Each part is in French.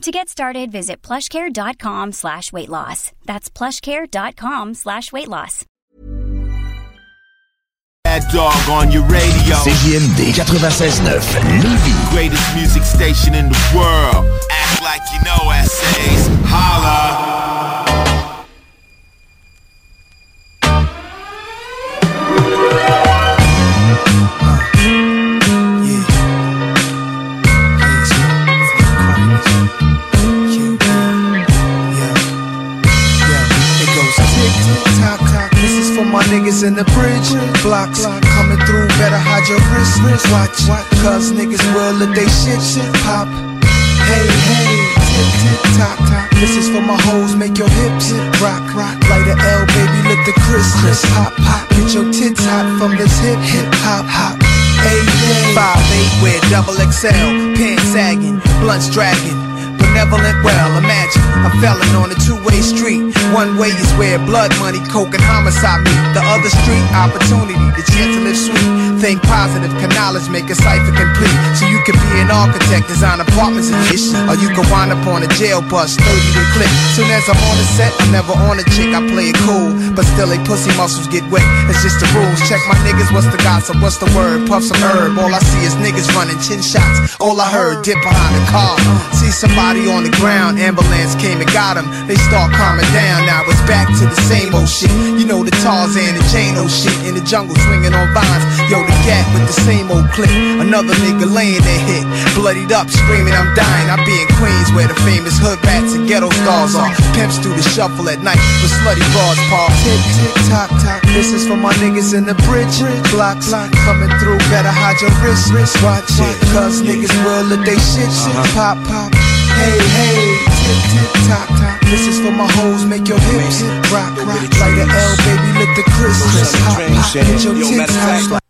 To get started, visit plushcare.com slash weight loss. That's plushcare.com slash weight loss. Bad dog on your radio. CJMD 96.9 Lévis. Greatest music station in the world. Act like you know essays. Holla. My niggas in the bridge blocks coming through. Better hide your wrist, watch. Cause niggas will let they shit, shit pop. Hey, hey, tick, tick, tock, tock. This is for my hoes, make your hips rock, rock. Light a L, baby, let the crisp pop, pop. Get your tits hot from this hip, hip hop, hop. Hey, hey. Five eight with double XL, pants sagging, blunts dragging benevolent well. Imagine a felon on a two-way street. One way is where blood money, coke, and homicide meet. The other street, opportunity, the chance to live sweet. Think positive, can knowledge make a cipher complete. So you can be an architect, design apartments and shit. Or you can wind up on a jail bus, 30 to click. Soon as I'm on the set, I'm never on a chick, I play it cool. But still, they pussy muscles get wet. It's just the rules. Check my niggas, what's the gossip, what's the word? Puff some herb. All I see is niggas running 10 shots. All I heard, dip behind the car. See somebody on the ground, ambulance came and got him. They start calming down, now it's back to the same old shit. You know the Tarzan and Jane old shit in the jungle swinging on vines. Yo, the gap with the same old clip. Another nigga laying there hit, bloodied up, screaming I'm dying. I be in Queens where the famous hood rats and ghetto stars are. Pimps do the shuffle at night with slutty broads paw. Tick, tick, tock, tock. This is for my niggas in the bridge blocks. Coming through, better hide your wrist, wrist watch. Cause niggas will let they shit, shit pop, pop. Hey, hey, tick, tick, tock, tock. This is for my hoes, make your hips rock, rock. Like a L, baby, let the crisp, crisp pop, pop. Get your tits.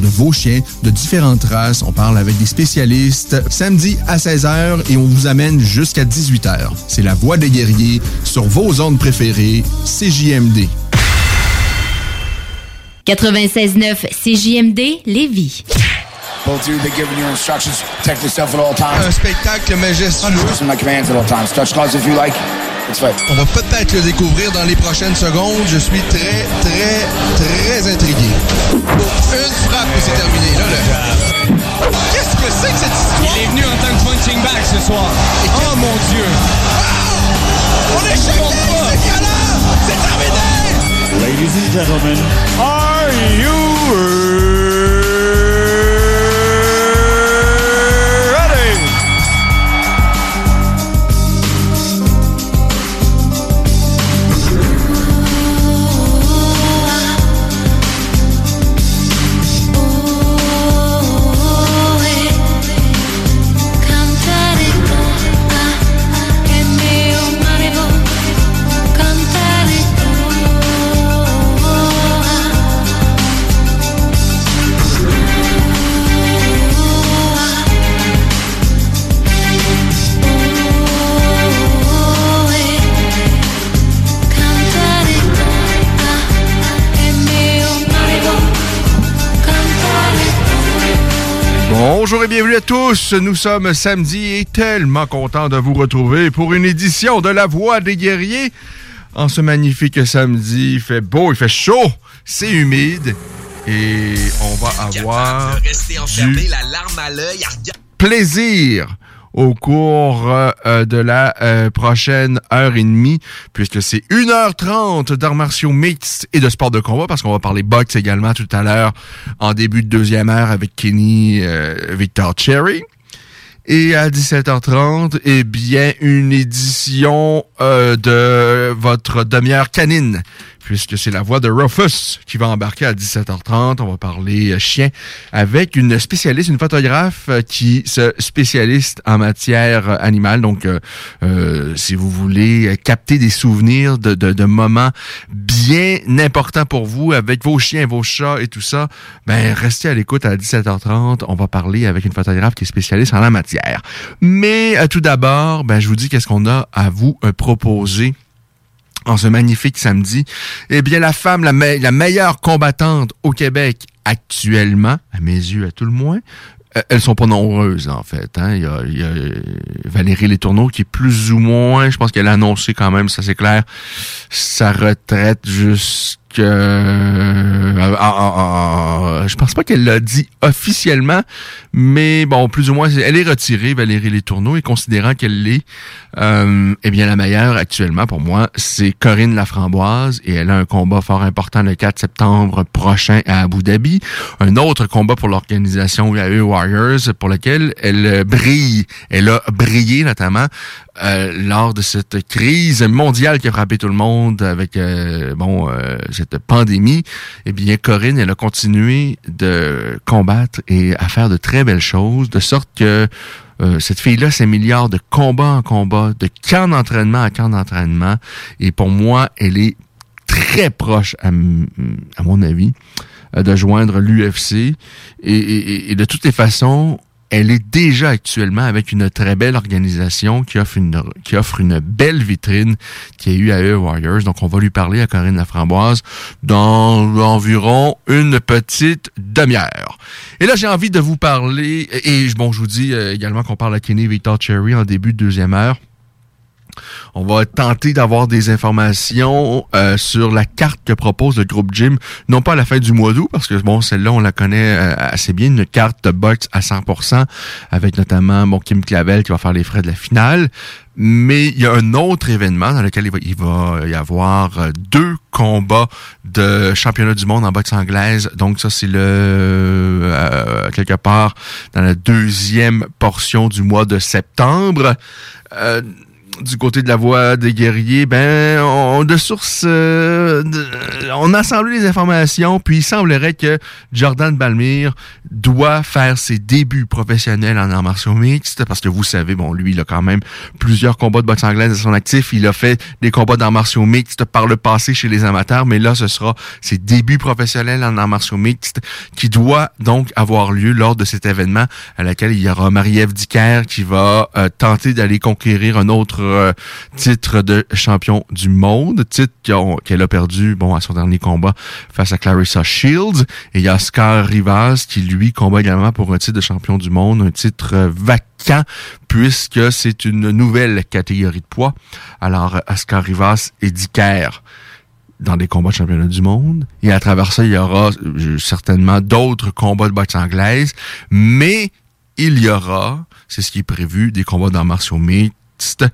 de vos chiens, de différentes races. On parle avec des spécialistes. Samedi à 16h et on vous amène jusqu'à 18h. C'est la voix des guerriers sur vos ondes préférées, CJMD. 96.9 CJMD Lévis. Both you, they're giving you instructions. Protect yourself at all times. Un spectacle majestueux. Listen to my commands at all times. Touch gloves if you like. It's fine. On va peut-être le découvrir dans les prochaines secondes. Je suis très, très, très intrigué. Une frappe et c'est terminé. Là, là. Qu'est-ce que c'est que cette histoire? Il est venu en tant que punching bag ce soir. Oh mon Dieu! On est chez C'est galant! C'est terminé! Ladies and gentlemen, are you Bonjour et bienvenue à tous. Nous sommes samedi et tellement contents de vous retrouver pour une édition de La Voix des guerriers. En ce magnifique samedi, il fait beau, il fait chaud, c'est humide et on va avoir du plaisir au cours euh, de la euh, prochaine heure et demie, puisque c'est 1h30 d'arts martiaux mixtes et de sport de combat, parce qu'on va parler boxe également tout à l'heure en début de deuxième heure avec Kenny euh, Victor Cherry. Et à 17h30, eh bien, une édition de votre demi-heure canine puisque c'est la voix de Rufus qui va embarquer à 17h30. On va parler euh, chien avec une spécialiste, une photographe euh, qui se spécialiste en matière animale. Donc, euh, si vous voulez capter des souvenirs de, de, moments bien importants pour vous avec vos chiens, vos chats et tout ça, ben restez à l'écoute à 17h30. On va parler avec une photographe qui est spécialiste en la matière. Mais tout d'abord, ben je vous dis qu'est-ce qu'on a à vous proposer en ce magnifique samedi, eh bien, la femme la, meilleure combattante au Québec actuellement, à mes yeux à tout le moins, euh, elles sont pas nombreuses, en fait. Hein. Il, y a, il, y a, Valérie Letourneau qui est plus ou moins, je pense qu'elle a annoncé quand même, ça c'est clair, sa retraite juste euh, ah, ah, ah, je pense pas qu'elle l'a dit officiellement, mais bon, plus ou moins, elle est retirée, Valérie Les Tourneaux, et considérant qu'elle l'est, euh, eh bien, la meilleure actuellement pour moi, c'est Corinne Laframboise, et elle a un combat fort important le 4 septembre prochain à Abu Dhabi. Un autre combat pour l'organisation UAE Warriors, pour lequel elle brille, elle a brillé notamment euh, lors de cette crise mondiale qui a frappé tout le monde avec euh, bon euh, cette pandémie, eh bien Corinne elle a continué de combattre et à faire de très belles choses de sorte que cette fille-là s'améliore de combat en combat, de camp d'entraînement à camp d'entraînement et pour moi elle est très proche à, mon avis de joindre l'UFC et de toutes les façons elle est déjà actuellement avec une très belle organisation qui offre une, qui offre une belle vitrine qui a eu à eux Warriors. Donc, on va lui parler à Corinne Laframboise dans environ une petite demi-heure. Et là, j'ai envie de vous parler, et bon, je vous dis euh, également qu'on parle à Kenny Victor Cherry en début de deuxième heure. On va tenter d'avoir des informations euh, sur la carte que propose le groupe Jim, non pas à la fin du mois d'août, parce que bon, celle-là, on la connaît euh, assez bien, une carte de box à 100%, avec notamment bon, Kim Clavel qui va faire les frais de la finale. Mais il y a un autre événement dans lequel il va, y avoir euh, deux combats de championnat du monde en boxe anglaise. Donc ça, c'est le quelque part dans la deuxième portion du mois de septembre du côté de la voix des guerriers, ben, on, de source, euh, on a assemblé les informations, puis il semblerait que Jordan Balmire doit faire ses débuts professionnels en arts martiaux mixtes, parce que vous savez, bon, lui, il a quand même plusieurs combats de boxe anglaise à son actif. Il a fait des combats d'arts martiaux mixtes par le passé chez les amateurs, mais là, ce sera ses débuts professionnels en arts martiaux mixtes qui doit donc avoir lieu lors de cet événement à laquelle il y aura Marie-Ève Dicker qui va euh, tenter d'aller conquérir un autre euh, titre de champion du monde, titre qu'elle a perdu bon à son dernier combat face à Clarissa Shields. Et il y a Oscar Rivas qui lui combat également pour un titre de champion du monde, un titre vacant puisque c'est une nouvelle catégorie de poids. Alors Oscar Rivas et Dicker dans des combats de championnat du monde. Et à travers ça, il y aura euh, certainement d'autres combats de boxe anglaise, mais il y aura, c'est ce qui est prévu, des combats dans martiaux mixtes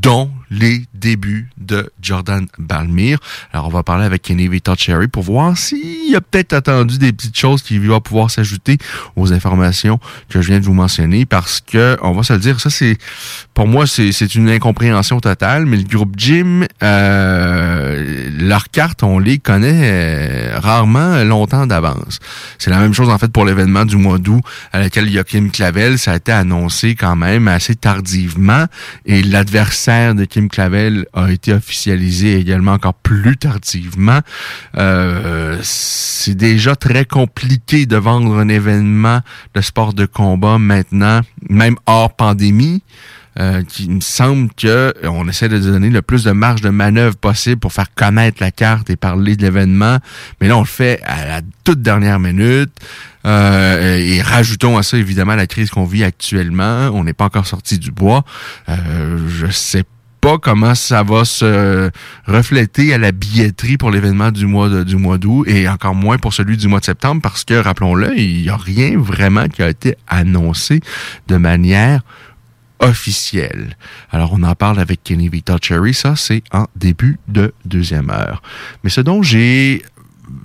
dont les débuts de Jordan Balmire. Alors, on va parler avec Kenny Vita Cherry pour voir s'il a peut-être attendu des petites choses qui vont pouvoir s'ajouter aux informations que je viens de vous mentionner parce que, on va se le dire, ça c'est, pour moi, c'est une incompréhension totale, mais le groupe Jim, euh, leurs cartes, on les connaît euh, rarement longtemps d'avance. C'est la même chose, en fait, pour l'événement du mois d'août à laquelle Kim Clavel. Ça a été annoncé quand même assez tardivement et l'adversaire de Kim Clavel a été officialisé également encore plus tardivement. Euh, c'est déjà très compliqué de vendre un événement de sport de combat maintenant, même hors pandémie. euh, qui me semble que on essaie de donner le plus de marge de manœuvre possible pour faire connaître la carte et parler de l'événement. Mais là, on le fait à la toute dernière minute. Euh, et rajoutons à ça évidemment la crise qu'on vit actuellement. On n'est pas encore sorti du bois. Euh, je sais pas comment ça va se refléter à la billetterie pour l'événement du mois de, du mois d'août et encore moins pour celui du mois de septembre parce que rappelons-le, il n'y a rien vraiment qui a été annoncé de manière officielle. Alors on en parle avec Kenny Vita Cherry, ça c'est en début de deuxième heure. Mais ce dont j'ai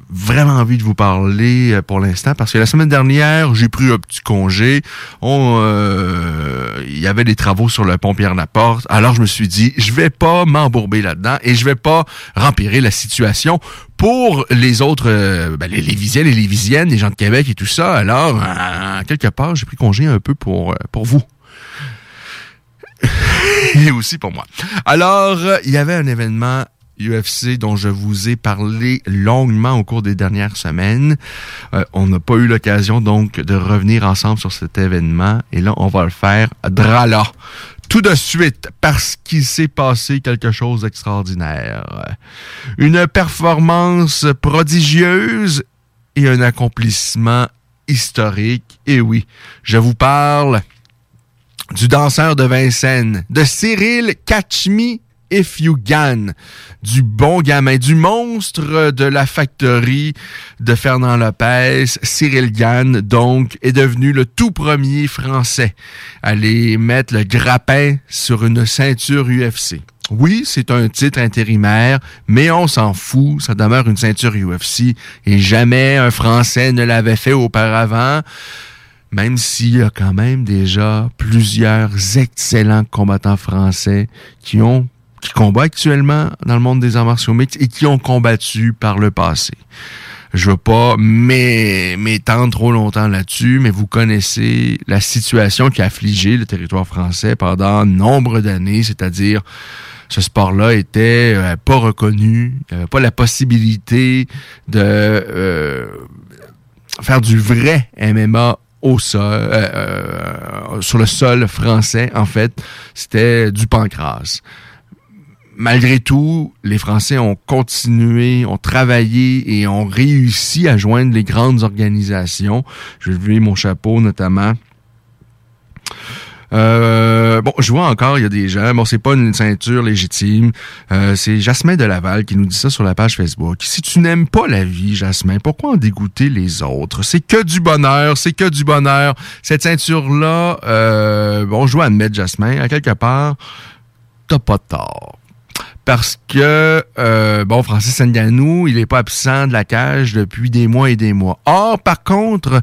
vraiment envie de vous parler euh, pour l'instant parce que la semaine dernière, j'ai pris un petit congé. On, euh, il y avait des travaux sur le pont Pierre-Laporte. Alors je me suis dit, je vais pas m'embourber là-dedans et je vais pas rempirer la situation pour les autres, euh, ben, les Lévisiennes, les Lévisiennes, les gens de Québec et tout ça. Alors, quelque part, j'ai pris congé un peu pour, pour vous. et aussi pour moi. Alors, il y avait un événement UFC dont je vous ai parlé longuement au cours des dernières semaines. Euh, on n'a pas eu l'occasion donc de revenir ensemble sur cet événement et là on va le faire drala. Tout de suite parce qu'il s'est passé quelque chose d'extraordinaire. Une performance prodigieuse et un accomplissement historique. Et oui, je vous parle du danseur de Vincennes, de Cyril Kachmi If You Gan, du bon gamin, du monstre de la factory de Fernand Lopez, Cyril Gann, donc, est devenu le tout premier Français à aller mettre le grappin sur une ceinture UFC. Oui, c'est un titre intérimaire, mais on s'en fout, ça demeure une ceinture UFC et jamais un Français ne l'avait fait auparavant même s'il y a quand même déjà plusieurs excellents combattants français qui ont qui combattent actuellement dans le monde des arts martiaux mixtes et qui ont combattu par le passé. Je veux pas m'étendre trop longtemps là-dessus, mais vous connaissez la situation qui a affligé le territoire français pendant nombre d'années, c'est-à-dire ce sport-là était euh, pas reconnu, il n'y avait pas la possibilité de euh, faire du vrai MMA au sol, euh, sur le sol français, en fait, c'était du pancras malgré tout, les Français ont continué, ont travaillé et ont réussi à joindre les grandes organisations. Je vais mon chapeau notamment. Euh, bon, je vois encore, il y a des gens. Bon, c'est pas une ceinture légitime. Euh, c'est Jasmin de Laval qui nous dit ça sur la page Facebook. Si tu n'aimes pas la vie, Jasmin, pourquoi en dégoûter les autres? C'est que du bonheur, c'est que du bonheur. Cette ceinture-là, euh, bon, je dois admettre, Jasmin, à quelque part, t'as pas tort parce que, euh, bon, Francis Ngannou, il n'est pas absent de la cage depuis des mois et des mois. Or, par contre,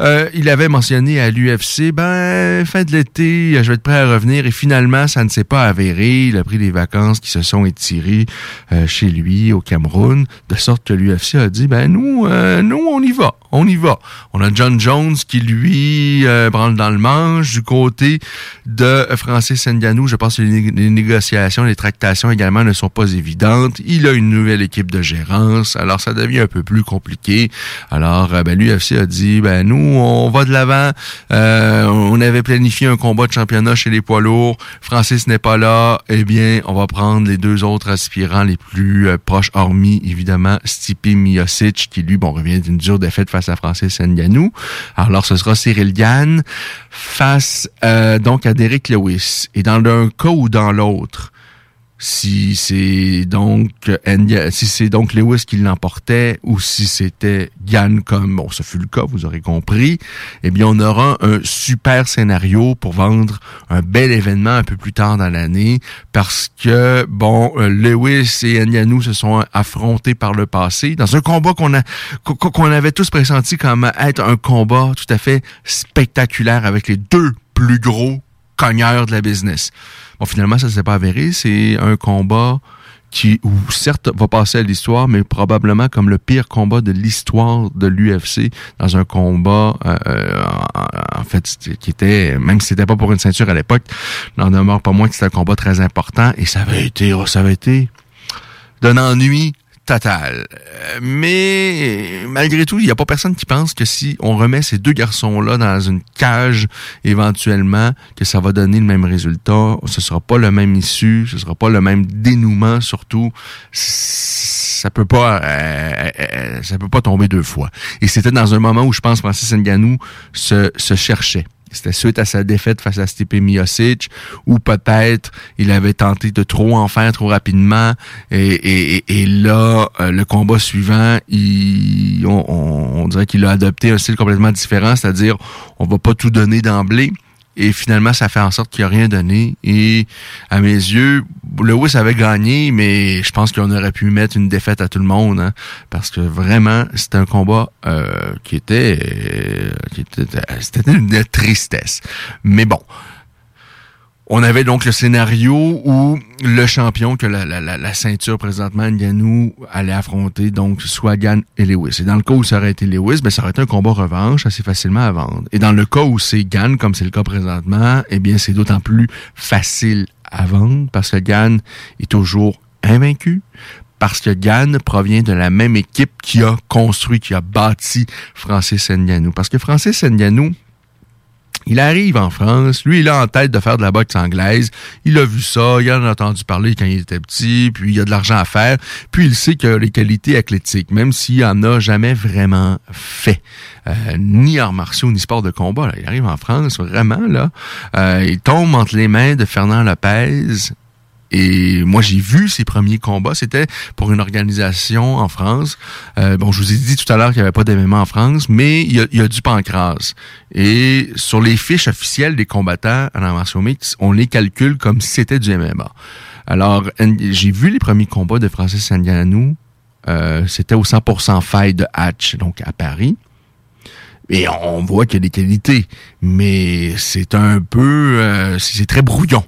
euh, il avait mentionné à l'UFC, ben, fin de l'été, je vais être prêt à revenir, et finalement, ça ne s'est pas avéré. Il a pris des vacances qui se sont étirées euh, chez lui, au Cameroun, de sorte que l'UFC a dit, ben, nous, nous, on y va, on y va. On a John Jones qui, lui, branle dans le manche du côté de Francis Ngannou. Je pense que les négociations, les tractations également ne sont pas évidentes. Il a une nouvelle équipe de gérance, alors ça devient un peu plus compliqué. Alors, euh, ben, l'UFC a dit, ben nous, on va de l'avant. Euh, on avait planifié un combat de championnat chez les poids lourds. Francis n'est pas là. Eh bien, on va prendre les deux autres aspirants les plus euh, proches, hormis évidemment Stipe Miocic, qui lui, bon, revient d'une dure défaite face à Francis Ngannou. Alors, ce sera Cyril Gann face donc à Derek Lewis. Et dans l'un cas ou dans l'autre, si c'est donc si c'est donc Lewis qui l'emportait ou si c'était Gann comme bon ce fut le cas vous aurez compris eh bien on aura un super scénario pour vendre un bel événement un peu plus tard dans l'année parce que bon euh, Lewis et Ngannou se sont affrontés par le passé dans un combat qu'on a qu'on avait tous pressenti comme être un combat tout à fait spectaculaire avec les deux plus gros cogneurs de la business. Bon, finalement, ça s'est pas avéré. C'est un combat qui, ou certes, va passer à l'histoire, mais probablement comme le pire combat de l'histoire de l'UFC dans un combat, euh, euh, en, fait, qui était, même si c'était pas pour une ceinture à l'époque, n'en demeure pas moins que c'était un combat très important et ça avait été, oh, ça avait été d'un ennui Euh, Mais malgré tout, il n'y a pas personne qui pense que si on remet ces deux garçons-là dans une cage, éventuellement, que ça va donner le même résultat. Ce sera pas le même issue, ce sera pas le même dénouement, surtout. Ça peut pas, euh, euh, ça peut pas tomber deux fois. Et c'était dans un moment où je pense Francis Ngannou se, se cherchait. C'était suite à sa défaite face à Stipe Miocic, où peut-être il avait tenté de trop en faire trop rapidement. Et, et, et là, euh, le combat suivant, il, on, on, on dirait qu'il a adopté un style complètement différent, c'est-à-dire on va pas tout donner d'emblée. Et finalement, ça fait en sorte qu'il n'a rien donné. Et à mes yeux, Lewis avait gagné, mais je pense qu'on aurait pu mettre une défaite à tout le monde. Hein, parce que vraiment, c'était un combat euh, qui était... euh, qui était c'était une tristesse. Mais bon, on avait donc le scénario où le champion que la, ceinture présentement, Ngannou, allait affronter, donc soit Gann et Lewis. Et dans le cas où ça aurait été Lewis, ben, ça aurait été un combat revanche assez facilement à vendre. Et dans le cas où c'est Gann, comme c'est le cas présentement, eh bien, c'est d'autant plus facile à vendre parce que Gann est toujours invaincu, parce que Gann provient de la même équipe qui a construit, qui a bâti Francis Ngannou. Parce que Francis Ngannou, il arrive en France, lui, il a en tête de faire de la boxe anglaise. Il a vu ça, il en a entendu parler quand il était petit, puis il a de l'argent à faire, puis il sait qu'il a les qualités athlétiques, même s'il en a jamais vraiment fait. Euh, ni arts martiaux, ni sport de combat. Il arrive en France, vraiment, là. Euh, il tombe entre les mains de Fernand Lopez, et moi, j'ai vu ses premiers combats. C'était pour une organisation en France. Euh, bon, je vous ai dit tout à l'heure qu'il n'y avait pas d'MMA en France, mais il y, a, il y a du pancras. Et sur les fiches officielles des combattants en martiaux mixtes, on les calcule comme si c'était du MMA. Alors, j'ai vu les premiers combats de Francis Ngannou. Euh, c'était au 100% faille de Hatch, donc à Paris. Et on voit qu'il y a des qualités, mais c'est un peu... Euh, c'est très brouillon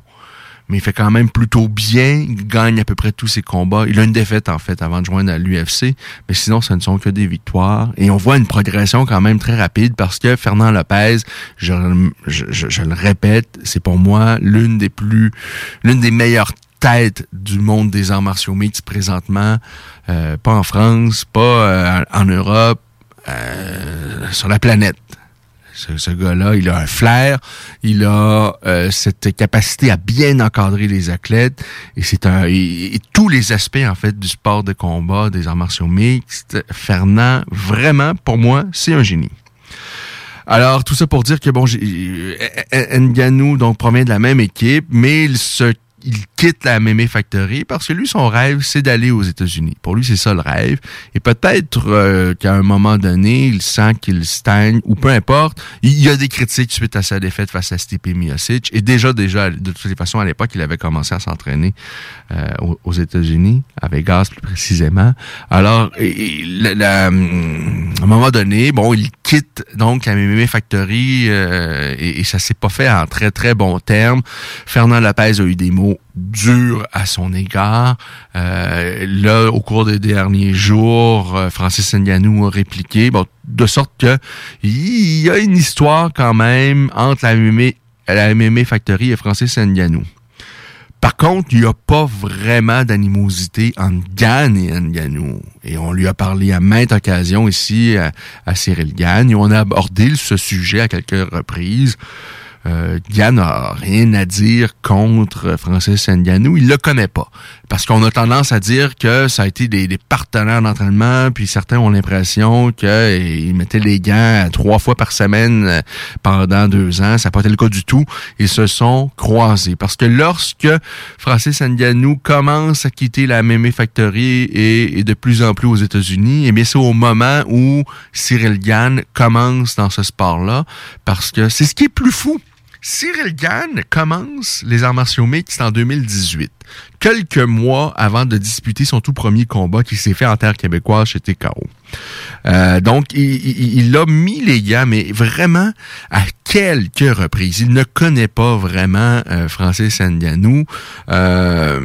mais il fait quand même plutôt bien. Il gagne à peu près tous ses combats. Il a une défaite, en fait, avant de joindre à l'UFC. Mais sinon, ce ne sont que des victoires. Et on voit une progression quand même très rapide parce que Fernand Lopez, je, je, je, le répète, c'est pour moi l'une des plus, l'une des meilleures têtes du monde des arts martiaux mixtes présentement. Euh, pas en France, pas euh, en Europe, euh, sur la planète. Ce, gars-là, il a un flair, il a euh, cette capacité à bien encadrer les athlètes, et c'est un et, et tous les aspects en fait du sport de combat, des arts martiaux mixtes. Fernand, vraiment, pour moi, c'est un génie. Alors tout ça pour dire que bon, Nganou donc provient de la même équipe, mais il se il quitte la Mémé Factory parce que lui, son rêve, c'est d'aller aux États-Unis. Pour lui, c'est ça le rêve. Et peut-être euh, qu'à un moment donné, il sent qu'il stagne, ou peu importe. Il y a des critiques suite à sa défaite face à Stipe Miocic. Et déjà, déjà, de toutes les façons, à l'époque, il avait commencé à s'entraîner euh, aux, États-Unis, à Vegas plus précisément. Alors, et, la, la, à un moment donné, bon, il quitte donc la MMA Factory euh, et, et ça s'est pas fait en très, très bons termes. Fernand Lopez a eu des mots durs à son égard. Euh, là, au cours des derniers jours, euh, Francis Ngannou a répliqué, bon, de sorte que il y a une histoire quand même entre la MMA, la Factory et Francis Ngannou. Par contre, il n'y a pas vraiment d'animosité entre Gann et Ngannou. Et on lui a parlé à maintes occasions ici à, à Cyril Gann et on a abordé ce sujet à quelques reprises. Euh, Gann n'a rien à dire contre Francis Ngannou. Il le connaît pas. Parce qu'on a tendance à dire que ça a été des, des partenaires d'entraînement, puis certains ont l'impression qu'ils mettaient les gants trois fois par semaine euh, pendant deux ans. Ça n'a pas été le cas du tout. Ils se sont croisés. Parce que lorsque Francis Ngannou commence à quitter la MMA Factory et, et de plus en plus aux États-Unis, eh bien c'est au moment où Cyril Gann commence dans ce sport-là. Parce que c'est ce qui est plus fou. Cyril Gann commence les arts martiaux mixtes en 2018, quelques mois avant de disputer son tout premier combat qui s'est fait en terre québécoise chez TKO. Euh, donc, il, il, a mis les gars, mais vraiment à quelques reprises. Il ne connaît pas vraiment euh, Francis Ngannou. Euh,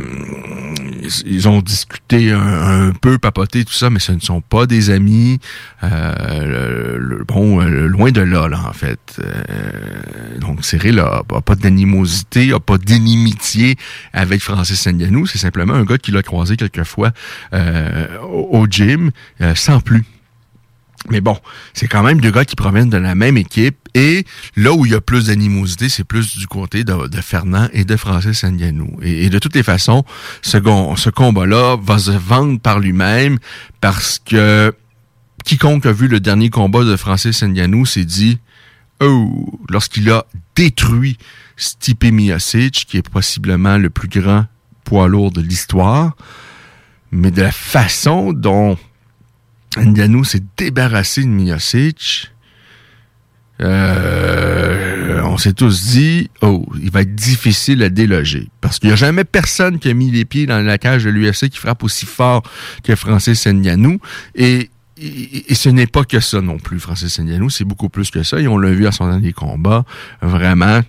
ils ont discuté un, peu, papoté, tout ça, mais ce ne sont pas des amis. Euh, bon, euh, loin de là, en fait. Euh, donc, Cyril a, pas d'animosité, a pas d'inimitié avec Francis Ngannou. C'est simplement un gars qui l'a croisé quelquefois au, au, gym, sans plus. Mais bon, c'est quand même deux gars qui proviennent de la même équipe. Et là où il y a plus d'animosité, c'est plus du côté de, Fernand et de Francis Ngannou. Et, de toutes les façons, ce, combat-là va se vendre par lui-même parce que quiconque a vu le dernier combat de Francis Ngannou s'est dit Oh, lorsqu'il a détruit Stipe Miocic, qui est possiblement le plus grand poids lourd de l'histoire, mais de la façon dont Ngannou s'est débarrassé de Miocic. Euh, on s'est tous dit, oh, il va être difficile à déloger. Parce qu'il n'y a jamais personne qui a mis les pieds dans la cage de l'UFC qui frappe aussi fort que Francis Ngannou. Et, et, ce n'est pas que ça non plus, Francis Ngannou. C'est beaucoup plus que ça. Et on l'a vu à son dernier combat. Vraiment,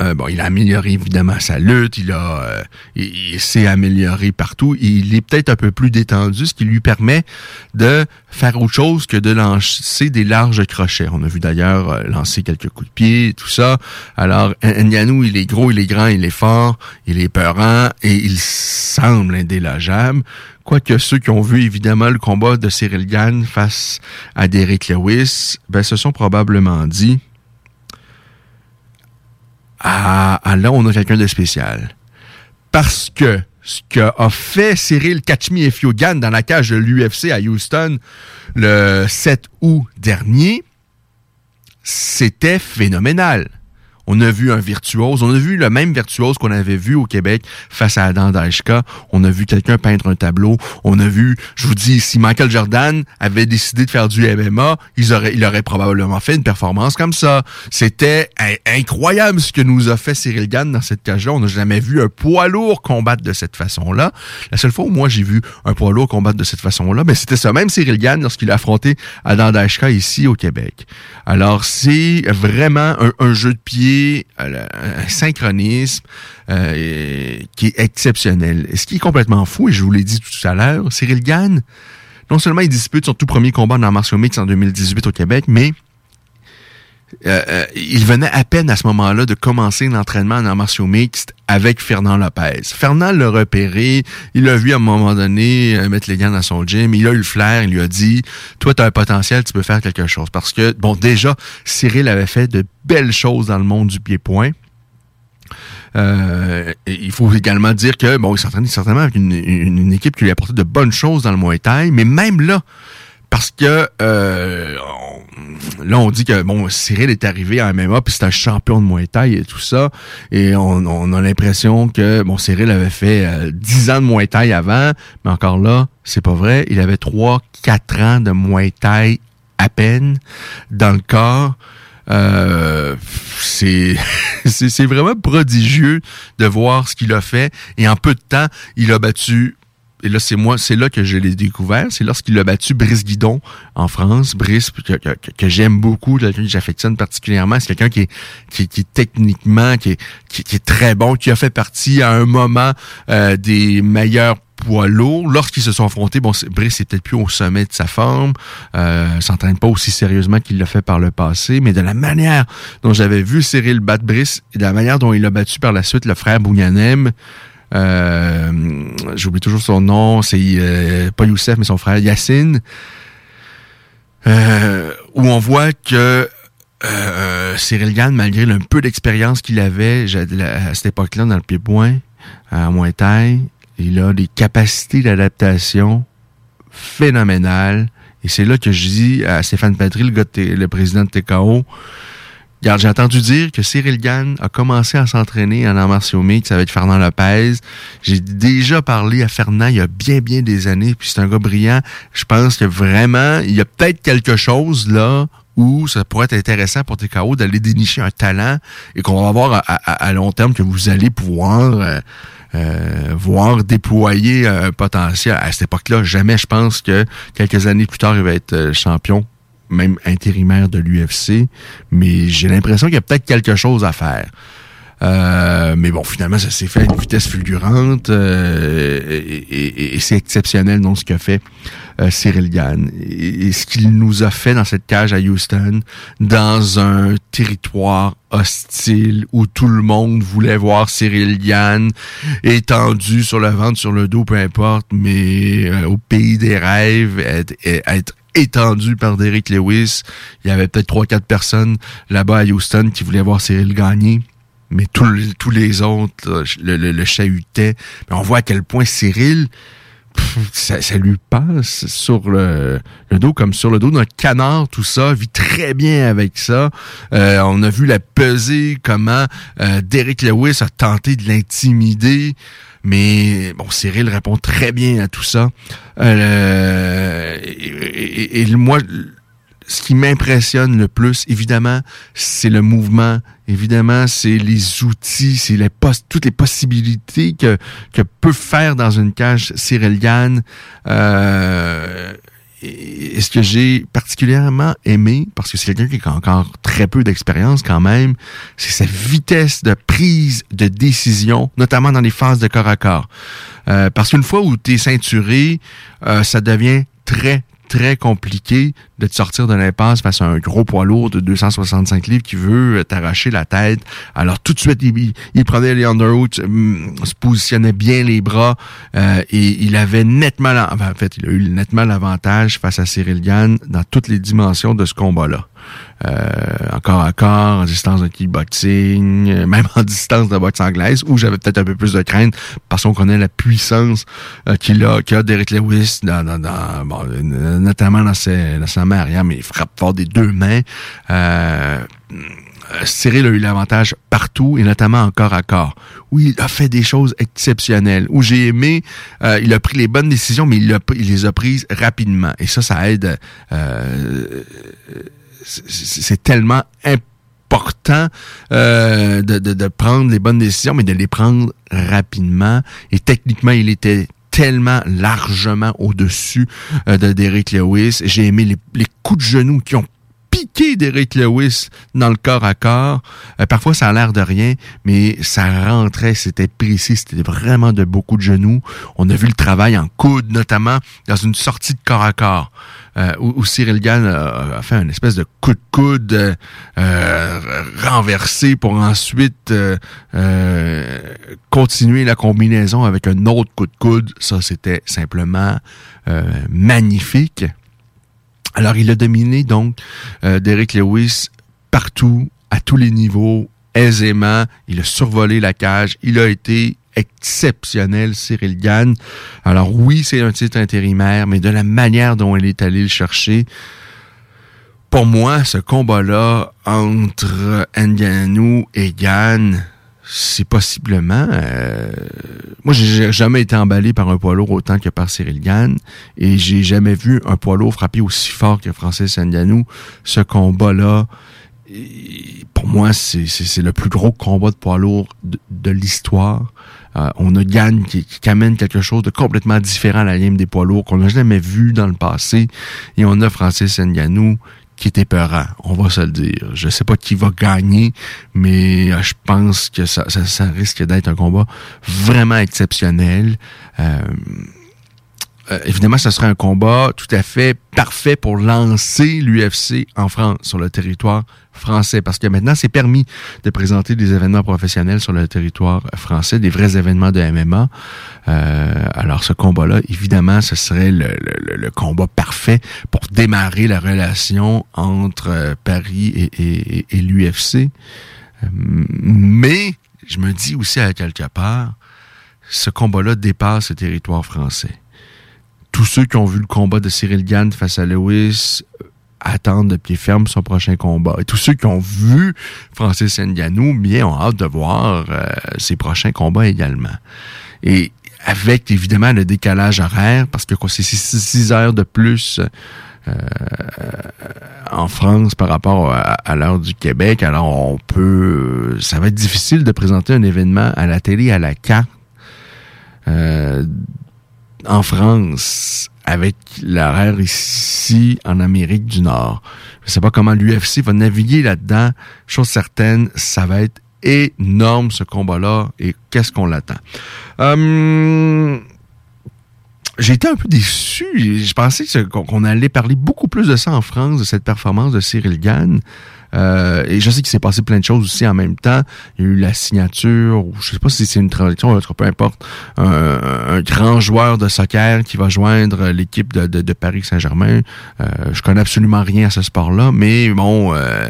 euh, bon, il a amélioré évidemment sa lutte, il a, euh, il, s'est amélioré partout. Il est peut-être un peu plus détendu, ce qui lui permet de faire autre chose que de lancer des larges crochets. On a vu d'ailleurs euh, lancer quelques coups de pied, tout ça. Alors, Ngannou, il est gros, il est grand, il est fort, il est peurant et il semble indélogeable. Quoique ceux qui ont vu évidemment le combat de Cyril Gann face à Derek Lewis, ben, se sont probablement dit ah, là, on a quelqu'un de spécial. Parce que ce qu'a fait Cyril Kachmi et Fiogan dans la cage de l'UFC à Houston le 7 août dernier, c'était phénoménal. On a vu un virtuose. On a vu le même virtuose qu'on avait vu au Québec face à Adam Daishka. On a vu quelqu'un peindre un tableau. On a vu, je vous dis, si Michael Jordan avait décidé de faire du MMA, il aurait, il aurait probablement fait une performance comme ça. C'était incroyable ce que nous a fait Cyril Gann dans cette cage-là. On n'a jamais vu un poids lourd combattre de cette façon-là. La seule fois où moi j'ai vu un poids lourd combattre de cette façon-là, mais ben, c'était ça même Cyril Gann lorsqu'il a affronté Adam Daishka ici au Québec. Alors c'est vraiment un jeu de pied un synchronisme euh, qui est exceptionnel. ce qui est complètement fou, et je vous l'ai dit tout à l'heure, Cyril Gann, non seulement il dispute son tout premier combat dans martial mix en 2018 au Québec, mais euh, euh, il venait à peine à ce moment-là de commencer l'entraînement en martiaux mixte avec Fernand Lopez. Fernand l'a repéré, il l'a vu à un moment donné euh, mettre les gants dans son gym, il a eu le flair, il lui a dit « Toi, tu as un potentiel, tu peux faire quelque chose. » Parce que, bon, déjà, Cyril avait fait de belles choses dans le monde du pied-point. il faut également dire que, bon, il s'entraînait certainement avec une, équipe qui lui a apporté de bonnes choses dans le Muay Thai, mais même là, parce que là, on dit que bon, Cyril est arrivé à MMA puis c'est un champion de Muay Thai et tout ça. Et on, a l'impression que bon, Cyril avait fait euh, 10 ans de Muay Thai avant, mais encore là, c'est pas vrai. Il avait 3-4 ans de Muay Thai à peine dans le corps. Euh, c'est c'est vraiment prodigieux de voir ce qu'il a fait et en peu de temps il a battu et là, c'est moi, c'est là que je l'ai découvert. C'est lorsqu'il a battu Brice Guidon en France. Brice, que, j'aime beaucoup, quelqu'un que j'affectionne particulièrement. C'est quelqu'un qui est, qui, techniquement, qui est, qui, est très bon, qui a fait partie à un moment euh, des meilleurs poids lourds. Lorsqu'ils se sont affrontés, bon, Brice est peut-être plus au sommet de sa forme, euh, s'entraîne pas aussi sérieusement qu'il l'a fait par le passé, mais de la manière dont j'avais vu Cyril battre Brice et de la manière dont il a battu par la suite le frère Bougnanem, euh, J'oublie toujours son nom. C'est euh, pas Youssef, mais son frère Yacine. Euh, où on voit que Cyril Gann, malgré le peu d'expérience qu'il avait à cette époque-là dans le pied-point, à moins taille, il a des capacités d'adaptation phénoménales. Et c'est là que je dis à Stéphane Patry, le, président de TKO, j'ai entendu dire que Cyril Gann a commencé à s'entraîner en arts martiaux mixtes avec Fernand Lopez. J'ai déjà parlé à Fernand il y a bien, bien des années, puis c'est un gars brillant. Je pense que vraiment, il y a peut-être quelque chose là où ça pourrait être intéressant pour TKO d'aller dénicher un talent et qu'on va voir à, long terme que vous allez pouvoir euh, euh, voir déployer un potentiel. À cette époque-là, jamais je pense que quelques années plus tard, il va être euh, champion même intérimaire de l'UFC, mais j'ai l'impression qu'il y a peut-être quelque chose à faire. mais bon, finalement, ça s'est fait à une vitesse fulgurante et, et c'est exceptionnel dans ce qu'a fait euh, Cyril Gann et, ce qu'il nous a fait dans cette cage à Houston, dans un territoire hostile où tout le monde voulait voir Cyril Gann étendu sur le ventre, sur le dos, peu importe, mais euh, au pays des rêves, être, étendu par Derek Lewis. Il y avait peut-être trois, quatre personnes là-bas à Houston qui voulaient voir Cyril gagner mais tous, les autres le, le. Mais on voit à quel point Cyril, ça, lui passe sur le, dos comme sur le dos d'un canard, tout ça, vit très bien avec ça. Euh, on a vu la peser, comment euh, Derek Lewis a tenté de l'intimider. Mais bon, Cyril répond très bien à tout ça. Euh, et, et, moi, ce qui m'impressionne le plus, évidemment, c'est le mouvement. Évidemment, c'est les outils, c'est les toutes les possibilités que, que peut faire dans une cage Cyril Euh, et ce que j'ai particulièrement aimé, parce que c'est quelqu'un qui a encore très peu d'expérience quand même, c'est sa vitesse de prise de décision, notamment dans les phases de corps à corps. Euh, parce qu'une fois où tu es ceinturé, euh, ça devient très, très compliqué de te sortir de l'impasse face à un gros poids lourd de 265 livres qui veut t'arracher la tête. Alors tout de suite, il, il prenait les underhooks, hum, se positionnait bien les bras euh, et il avait nettement, en fait, il a eu nettement l'avantage face à Cyril Gann dans toutes les dimensions de ce combat-là. Euh, encore à corps, en distance de kickboxing, euh, même en distance de boxe anglaise, où j'avais peut-être un peu plus de crainte parce qu'on connaît la puissance euh, qu'il a, qu'a Derek Lewis, dans, dans, dans bon, notamment dans, ses, dans sa main arrière, mais il frappe fort des deux mains. Euh, Cyril a eu l'avantage partout et notamment encore à corps, où il a fait des choses exceptionnelles, où j'ai aimé, euh, il a pris les bonnes décisions, mais il, a, il, les a prises rapidement. Et ça, ça aide euh, c'est tellement important euh, de, prendre les bonnes décisions, mais de les prendre rapidement. Et techniquement, il était tellement largement au-dessus euh, de Derek Lewis. J'ai aimé les, les coups de genoux qui ont piqué Derek Lewis dans le corps à corps. Euh, parfois, ça a l'air de rien, mais ça rentrait, c'était précis, c'était vraiment de beaucoup de genoux. On a vu le travail en coude, notamment dans une sortie de corps à corps euh, où, Cyril Gann a, fait une espèce de coup de coude euh, renversé pour ensuite euh, euh, continuer la combinaison avec un autre coup de coude. Ça, c'était simplement euh, magnifique. Alors, il a dominé donc Derek Lewis partout, à tous les niveaux, aisément. Il a survolé la cage. Il a été exceptionnel, Cyril Gann. Alors oui, c'est un titre intérimaire, mais de la manière dont elle est allée le chercher, pour moi, ce combat-là entre Nganou et Gann, c'est possiblement... Euh, moi, j'ai jamais été emballé par un poids lourd autant que par Cyril Gann, et j'ai jamais vu un poids lourd frapper aussi fort que Francis Nganou. Ce combat-là, pour moi, c'est le plus gros combat de poids lourd de l'histoire. Euh, on a Gann qui, amène quelque chose de complètement différent à la ligne des poids lourds qu'on n'a jamais vu dans le passé. Et on a Francis Nganou qui est épeurant, on va se le dire. Je sais pas qui va gagner, mais euh, je pense que ça, risque d'être un combat vraiment exceptionnel. Euh, euh, évidemment, ce serait un combat tout à fait parfait pour lancer l'UFC en France, sur le territoire français, parce que maintenant, c'est permis de présenter des événements professionnels sur le territoire français, des vrais événements de MMA. Euh, alors, ce combat-là, évidemment, ce serait le, combat parfait pour démarrer la relation entre euh, Paris et, l'UFC. mais, je me dis aussi à quelque part, ce combat-là dépasse le territoire français tous ceux qui ont vu le combat de Cyril Gann face à Lewis euh, attendent de pied ferme son prochain combat. Et tous ceux qui ont vu Francis Ngannou, bien, ont hâte de voir euh, ses prochains combats également. Et avec, évidemment, le décalage horaire, parce que c'est six heures de plus euh, en France par rapport à, l'heure du Québec, alors on peut... Ça va être difficile de présenter un événement à la télé à la carte en France avec l'horaire ici en Amérique du Nord. Je sais pas comment l'UFC va naviguer là-dedans. Chose certaine, ça va être énorme ce combat-là et qu'est-ce qu'on l'attend? Euh, j'ai été un peu déçu. Je pensais qu'on allait parler beaucoup plus de ça en France, de cette performance de Cyril Gann. Euh, et je sais qu'il s'est passé plein de choses aussi en même temps. Il y a eu la signature, ou je sais pas si c'est une transaction, ou autre, peu importe, un, grand joueur de soccer qui va joindre l'équipe de, de- Paris Saint-Germain. Euh, je connais absolument rien à ce sport-là, mais bon, euh,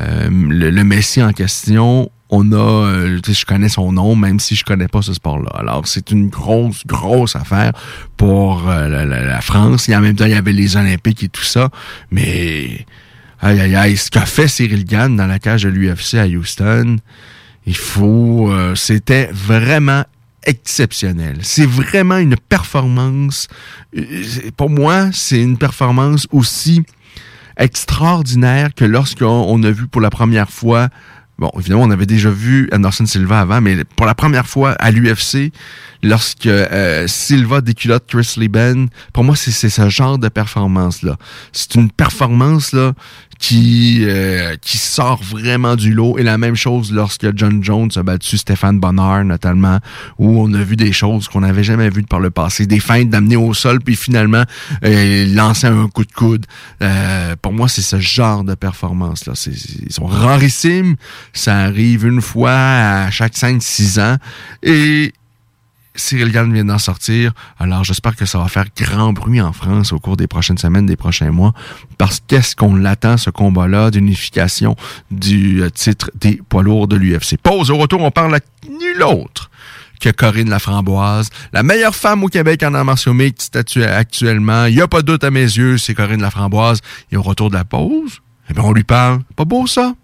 euh, le, Messi en question, on a, euh, je connais son nom, même si je connais pas ce sport-là. Alors, c'est une grosse, grosse affaire pour la France. Et en même temps, il y avait les Olympiques et tout ça. Mais, aïe, aïe, aïe, ce qu'a fait Cyril Gann dans la cage de l'UFC à Houston, il faut, euh, c'était vraiment exceptionnel. C'est vraiment une performance. euh, Pour moi, c'est une performance aussi extraordinaire que lorsqu'on on a vu pour la première fois, bon, évidemment, on avait déjà vu Anderson Silva avant, mais pour la première fois à l'UFC, lorsque euh, Silva déculotte Chris Lieben, pour moi, c'est ce genre de performance-là. C'est une performance là qui euh, qui sort vraiment du lot. Et la même chose lorsque John Jones a battu Stéphane Bonnard, notamment, où on a vu des choses qu'on n'avait jamais vues par le passé. Des feintes d'amener au sol, puis finalement, euh, lancer un coup de coude. Euh, pour moi, c'est ce genre de performance-là. Ils sont rarissimes. Ça arrive une fois à chaque 5-6 ans. Et Cyril Gann vient d'en sortir. Alors, j'espère que ça va faire grand bruit en France au cours des prochaines semaines, des prochains mois. Parce qu'est-ce qu'on l'attend, ce combat-là, d'unification du euh, titre des poids lourds de l'UFC. Pause. Au retour, on parle à nul autre que Corinne Laframboise, la meilleure femme au Québec en arts martiaux mixtes actuellement. Il n'y a pas de doute à mes yeux, c'est Corinne Laframboise. Et au retour de la pause, eh bien, on lui parle. Pas beau, ça?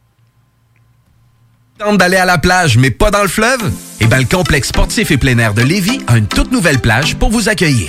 Tente d'aller à la plage, mais pas dans le fleuve? Eh bien, le complexe sportif et plein air de Lévis a une toute nouvelle plage pour vous accueillir.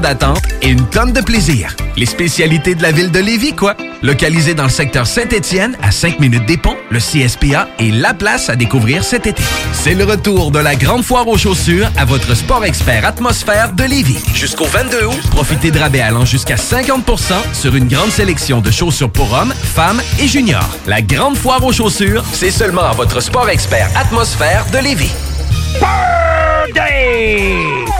d'attente et une tonne de plaisir. Les spécialités de la ville de Lévis, quoi? Localisé dans le secteur Saint-Étienne, à 5 minutes des ponts, le CSPA est la place à découvrir cet été. C'est le retour de la grande foire aux chaussures à votre sport expert atmosphère de Lévis. Jusqu'au 22 août, profitez de rabais allant jusqu'à 50% sur une grande sélection de chaussures pour hommes, femmes et juniors. La grande foire aux chaussures, c'est seulement à votre sport expert atmosphère de Lévis. Birthday!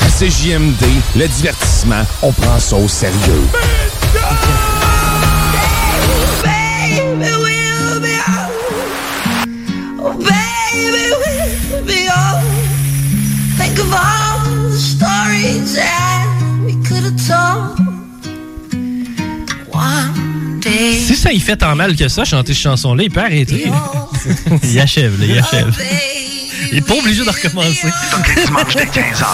À CJMD, le divertissement, on prend ça au sérieux. Baby, we'll be out. Oh, baby, we'll be out. Think of all the stories that we could have told. One day. Si ça y fait tant mal que ça, chanter cette chanson-là, il peut arrêter. il achève, là, il achève. Il est pas obligé de recommencer. dimanche dès 15h,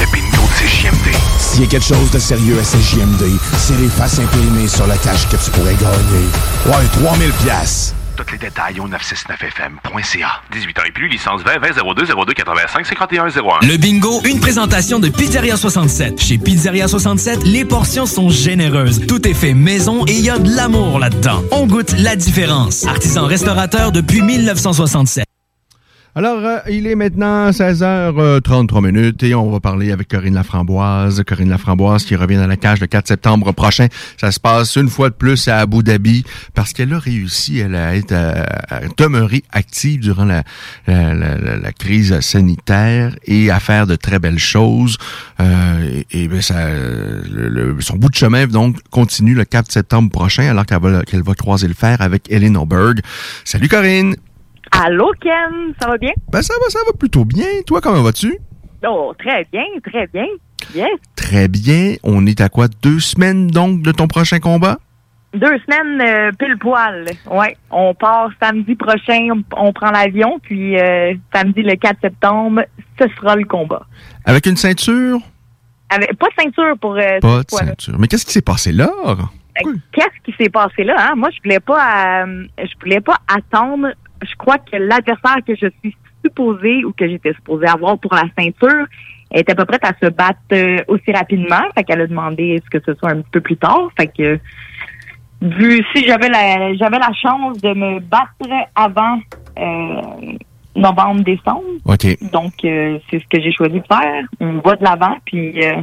le bingo de CJMD. S'il y a quelque chose de sérieux à CJMD, c'est les faces imprimées sur la cache que tu pourrais gagner. Ouais, 3000 pièces. Tous les détails au 969fm.ca. 18 ans et plus, licence 20 20 02 02 85 51 01. Le bingo, une présentation de Pizzeria 67. Chez Pizzeria 67, les portions sont généreuses. Tout est fait maison et il y a de l'amour là-dedans. On goûte la différence. Artisan restaurateur depuis 1967. Alors, euh, il est maintenant 16h33 minutes et on va parler avec Corinne Laframboise. Corinne Laframboise qui revient dans la cage le 4 septembre prochain. Ça se passe une fois de plus à Abu Dhabi parce qu'elle a réussi elle, à être à, à demeurer active durant la, crise sanitaire et à faire de très belles choses. Euh, et et ben, le- son bout de chemin donc continue le 4 septembre prochain alors qu'elle va, qu'elle va croiser le fer avec Ellen Oberg. Salut Corinne! Allô, Ken, ça va bien? Ben, ça va, ça va plutôt bien. Toi, comment vas-tu? Oh, très bien, très bien. Bien. Très bien. On est à quoi? Deux semaines, donc, de ton prochain combat? Deux semaines euh, pile poil. Ouais, on part samedi prochain, on, on prend l'avion, puis euh, samedi le 4 septembre, ce sera le combat. Avec une ceinture? Avec pas de ceinture pour euh, Pas de ceinture. Mais qu'est-ce qui s'est passé là? Euh, Qu'est-ce qui s'est passé là hein? Moi, je voulais pas, je voulais pas attendre. Je crois que l'adversaire que je suis supposée ou que j'étais supposée avoir pour la ceinture était à peu prête à se battre euh, aussi rapidement. Fait qu'elle a demandé est-ce que ce soit un petit peu plus tard. Fait que vu si j'avais la j'avais la chance de me battre avant euh, novembre décembre. OK. Donc euh, c'est ce que j'ai choisi de faire. On va de l'avant puis euh,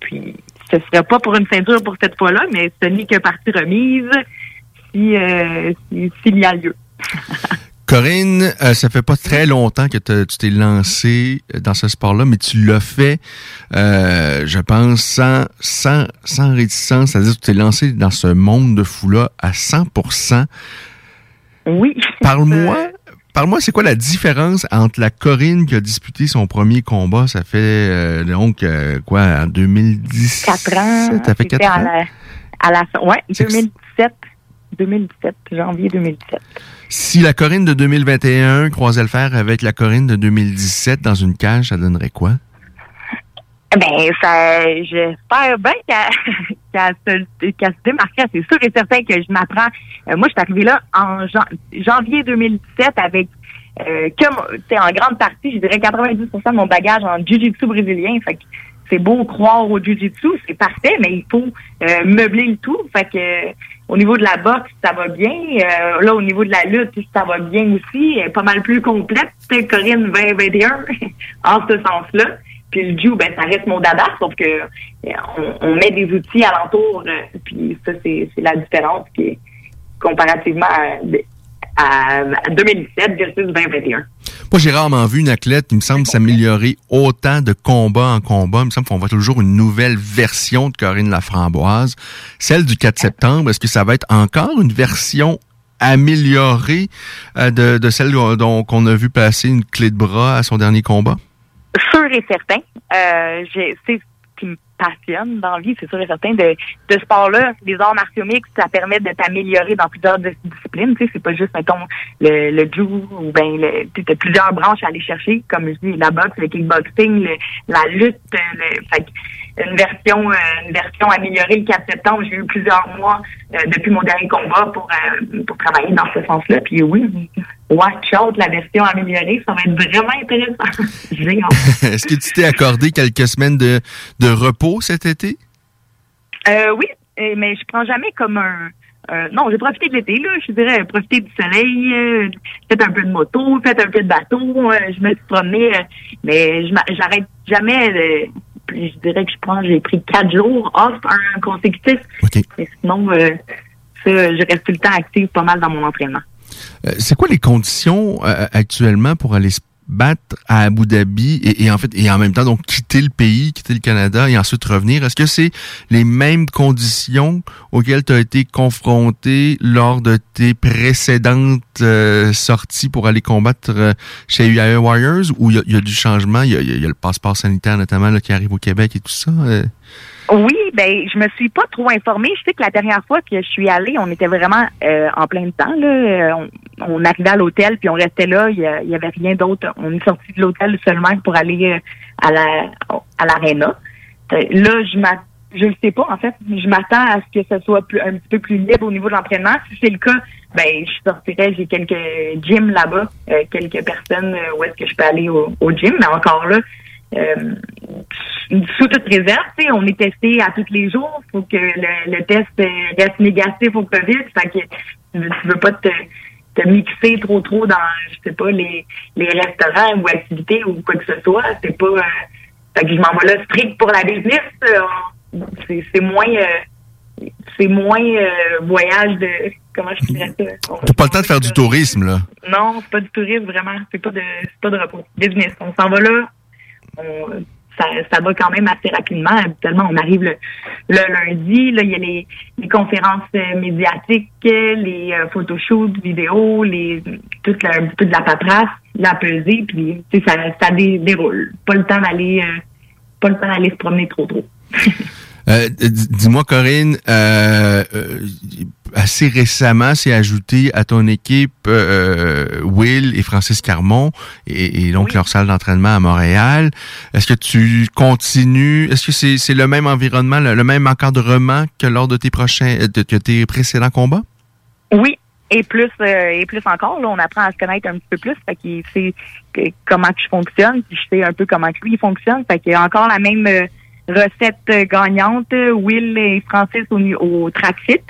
puis ce serait pas pour une ceinture pour cette fois-là, mais ce n'est que partie remise si euh, si- s'il y a lieu. Corinne, euh, ça fait pas très longtemps que tu t'es lancé dans ce sport-là, mais tu l'as fait, euh, je pense, sans, sans, sans réticence. C'est-à-dire que tu t'es lancé dans ce monde de fou-là à 100% Oui. Parle-moi, parle-moi, c'est quoi la différence entre la Corinne qui a disputé son premier combat, ça fait euh, donc euh, quoi, en 2017? Quatre ans. Ça fait c'était quatre à ans? la, à la ouais, 2017. 2017, janvier 2017. Si la Corinne de 2021 croisait le fer avec la Corinne de 2017 dans une cage, ça donnerait quoi? Ben, ça, j'espère bien qu'elle se, qu'elle se démarquerait. C'est sûr et certain que je m'apprends. Euh, moi, je suis arrivée là en jan- janvier 2017 avec, euh, comme, en grande partie, je dirais 90 de mon bagage en jiu-jitsu brésilien. Fait que c'est beau croire au jiu-jitsu, c'est parfait, mais il faut euh, meubler le tout. Fait que, au niveau de la boxe, ça va bien. Euh, là, au niveau de la lutte, ça va bien aussi. Elle est pas mal plus complète. Corinne 2021 en ce sens-là. Puis le jiu, ben, ça reste mon dada, sauf que euh, on, on met des outils alentour. euh, puis ça, c'est c'est la différence qui est comparativement à, à 2017 versus 2021. Moi, j'ai rarement vu une athlète, il me semble, s'améliorer autant de combat en combat. Il me semble qu'on voit toujours une nouvelle version de Corinne Laframboise. Celle du 4 septembre, est-ce que ça va être encore une version améliorée euh, de, de celle dont qu'on a vu passer une clé de bras à son dernier combat? sûr et certain. Euh, j'ai- c'est ce qui me passionne dans la vie, c'est sûr et certain. De, de ce sport-là, les arts martiaux mixtes, ça permet de t'améliorer dans plusieurs dis- disciplines. Tu sais, c'est pas juste, mettons, le, le jiu ou ben le, tu as plusieurs branches à aller chercher, comme je dis, la boxe, le kickboxing, le- la lutte. Le, fait une version euh, une version améliorée le 4 septembre. J'ai eu plusieurs mois euh, depuis mon dernier combat pour, euh, pour travailler dans ce sens-là. Puis oui, watch out la version améliorée, ça va être vraiment intéressant. Est-ce que tu t'es accordé quelques semaines de, de repos cet été? Euh, oui, mais je prends jamais comme un. euh, non, j'ai profité de l'été, là. Je dirais, profiter du soleil, euh, fait un peu de moto, fait un peu de bateau. euh, je me suis promenée, mais je j'arrête jamais. Je dirais que je prends, j'ai pris quatre jours off, un consécutif. Mais sinon, euh, ça, je reste tout le temps active pas mal dans mon entraînement. Euh, c'est quoi les conditions euh, actuellement pour aller se battre à Abu Dhabi et, en fait et en même temps donc quitter le pays, quitter le Canada et ensuite revenir Est-ce que c'est les mêmes conditions auxquelles tu as été confronté lors de tes précédentes euh, sorties pour aller combattre euh, chez UAE Warriors ou il y, a- du changement? Il y a, y a le passeport sanitaire notamment là, qui arrive au Québec et tout ça euh? Oui, ben je me suis pas trop informée. Je sais que la dernière fois que je suis allée, on était vraiment euh, en plein temps. Là. Euh, On, arrivait à l'hôtel, puis on restait là. Il y, avait rien d'autre. On est sorti de l'hôtel seulement pour aller euh, à la à l'aréna. Là, je. Je le sais pas, en fait. Je m'attends à ce que ce soit plus, un petit peu plus libre au niveau de l'entraînement. Si c'est le cas, ben, je sortirais, j'ai quelques gyms là-bas, quelques personnes où est-ce que je peux aller au gym, mais encore là, euh, sous toute réserve, tu sais, on est testé à tous les jours. faut que le, le test euh, reste négatif au COVID. Fait que tu veux, pas te, te mixer trop trop dans, je sais pas, les, les restaurants ou activités ou quoi que ce soit. C'est pas... euh, fait que je m'en vais là strict pour la business. c'est moins... euh, c'est moins voyage de... Comment je dirais ça? T'as pas le temps de faire du tourisme là. Non, c'est pas du tourisme, vraiment. C'est pas de c'est pas de repos. Business. On s'en va là. On, ça, ça va quand même assez rapidement. Habituellement, on arrive le, lundi. Là, il y a les, conférences euh, médiatiques, les euh, photoshoots, vidéos, les toute la, toute la paperasse, la pesée, puis ça, ça dé- déroule. Pas le temps d'aller euh, pas le temps d'aller se promener trop trop. Euh, Dis-moi, Corinne, euh, euh, assez récemment, c'est ajouté à ton équipe euh, Will et Francis Carmon et, et donc leur salle d'entraînement à Montréal. Est-ce que tu continues? Est-ce que c'est c'est le même environnement, le, le même encadrement que lors de tes prochains, euh, de, de tes précédents combats? Oui, et plus euh, et plus encore, là, on apprend à se connaître un petit peu plus. Fait qu'il sait que- comment que je fonctionne, puis je sais un peu comment que lui il fonctionne. Fait qu'il y a encore la même euh, recette euh, gagnante, Will et Francis au, au track fit.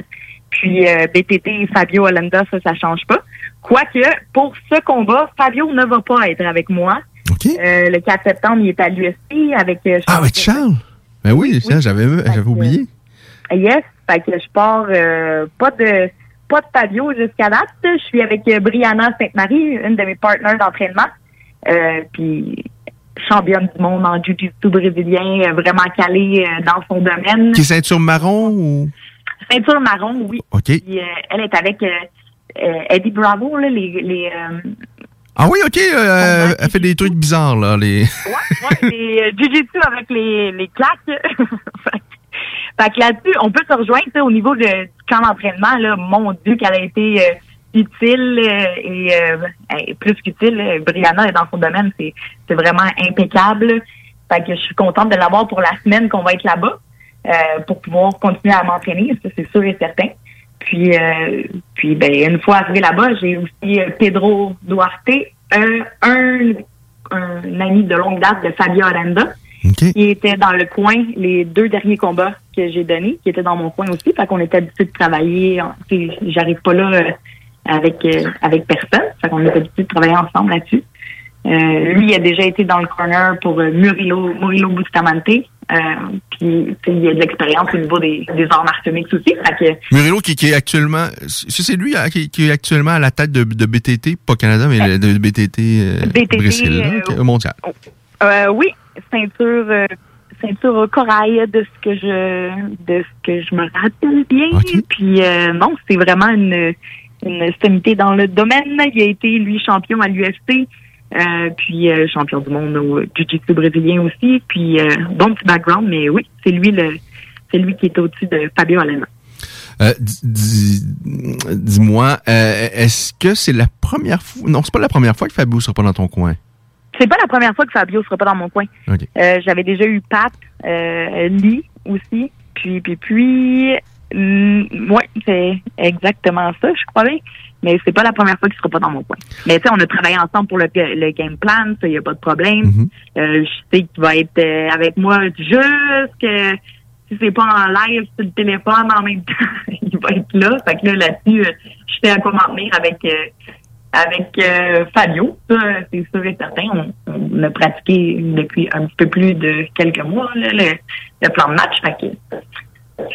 Puis euh, BTT et Fabio Hollanda, ça, ça change pas. Quoique, pour ce combat, Fabio ne va pas être avec moi. Euh, le 4 septembre, il est à l'UFC avec euh, Ah, avec Charles? Ben oui, ça, j'avais j'avais oublié. Yes, fait que je pars euh, pas de pas de Fabio jusqu'à date. Je suis avec euh, Brianna Sainte-Marie, une de mes partenaires d'entraînement. Euh, puis championne du monde en jiu-jitsu brésilien, euh, vraiment calée euh, dans son domaine. Qui est ceinture marron ou? Ceinture marron, oui. OK. Puis, euh, elle est avec euh, euh, Eddie Bravo, là, les, les, Ah oui, OK, elle fait des trucs bizarres, là. Les... ouais, les euh, jiu-jitsu avec les, les claques. fait que là-dessus, on peut se rejoindre au niveau de, du camp d'entraînement. Là, mon Dieu, qu'elle a été utile et euh, plus qu'utile. Brianna est dans son domaine, c'est c'est vraiment impeccable. Fait que je suis contente de l'avoir pour la semaine qu'on va être là-bas euh, pour pouvoir continuer à m'entraîner, ça c'est sûr et certain. Puis, euh, puis ben, une fois arrivé là-bas, j'ai aussi euh, Pedro Duarte, euh, un, un ami de longue date de Fabio Aranda, qui était dans le coin les deux derniers combats que j'ai donnés, qui était dans mon coin aussi. Fait qu'on était habitué de travailler. J'arrive pas là euh, avec euh, avec personne. Fait qu'on est habitué de travailler ensemble là-dessus. Euh, lui, il a déjà été dans le corner pour euh, Murilo, Murilo Bustamante. Euh, puis, il a de l'expérience au niveau des, des arts martiaux mixtes aussi. Fait que, Murilo qui, qui est actuellement, c'est lui hein, qui, qui est actuellement à la tête de, de BTT, pas Canada, mais de BTT, euh, BTT, Brésil, euh, ok, au mondial. Euh, oui, ceinture euh, ceinture corail de ce que je de ce que je me rappelle bien. Puis euh, non, c'est vraiment une une sommité dans le domaine. Il a été lui champion à l'UFC. Euh, puis euh, champion du monde au Jiu-Jitsu brésilien aussi. Puis euh, bon petit background, mais oui, c'est lui le c'est lui qui est au-dessus de Fabio Alena. Euh, di- di- Dis-moi, euh, est-ce que c'est la première fois, non, c'est pas la première fois que Fabio sera pas dans ton coin? C'est pas la première fois que Fabio sera pas dans mon coin. Euh, J'avais déjà eu Pat, euh, Lee aussi, puis puis puis, mm, ouais, c'est exactement ça, je crois bien. Mais c'est pas la première fois qu'il sera pas dans mon coin. Mais tu sais, on a travaillé ensemble pour le, le game plan, ça y a pas de problème. Euh, je sais qu'il va être euh, avec moi jusque si c'est pas en live sur le téléphone en même temps, il va être là. Fait que là là-dessus, euh, je sais à quoi m'en tenir avec euh, avec euh, Fabio, ça, c'est sûr et certain. On, on a pratiqué depuis un petit peu plus de quelques mois là, le, le plan de match. Fait que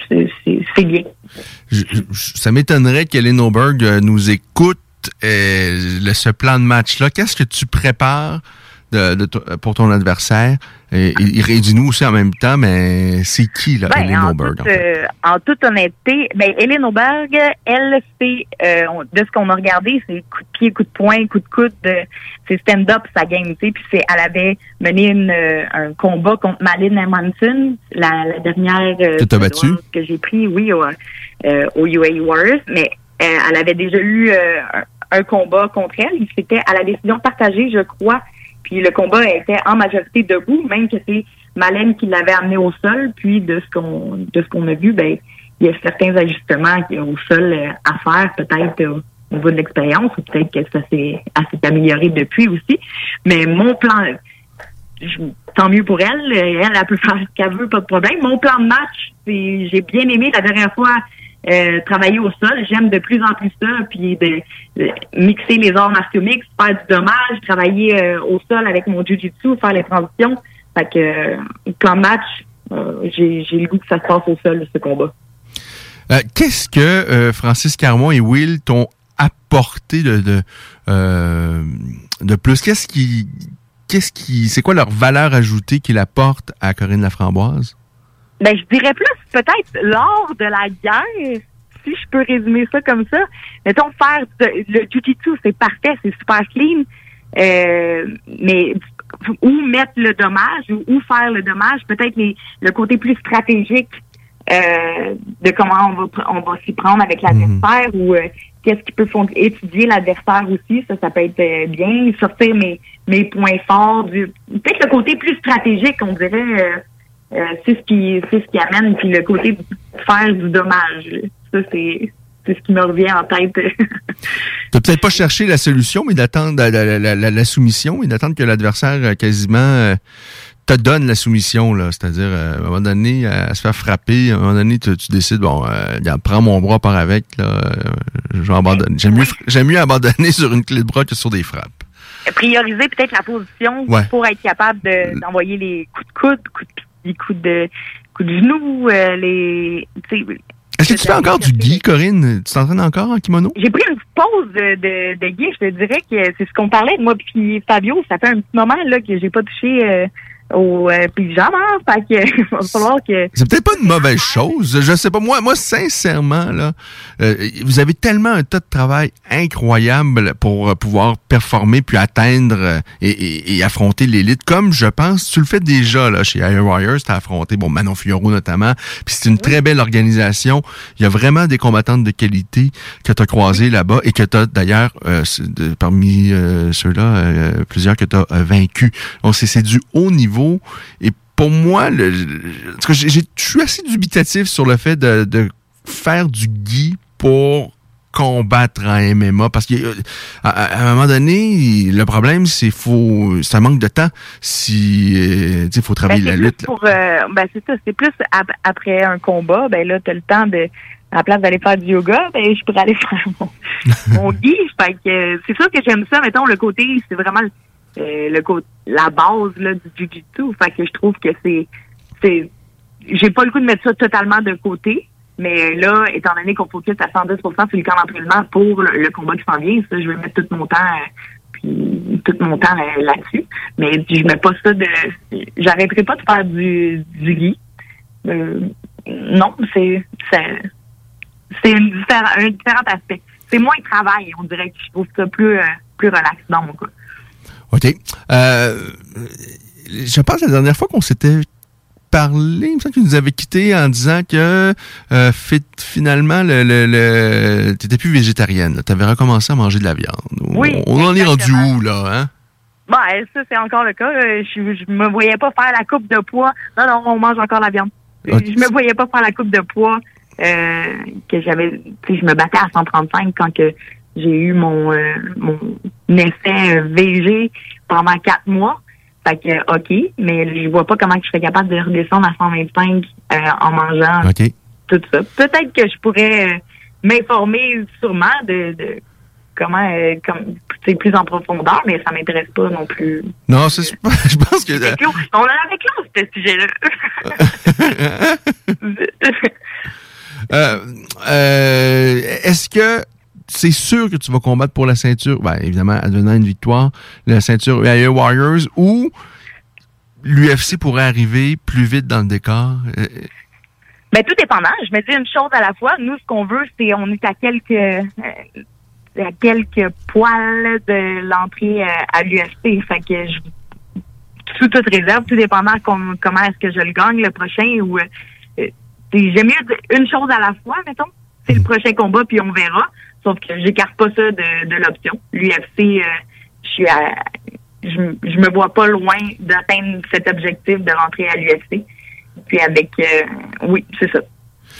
c'est- bien. Ça m'étonnerait qu'Hélène Auberg euh, nous écoute euh, ce plan de match-là. Qu'est-ce que tu prépares de, de to- pour ton adversaire? Et, et dis-nous aussi en même temps, mais c'est qui, là, Ben, Hélène en, Auberg? toute, en fait? euh, en toute honnêteté, ben, Hélène Auberg, elle, c'est, euh, de ce qu'on a regardé, c'est coup de pied, coup de poing, coup de coude, euh, c'est stand-up, sa game, tu sais, puis c'est, elle avait mené une, euh, un combat contre Malin Edmondson, la, la dernière euh, battu? que j'ai pris, oui, au, euh, au UAE Warriors, mais euh, elle avait déjà eu euh, un, un combat contre elle, c'était à la décision partagée, je crois, puis le combat était en majorité debout, même que c'est Malène qui l'avait amené au sol. Puis de ce qu'on de ce qu'on a vu, ben il y a certains ajustements au sol euh, à faire, peut-être euh, au niveau de l'expérience, ou peut-être que ça s'est amélioré depuis aussi. Mais mon plan, tant mieux pour elle, elle, elle peut faire ce qu'elle veut, pas de problème. Mon plan de match, j'ai bien aimé la dernière fois euh, travailler au sol. J'aime de plus en plus ça, puis de, mixer les arts martiaux mixtes, faire du dommage, travailler euh, au sol avec mon jiu-jitsu, faire les transitions. Fait que euh, de match, j'ai le goût que ça se passe au sol, ce combat. Qu'est-ce que Francis Carmon et Will t'ont apporté de, de plus? Qu'est-ce qui qu'est-ce qui, c'est quoi leur valeur ajoutée qu'ils apportent à Corinne Laframboise? Ben, je dirais plus peut-être lors de la guerre, si je peux résumer ça comme ça. Mettons, faire de- le jujitsu, c'est parfait, c'est super clean, euh, mais où mettre le dommage ou où faire le dommage, peut-être le côté plus stratégique euh, de comment on va on va s'y prendre avec l'adversaire ou euh, qu'est-ce qui peut fond- étudier l'adversaire aussi, ça ça peut être euh, bien, sortir mes mes points forts, du peut-être le côté plus stratégique, on dirait euh, c'est ce qui c'est ce qui amène puis le côté de faire du dommage. Ça c'est c'est ce qui me revient en tête. T'as peut-être pas cherché la solution, mais d'attendre la, la- la- la- la soumission et d'attendre que l'adversaire euh, quasiment euh, te donne la soumission, là. C'est-à-dire, euh, à un moment donné, à se faire frapper, à un moment donné, tu, tu décides, bon, prends mon bras par avec, là, je vais abandonner. J'aime mieux, j'aime mieux abandonner sur une clé de bras que sur des frappes. Prioriser peut-être la position Ouais. pour être capable de- d'envoyer les coups de coude, coups de pied, coups de coups de genoux, euh, les Est-ce que tu fais encore du gui, Corinne? Tu t'entraînes encore en kimono? J'ai pris une petite pause de, de. Je te dirais que c'est ce qu'on parlait de moi puis Fabio. Ça fait un petit moment là que j'ai pas touché euh, au euh, pyjama. Va falloir que. C'est peut-être pas une mauvaise chose. Je sais pas. Moi, moi sincèrement, là, euh, vous avez tellement un tas de travail incroyable pour euh, pouvoir performer puis atteindre euh, et, affronter l'élite. Comme je pense, tu le fais déjà là chez Air Warriors. T'as affronté bon Manon Fioro notamment. Puis c'est une très belle organisation. Il y a vraiment des combattantes de qualité que tu as croisées là-bas et que tu as d'ailleurs parmi ceux-là plusieurs que tu as vaincus. Donc c'est du haut niveau et pour moi, le, le- j'ai- je suis assez dubitatif sur le fait de, de faire du gui pour combattre en MMA parce qu'à à, un moment donné le problème c'est faut un manque de temps si euh, tu faut travailler Ben, la lutte pour euh, ben c'est ça, c'est plus ap- après un combat, ben là, t'as le temps de à la place d'aller faire du yoga, ben je pourrais aller faire mon, mon. Fait que euh, c'est sûr que j'aime ça, mettons, le côté, c'est vraiment euh, le la base là, du jiu-jitsu. Fait que je trouve que c'est c'est j'ai pas le coup de mettre ça totalement de côté. Mais là, étant donné qu'on focus à 110% sur le camp d'entraînement pour le, combat qui s'en vient, ça, je vais mettre tout mon temps euh, puis tout mon temps là- là-dessus. Mais je mets pas ça de. J'arrêterai pas de faire du, du gui. Euh, non, c'est c'est c'est un différent aspect. C'est moins travail, on dirait que je trouve ça plus euh, plus relax dans mon cas. OK. Euh, je pense la dernière fois qu'on s'était parlé, il me semble que tu nous avais quitté en disant que euh, fi- finalement, le, le, le t'étais plus végétarienne. Tu avais recommencé à manger de la viande. Oui, On, on en est rendu où, là? Hein? Ben, ça, c'est encore le cas. Euh, Je, je me voyais pas faire la coupe de poids. Non, non, on mange encore la viande. Ok. Je me voyais pas faire la coupe de poids euh, que j'avais. Tu sais, je me battais à 135 quand que j'ai eu mon euh, mon essai euh, VG pendant quatre mois. Fait que, OK, mais je vois pas comment je serais capable de redescendre à 125 euh, en mangeant tout ça. Peut-être que je pourrais euh, m'informer sûrement de, de comment, euh, comme, tu sais, plus en profondeur, mais ça m'intéresse pas non plus. Non, c'est, je pense que... On en avait clos, ce sujet-là. Euh, euh, Est-ce que c'est sûr que tu vas combattre pour la ceinture, ben, évidemment, advenant une victoire, la ceinture UAE Warriors, ou l'UFC pourrait arriver plus vite dans le décor? Euh, Ben, tout dépendant. Je me dis une chose à la fois. Nous, ce qu'on veut, c'est on est à quelques euh, à quelques poils de l'entrée euh, à l'UFC. Fait que je sous toute réserve, tout dépendant com- comment est-ce que je le gagne le prochain ou euh, euh, j'aime mieux dire une chose à la fois, mettons. C'est le prochain combat, puis on verra. Sauf que j'écarte pas ça de, de l'option. L'UFC, euh, je suis à je, je me vois pas loin d'atteindre cet objectif de rentrer à l'UFC. Puis avec euh, oui, c'est ça.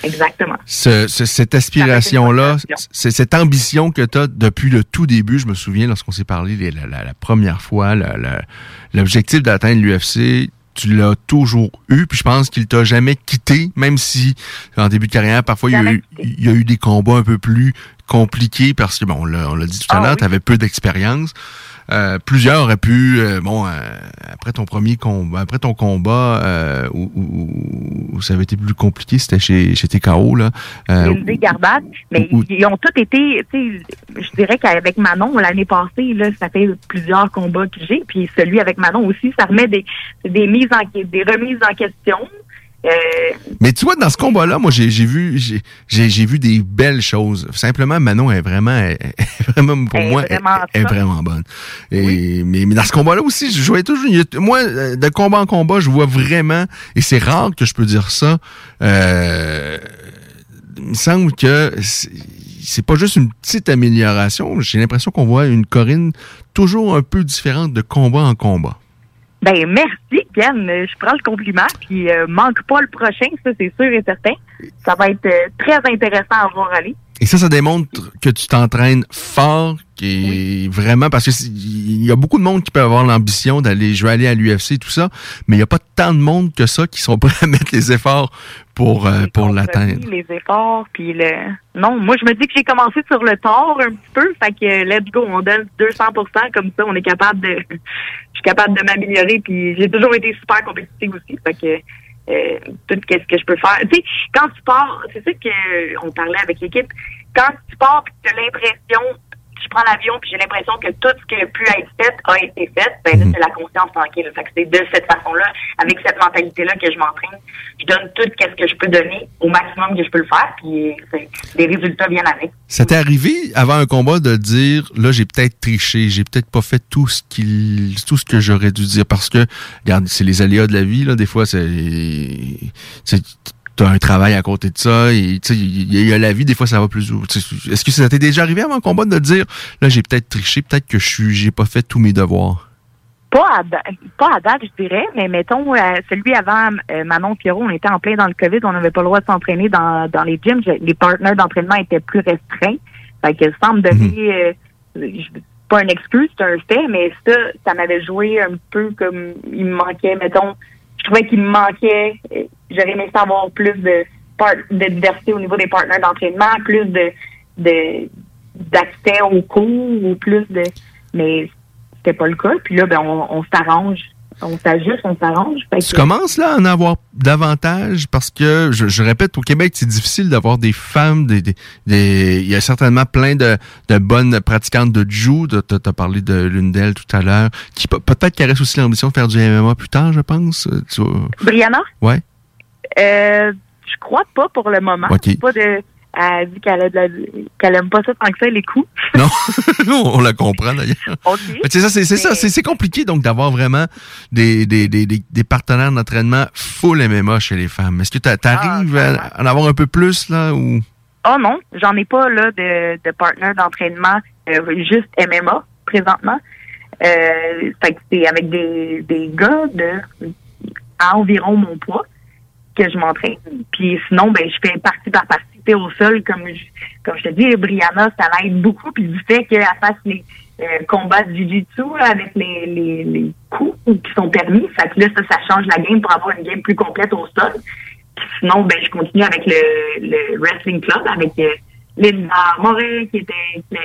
Exactement. ce- ce- cette aspiration-là, c'est cette ambition que tu as depuis le tout début. Je me souviens lorsqu'on s'est parlé les- la, la- la première fois, l'objectif d'atteindre l'UFC, tu l'as toujours eu. Puis je pense qu'il t'a jamais quitté, même si en début de carrière, parfois il y, a eu, il y a eu des combats un peu plus compliqués parce que, bon, on l'a on l'a dit tout à Ah l'heure, oui. tu avais peu d'expérience. euh, plusieurs auraient pu, euh, bon, euh, après ton premier combat, après ton combat, euh, où, où- où ça avait été plus compliqué, c'était chez, chez TKO, là. Euh, mais ils ont tous été, tu sais, je dirais qu'avec Manon, l'année passée, là, ça fait plusieurs combats que j'ai, puis celui avec Manon aussi, ça remet des, des mises en, des remises en question. Euh, Mais tu vois, dans ce combat-là, moi, j'ai vu, j'ai- vu des belles choses. Simplement, Manon est vraiment, est- vraiment pour Elle est moi, vraiment est, vraiment bonne. Et, mais, mais dans ce combat-là aussi, je voyais toujours, moi, euh, de combat en combat, je vois vraiment, et c'est rare que je peux dire ça, euh, il me semble que c'est c'est pas juste une petite amélioration. J'ai l'impression qu'on voit une Corinne toujours un peu différente de combat en combat. Ben, merci, Ken. Je prends le compliment, puis euh, manque pas le prochain, ça, c'est sûr et certain. Ça va être euh, très intéressant à voir aller. Et ça, ça démontre que tu t'entraînes fort, et vraiment, parce que il y a beaucoup de monde qui peut avoir l'ambition d'aller, je vais aller à l'UFC et tout ça, mais il n'y a pas tant de monde que ça qui sont prêts à mettre les efforts pour, euh, pour l'atteindre. les efforts, puis le... Non, moi, je me dis que j'ai commencé sur le tort un petit peu, fait que let's go, on donne 200% comme ça, on est capable de... Je suis capable de m'améliorer, puis j'ai toujours été super compétitive aussi, fait que euh, tout ce que je peux faire. Tu sais, quand tu pars, c'est ça que on parlait avec l'équipe, quand tu pars puis tu as l'impression, je prends l'avion puis j'ai l'impression que tout ce qui a pu être fait a été fait, ben là, c'est la conscience tranquille. Fait que c'est de cette façon-là, avec cette mentalité-là que je m'entraîne. Je donne tout ce que je peux donner au maximum que je peux le faire, puis les résultats viennent avec. Ça t'est arrivé avant un combat de dire là j'ai peut-être triché, j'ai peut-être pas fait tout ce qu'il tout ce que j'aurais dû dire? Parce que regarde, c'est les aléas de la vie là, des fois c'est c'est t'as un travail à côté de ça et tu sais il y, a- il y a la vie des fois ça va plus Est-ce que ça t'est déjà arrivé avant un combat de dire là j'ai peut-être triché, peut-être que je suis j'ai pas fait tous mes devoirs? Pas à, pas à date, je dirais, mais mettons, euh, celui avant euh, Manon Pierrot, on était en plein dans le COVID, on n'avait pas le droit de s'entraîner dans, dans les gyms. Je- les partenaires d'entraînement étaient plus restreints. Fait que sans me donner, euh, je- pas une excuse, c'est un fait, mais ça, ça m'avait joué un peu comme il me manquait, mettons, trouvais qu'il me manquait, j'aurais aimé savoir plus de, de diversité au niveau des partenaires d'entraînement, plus de, de d'accès aux cours ou plus de, mais c'était pas le cas. Puis là, ben, on s'arrange. On s'ajuste, on s'arrange. Tu que- commences là à en avoir davantage parce que, je, je répète, au Québec, c'est difficile d'avoir des femmes. Des, des, des- il y a certainement plein de, de bonnes pratiquantes de Jiu. Tu as parlé de l'une d'elles tout à l'heure. qui peut- Peut-être qu'elle reste aussi l'ambition de faire du MMA plus tard, je pense. Euh, Tu. Brianna, Ouais. euh, je crois pas pour le moment. Pas de, elle dit qu'elle a qu'elle aime pas ça tant que ça, les coups. Non, on la comprend d'ailleurs. OK. Mais c'est ça, c'est ça, c'est compliqué donc d'avoir vraiment des, des, des, des, des partenaires d'entraînement full MMA chez les femmes. Est-ce que tu arrives à en avoir un peu plus là ou? Oh non, j'en ai pas là de, de partner d'entraînement euh, juste MMA présentement. Euh, fait que c'est avec des, des gars de à environ mon poids que je m'entraîne. Puis sinon, ben je fais partie par partie au sol, comme je, comme je te dis, Brianna, ça l'aide beaucoup. Puis du fait qu'elle fasse les euh, combats de jiu-jitsu avec les, les, les coups qui sont permis, fait que là, ça, ça change la game pour avoir une game plus complète au sol. Puis sinon, ben, je continue avec le, le Wrestling Club, avec euh, Linda Moret, qui était qui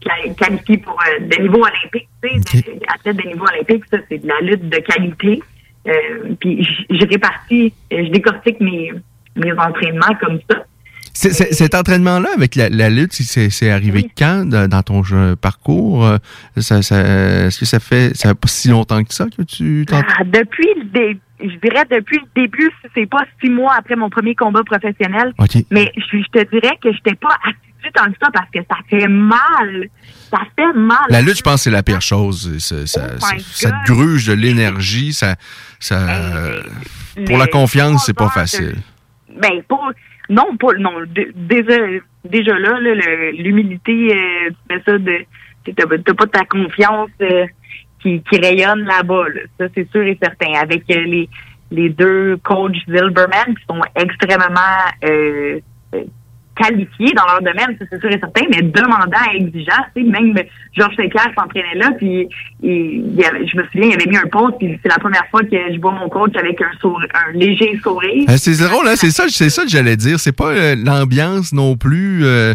qui qualifiée pour euh, des niveaux olympiques. Tu sais, athlète de niveau olympique, ça, c'est de la lutte de qualité. Euh, puis je répartis, euh, je décortique mes, mes entraînements comme ça. Cet entraînement-là avec la, la lutte, c'est c'est arrivé quand dans, dans ton jeu- parcours? Euh, Ça, ça- Est-ce que ça fait ça fait pas si longtemps que ça que tu? Ah, depuis le dé- je dirais depuis le début, c'est pas six mois après mon premier combat professionnel. Mais je, je te dirais que j'étais pas assidue dans ça parce que ça fait mal. Ça fait mal. La lutte, je pense, c'est la pire chose. Ça, Oh ça- gruge de l'énergie. Ça, ça, pour la confiance, c'est pas de- facile. Ben. Non, pas. Non. Déjà, déjà là, l'humilité, euh, tu ça de. T'as pas ta confiance euh, qui, qui rayonne là-bas. là. Ça, c'est sûr et certain. Avec euh, les, les deux coachs Zilberman qui sont extrêmement euh, euh, qualifiés dans leur domaine, c'est sûr et certain, mais demandant et exigeant. Tu sais, même Georges Saint-Clair s'entraînait là, puis il, il avait- je me souviens, il avait mis un post, puis c'est la première fois que je vois mon coach avec un, sourire, un léger sourire. Euh, C'est drôle, hein? c'est ça, c'est ça que j'allais dire. C'est pas euh, l'ambiance non plus. euh,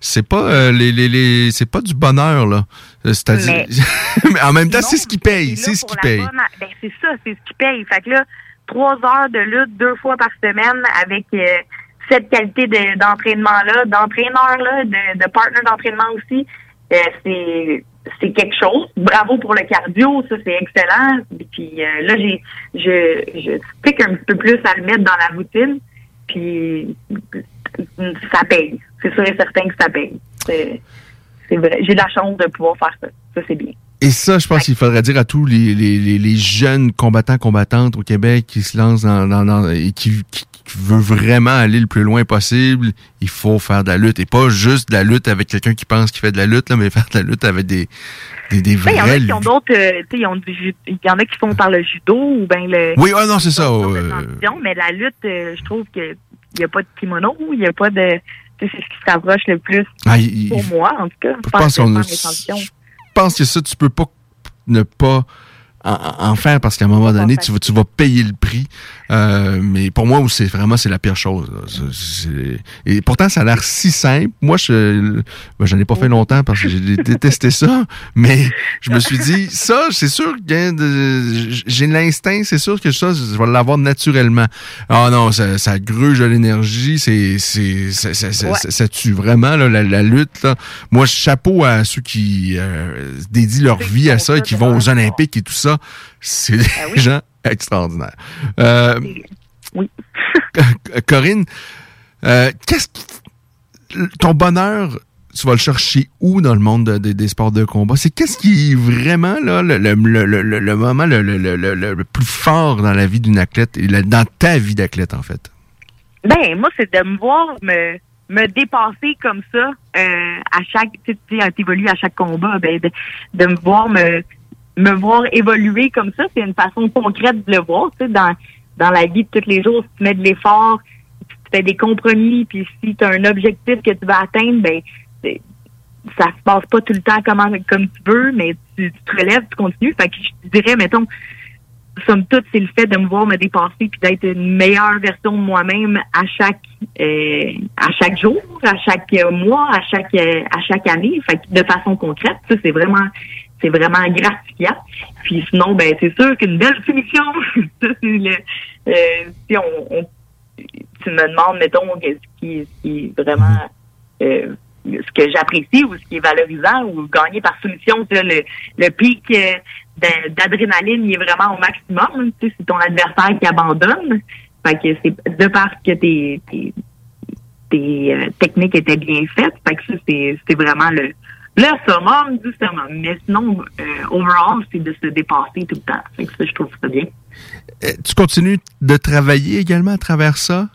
c'est pas euh, les, les, les- c'est pas du bonheur là. C'est-à-dire, mais en même temps, c'est ce qui paye, c'est ce qui paye. bonne- Ben, c'est ça, c'est ce qui paye. Fait que là, trois heures de lutte deux fois par semaine avec cette qualité de- d'entraînement-là, d'entraîneur-là, de, de partner d'entraînement aussi, euh, c'est c'est quelque chose. Bravo pour le cardio, ça c'est excellent. Puis euh, là, j'ai je, je pique un petit peu plus à le mettre dans la routine. Puis ça paye. C'est sûr et certain que ça paye. C'est c'est vrai. J'ai la chance de pouvoir faire ça. Ça, c'est bien. Et ça, je pense qu'il faudrait dire à tous les, les, les, les jeunes combattants, combattantes au Québec qui se lancent dans, dans, dans- et qui, qui, qui veut vraiment aller le plus loin possible, il faut faire de la lutte. Et pas juste de la lutte avec quelqu'un qui pense qu'il fait de la lutte, là, mais faire de la lutte avec des, des, des Ben, Il y en a vrais... qui ont d'autres, euh, il y en a qui font par le judo ou ben le. Oui, ah non, c'est ça. euh, mais la lutte, euh, je trouve que il y a pas de kimono, il y a pas de, c'est ce qui se rapproche le plus Ah, il- pour moi en tout cas. je pense que a- je pense que ça, tu peux pas ne pas en, en faire parce qu'à un moment donné, tu tu vas payer le prix. Euh, mais pour moi, c'est vraiment c'est la pire chose. Et pourtant, ça a l'air si simple. Moi, je ben, j'en ai pas fait longtemps parce que j'ai détesté ça. Mais je me suis dit, ça, c'est sûr que hein, de- j'ai l'instinct, c'est sûr que ça, je vais l'avoir naturellement. Ah non, ça, ça gruge de l'énergie, c'est c'est ça, ça, ça- tue vraiment là, la, la lutte. Là. Moi, chapeau à ceux qui euh, dédient leur vie à ça et qui vont aux Olympiques et tout ça. C'est des gens extraordinaires. Euh, oui. Corinne, euh, qu'est-ce qui- ton bonheur, tu vas le chercher où dans le monde de- de- des sports de combat? C'est qu'est-ce qui est vraiment là, le, le, le, le- le moment le, le, le, le- le plus fort dans la vie d'une athlète et dans ta vie d'athlète, en fait? Ben, moi, c'est de me voir me, me dépasser comme ça euh, à chaque, tu sais, tu t'évolues à chaque combat, ben, de, de me voir me, me voir évoluer comme ça, c'est une façon concrète de le voir, tu sais, dans, dans la vie de tous les jours, si tu mets de l'effort, si tu fais des compromis, puis si tu as un objectif que tu vas atteindre, ben, ça se passe pas tout le temps comme, comme tu veux, mais tu, te relèves, tu continues. Fait que je dirais, mettons, somme toute, c'est le fait de me voir me dépasser puis d'être une meilleure version de moi-même à chaque euh, à chaque jour, à chaque mois, à chaque à chaque année, fait que de façon concrète, ça c'est vraiment c'est vraiment gratifiant. Puis sinon, ben c'est sûr qu'une belle finition, ça c'est le euh, si on, on- tu me demandes mettons ce qui, ce qui est vraiment euh, ce que j'apprécie ou ce qui est valorisant ou gagner par c'est le, le pic euh, d'adrénaline, il est vraiment au maximum. Tu sais, c'est ton adversaire qui abandonne. Fait que c'est de parce que tes, tes, tes, euh, techniques étaient bien faites. Fait que ça, c'est vraiment le, le summum du summum. Mais sinon, euh, overall, c'est de se dépasser tout le temps. Fait que ça, je trouve ça bien. Euh, Tu continues de travailler également à travers ça?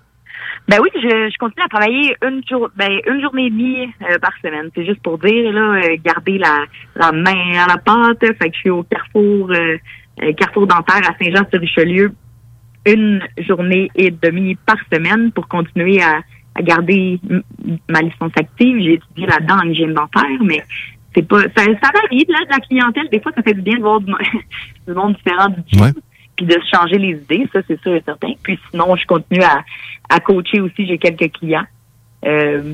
Ben oui, je, je continue à travailler une jour, ben une journée et demie euh, par semaine. C'est juste pour dire là, euh, garder la, la main à la pâte. Fait que je suis au Carrefour, Carrefour dentaire à Saint-Jean-sur-Richelieu une journée et demie par semaine pour continuer à, à garder ma licence active. J'ai étudié là-dedans en hygiène dentaire, mais c'est pas ça, ça varie là, de la clientèle. Des fois, ça fait du bien de voir du, mo- du monde différent du gym puis de se changer les idées, ça c'est sûr et certain. Puis sinon, je continue à, à coacher aussi. J'ai quelques clients euh,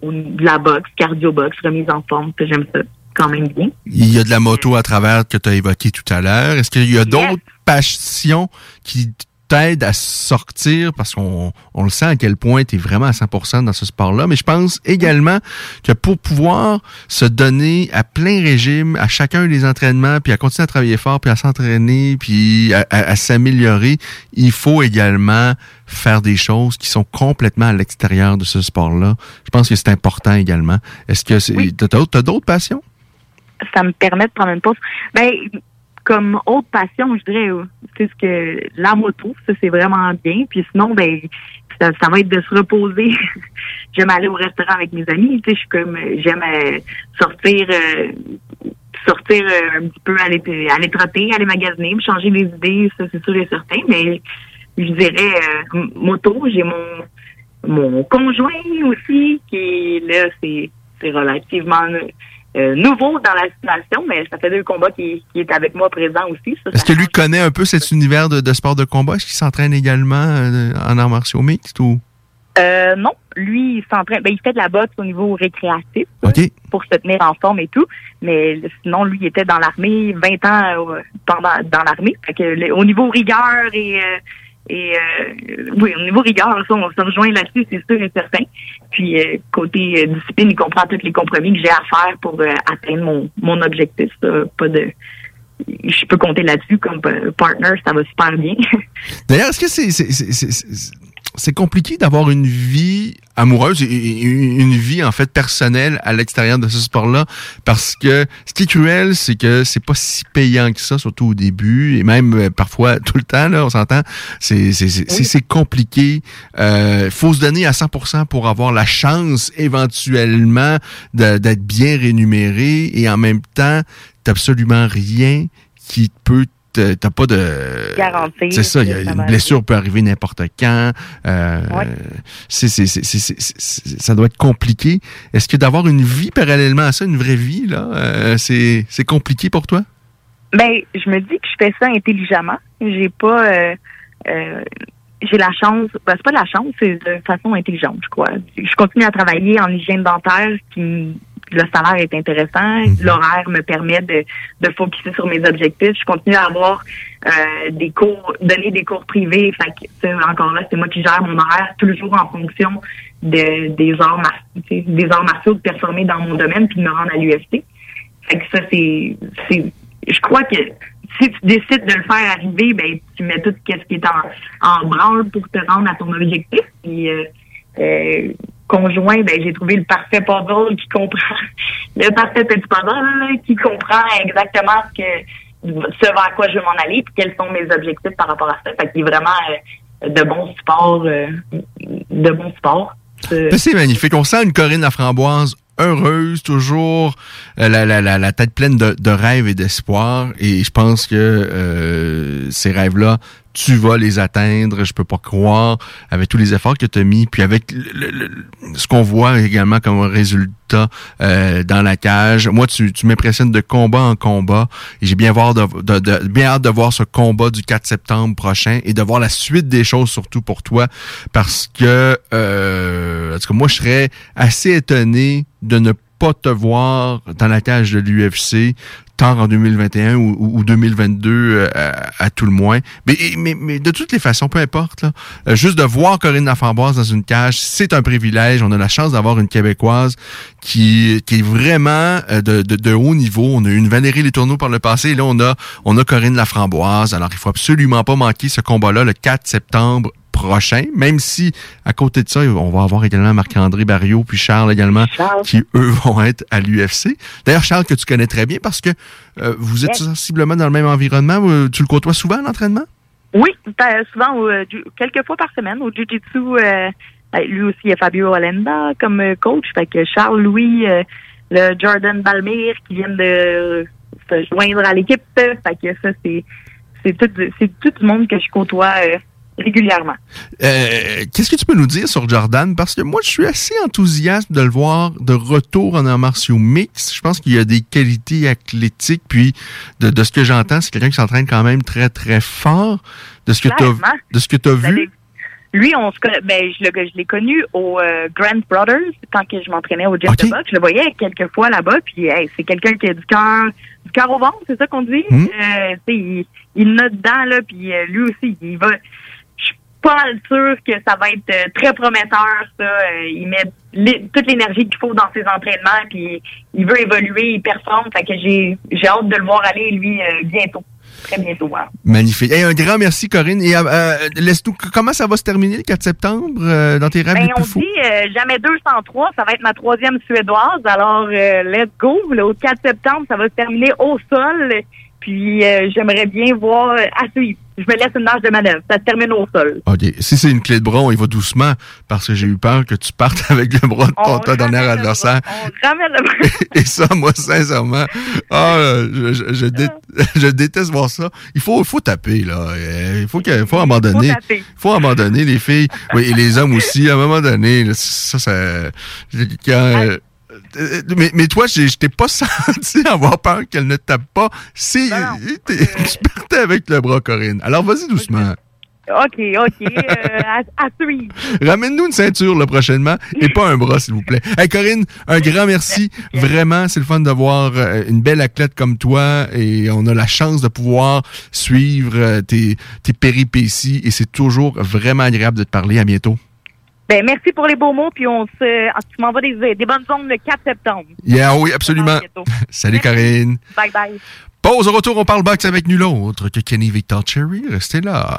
de la boxe, cardio boxe, remise en forme, que j'aime ça quand même bien. Il y a de la moto à travers que tu as évoqué tout à l'heure. Est-ce qu'il y a d'autres passions qui t'aident à sortir parce qu'on on le sent à quel point tu es vraiment à 100% dans ce sport-là, mais je pense également que pour pouvoir se donner à plein régime à chacun des entraînements, puis à continuer à travailler fort, puis à s'entraîner, puis à, à- à s'améliorer, il faut également faire des choses qui sont complètement à l'extérieur de ce sport-là. Je pense que c'est important également. Est-ce que c'est t'as d'autres t'as d'autres passions? ça me permet de prendre une pause. Ben, comme autre passion, je dirais, c'est ce que la moto, ça c'est vraiment bien. Puis sinon, ben, ça, va être de se reposer. j'aime aller au restaurant avec mes amis. Tu sais, je suis comme, j'aime euh, sortir, euh, sortir euh, un petit peu, aller, aller trotter, aller magasiner, me changer les idées, ça c'est sûr et certain. Mais je dirais moto, j'ai mon mon conjoint aussi, qui là, c'est c'est relativement euh, nouveau dans la situation, mais ça fait deux combats qui, qui est avec moi présent aussi. Est-ce que lui connaît un peu cet univers de, de sport de combat? Est-ce qu'il s'entraîne également euh, en arts martiaux mixtes ou? Euh, non, lui, il s'entraîne. Ben, il fait de la boxe au niveau récréatif OK. pour se tenir en forme et tout. Mais sinon, lui, il était dans l'armée 20 ans euh, pendant dans l'armée. Fait que le- au niveau rigueur et euh, et euh, oui, au niveau rigueur, ça, on se rejoint là-dessus, c'est sûr et certain. Puis euh, côté euh, discipline, il comprend tous les compromis que j'ai à faire pour euh, atteindre mon mon objectif. Pas de je peux compter là-dessus comme euh, partner, ça va super bien. D'ailleurs, est-ce que c'est c'est- c'est- c'est- compliqué d'avoir une vie amoureuse et une vie en fait personnelle à l'extérieur de ce sport-là parce que ce qui est cruel, c'est que c'est pas si payant que ça, surtout au début et même euh, parfois tout le temps là, on s'entend. C'est c'est compliqué. Euh, faut se donner à 100% pour avoir la chance éventuellement d'être bien rémunéré et en même temps, t'as absolument rien qui peut T'as pas de. Garantir C'est ça, y a une blessure peut arriver n'importe quand. Euh, Ouais. c'est, c'est, c'est, c'est- c'est- c'est- ça doit être compliqué. Est-ce que d'avoir une vie parallèlement à ça, une vraie vie, là, euh, c'est, c'est compliqué pour toi? Ben, je me dis que je fais ça intelligemment. J'ai pas, euh, j'ai la chance. Ben, c'est pas de la chance, c'est de façon intelligente, je crois. Je continue à travailler en hygiène dentaire, qui le salaire est intéressant, l'horaire me permet de, de focuser sur mes objectifs. Je continue à avoir euh, des cours, donner des cours privés. Fait que, encore là, c'est moi qui gère mon horaire toujours en fonction de, des arts martiaux, des arts martiaux de performer dans mon domaine puis de me rendre à l'UFC. Fait que ça, c'est, c'est, je crois que si tu décides de le faire arriver, ben, tu mets tout ce qui est en, en branle pour te rendre à ton objectif. Puis, euh, euh, conjoint, ben, j'ai trouvé le parfait puzzle qui comprend, le parfait petit qui comprend exactement ce vers quoi je veux m'en aller, puis quels sont mes objectifs par rapport à ça. Fait qu'il est vraiment euh, de bons sports, euh, de. Euh, Ben, c'est magnifique. On sent une Corinne Laframboise heureuse, toujours la, la, la, la tête pleine de, rêves et d'espoir. Et je pense que ces rêves-là, tu vas les atteindre. Je peux pas croire avec tous les efforts que tu as mis, puis avec ce qu'on voit également comme résultat euh, dans la cage. Moi, tu, m'impressionnes de combat en combat. Et j'ai bien, voir bien hâte de voir ce combat du 4 septembre prochain et de voir la suite des choses surtout pour toi. Parce que, euh, moi, je serais assez étonné de ne pas te voir dans la cage de l'UFC en 2021 ou, ou- ou 2022 euh, à, tout le moins. Mais, mais, mais de toutes les façons, peu importe, là, euh, juste de voir Corinne Laframboise dans une cage, c'est un privilège. On a la chance d'avoir une Québécoise qui, qui est vraiment euh, de, de, de haut niveau. On a eu une Valérie Les Tourneaux par le passé. Et là, on a, on a Corinne Laframboise. Alors, il faut absolument pas manquer ce combat-là le 4 septembre prochain, même si à côté de ça, on va avoir également Marc-André Barriot puis Charles également, qui eux vont être à l'UFC. D'ailleurs, Charles, que tu connais très bien parce que euh, vous êtes Yes. sensiblement dans le même environnement. Euh, Tu le côtoies souvent à l'entraînement? Oui, t'as- souvent, euh, quelques fois par semaine, au Jiu-Jitsu, euh, ben, lui aussi, il y a Fabio Alenda comme coach. Fait que Charles Louis, le Jordan Balmire qui viennent de se joindre à l'équipe. Fait que ça, c'est c'est tout, tout du monde que je côtoie euh, régulièrement. Euh, Qu'est-ce que tu peux nous dire sur Jordan? Parce que moi, je suis assez enthousiaste de le voir de retour en arts martiaux mix. Je pense qu'il y a des qualités athlétiques. Puis, de, de ce que j'entends, c'est quelqu'un qui s'entraîne quand même très, très fort. De ce que tu as, vu? Lui, on se connaît, ben, je l'ai je l'ai connu au euh, Grand Brothers quand que je m'entraînais au gym Ok. de boxe. Je le voyais quelques fois là-bas, puis hey, c'est quelqu'un qui a du cœur, du cœur au ventre, c'est ça qu'on dit? Hmm. Euh, il note dedans là, puis euh, lui aussi, il va. Pas mal sûre que ça va être euh, très prometteur. Ça, Euh, il met toute l'énergie qu'il faut dans ses entraînements, puis il veut évoluer, il performe. Fait que j'ai j'ai hâte de le voir aller lui euh, bientôt, très bientôt. Magnifique. Hey, un grand merci, Corinne. Et euh, laisse-nous, comment ça va se terminer le 4 septembre euh, dans tes rêves Ben, les on fous? dit euh, jamais 203, ça va être ma troisième suédoise. Alors, let's go. Le 4 septembre, ça va se terminer au sol. Puis euh, j'aimerais bien voir euh, à suivre. Je me laisse une marge de manœuvre. Ça se termine au sol. OK. Si c'est une clé de bras, on y va doucement parce que j'ai eu peur que tu partes avec le bras de ton, On ta dernière ramène le adversaire. On ramène le bras. Et ça, moi, sincèrement, ah, je, je- je dé- je déteste voir ça. Il faut, il faut taper, là. Euh, Il faut, que, faut abandonner. Faut taper. Il faut abandonner les filles. Oui, et les hommes aussi. À un moment donné, là, ça, ça. quand, euh, euh, mais, mais toi, je t'ai pas senti avoir peur qu'elle ne tape pas. C'est, t'es- tu partais avec le bras, Corinne. Alors, vas-y doucement. OK, OK. euh, à, à suivre. Ramène-nous une ceinture là, prochainement et pas un bras, s'il vous plaît. Hey, Corinne, un grand merci. Vraiment, c'est le fun de voir euh, une belle athlète comme toi et on a la chance de pouvoir suivre euh, tes, tes péripéties et c'est toujours vraiment agréable de te parler. À bientôt. Ben, merci pour les beaux mots. Puis on se, tu m'envoies des, des bonnes ondes le 4 septembre. Yeah, oui, absolument. Salut, Corinne. Bye bye. Pause au retour, on parle boxe avec nul autre que Kenny Victor Cherry. Restez là.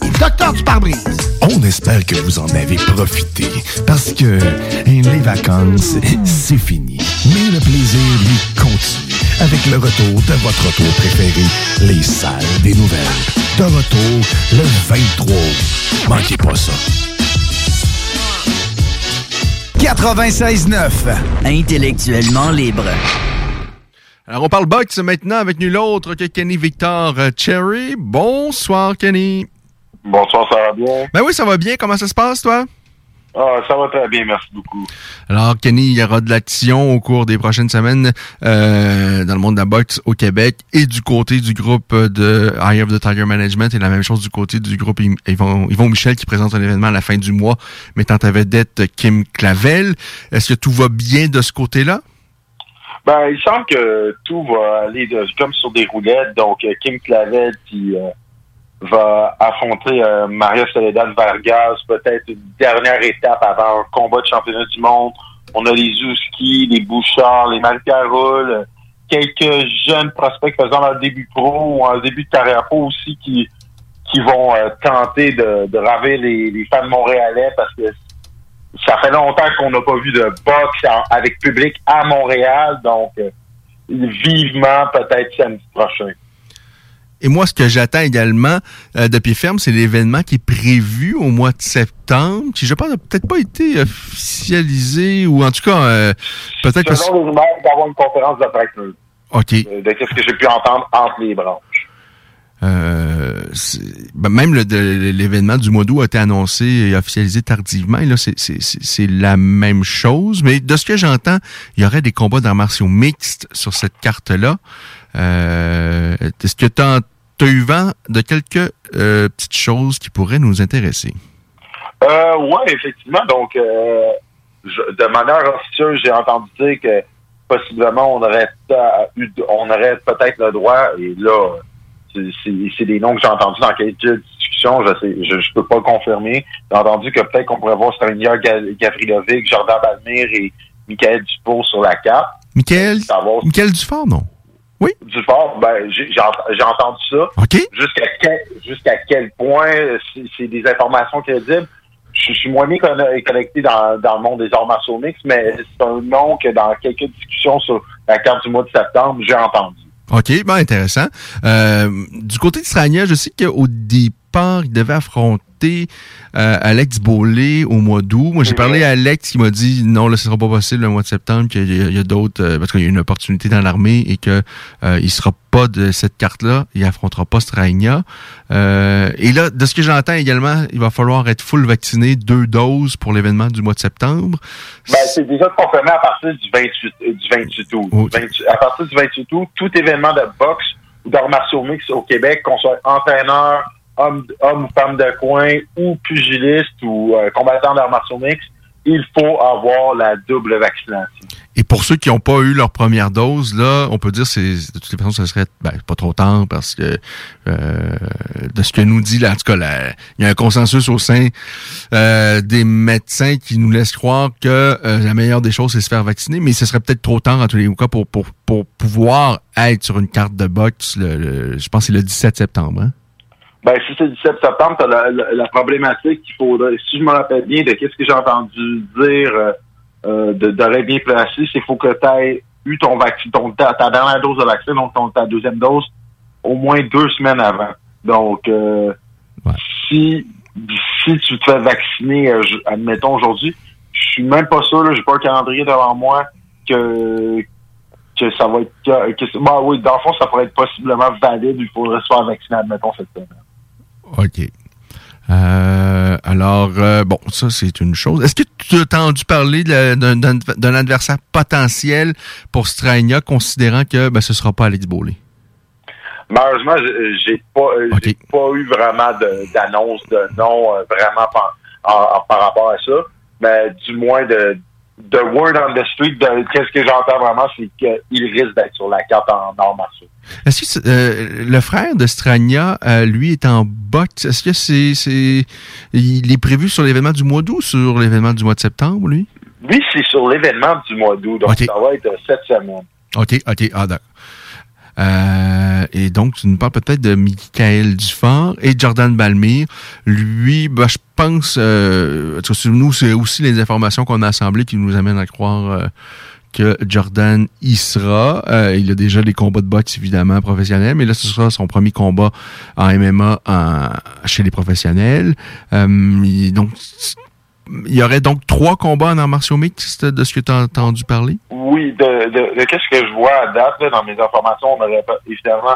et Docteur du pare-brise. On espère que vous en avez profité parce que les vacances, c'est fini. Mais le plaisir, lui, continue avec le retour de votre retour préféré, les salles des nouvelles. De retour le 23 août. Manquez pas ça. 96.9. Intellectuellement libre. Alors, on parle boxe maintenant avec nul autre que Kenny Victor euh, Cherry. Bonsoir, Kenny. Bonsoir, ça va bien? Ben oui, ça va bien. Comment ça se passe, toi? Ah, ça va très bien, merci beaucoup. Alors, Kenny, il y aura de l'action au cours des prochaines semaines euh, dans le monde de la boxe au Québec et du côté du groupe de Eye of the Tiger Management et la même chose du côté du groupe Yv- Yvon, Yvon Michel qui présente un événement à la fin du mois mettant à vedette Kim Clavel. Est-ce que tout va bien de ce côté-là? Ben, il semble que tout va aller de- comme sur des roulettes. Donc, euh, Kim Clavel qui euh, va affronter euh, Maria Soledad Vargas, peut-être une dernière étape avant un combat de championnat du monde. On a les Zouski, les Bouchard, les euh, quelques jeunes prospects faisant leur début pro ou un début de carrière pro aussi qui qui vont euh, tenter de, de ravir les, les fans montréalais parce que ça fait longtemps qu'on n'a pas vu de boxe en- avec public à Montréal, donc euh, vivement peut-être samedi prochain. Et moi, ce que j'attends également euh, de pied ferme, c'est l'événement qui est prévu au mois de septembre, qui, je pense, n'a peut-être pas été officialisé, ou en tout cas, euh, peut-être que... Selon les rumeurs, d'avoir une conférence de presse euh, OK. de qu'est-ce que j'ai pu entendre entre les branches. Euh, ben, même l'événement du mois d'août a été annoncé et officialisé tardivement. Et là, c'est- la même chose. Mais de ce que j'entends, il y aurait des combats d'arts martiaux mixtes sur cette carte-là. Euh, Est-ce que tu as, eu vent de quelques euh, petites choses qui pourraient nous intéresser? Euh, ouais, effectivement. Donc, euh, je- de manière officieuse, j'ai entendu dire que possiblement on aurait eu, on aurait peut-être le droit. Et là, c'est- des noms que j'ai entendus dans quelques discussions. Je sais, je, je peux pas le confirmer. J'ai entendu que peut-être qu'on pourrait voir Strania Gavrilovic, Jordan Balmire et Michael Dupont sur la carte. Michael, Michael Dufort, non? Dufort, ben, j'ai j'ai ent- j'ai entendu ça. OK. Jusqu'à quel, jusqu'à quel point c'est des informations crédibles. Je, suis moins bien conne- connecté dans, dans le monde des arts martiaux mixtes, mais c'est un nom que dans quelques discussions sur la carte du mois de septembre, j'ai entendu. OK, ben intéressant. Euh, du côté de je sais qu'au départ, il devait affronter euh, Alex Beaulé au mois d'août. Moi, j'ai parlé à Alex qui m'a dit non, là, ce sera pas possible le mois de septembre, qu'il y a, d'autres, euh, parce qu'il y a une opportunité dans l'armée et que euh, il sera pas de cette carte-là, il affrontera pas Strania. Euh, et là, de ce que j'entends également, il va falloir être full vacciné, deux doses pour l'événement du mois de septembre. Ben, c'est déjà confirmé à partir du 28, euh, du 28 août. 28 à partir du 28 août, tout événement de boxe ou d'arts martiaux mix au Québec, qu'on soit entraîneur, homme, homme ou femme de coin, ou pugiliste ou euh, combattant d'arts martiaux il faut avoir la double vaccination. Et pour ceux qui n'ont pas eu leur première dose, là, on peut dire c'est de toutes les façons, ce serait ben, pas trop tard parce que euh, de ce que nous dit là, en tout cas, il y a un consensus au sein euh, des médecins qui nous laisse croire que euh, la meilleure des choses c'est se faire vacciner, mais ce serait peut-être trop tard en tous les cas pour pour pour pouvoir être sur une carte de boxe. Le, le- je pense que c'est le 17 septembre. Hein? Ben, si c'est le 17 septembre, t'as la, la, la problématique qu'il faudrait, si je me rappelle bien de qu'est-ce que j'ai entendu dire euh, euh, de d'oreille bien placée, c'est qu'il faut que tu aies eu ton vaccin, ton, ta, ta dernière dose de vaccin, donc ton, ta deuxième dose, au moins deux semaines avant. Donc, euh, si, si tu te fais vacciner, euh, admettons aujourd'hui, je suis même pas sûr, j'ai pas un calendrier devant moi que que ça va être que, que- bah oui, dans le fond, ça pourrait être possiblement valide, il faudrait se faire vacciner, admettons, cette semaine. OK. Euh, alors, euh, bon, ça, c'est une chose. Est-ce que tu as entendu parler de- d'un adversaire potentiel pour Strania, considérant que ben, ce ne sera pas Alex Bowley? Malheureusement, j'ai pas, euh, pas eu vraiment de- d'annonce de, nom euh, vraiment par, en- en- par rapport à ça. Mais du moins de, de word on the street, de qu'est-ce que j'entends vraiment, c'est qu'il risque d'être sur la carte en nord martiaux. Est-ce que euh, le frère de Strania, euh, lui, est en boxe? Est-ce que c'est, c'est, il est prévu sur l'événement du mois d'août ou sur l'événement du mois de septembre, lui? Lui, c'est sur l'événement du mois d'août, donc ça va être euh, cette semaine. OK, OK, ah, d'accord. Euh, et donc, tu nous parles peut-être de Michael Dufort et Jordan Balmire. Lui, ben, je pense, euh, nous, c'est aussi les informations qu'on a assemblées qui nous amènent à croire euh, que Jordan y sera. Euh, il a déjà des combats de boxe, évidemment, professionnels, mais là, ce sera son premier combat en MMA chez les professionnels. Euh, donc, il y aurait donc trois combats en arts martiaux mixtes de ce que tu as entendu parler? Oui, de, de, de qu'est-ce que je vois à date, là, dans mes informations, on aurait pas- évidemment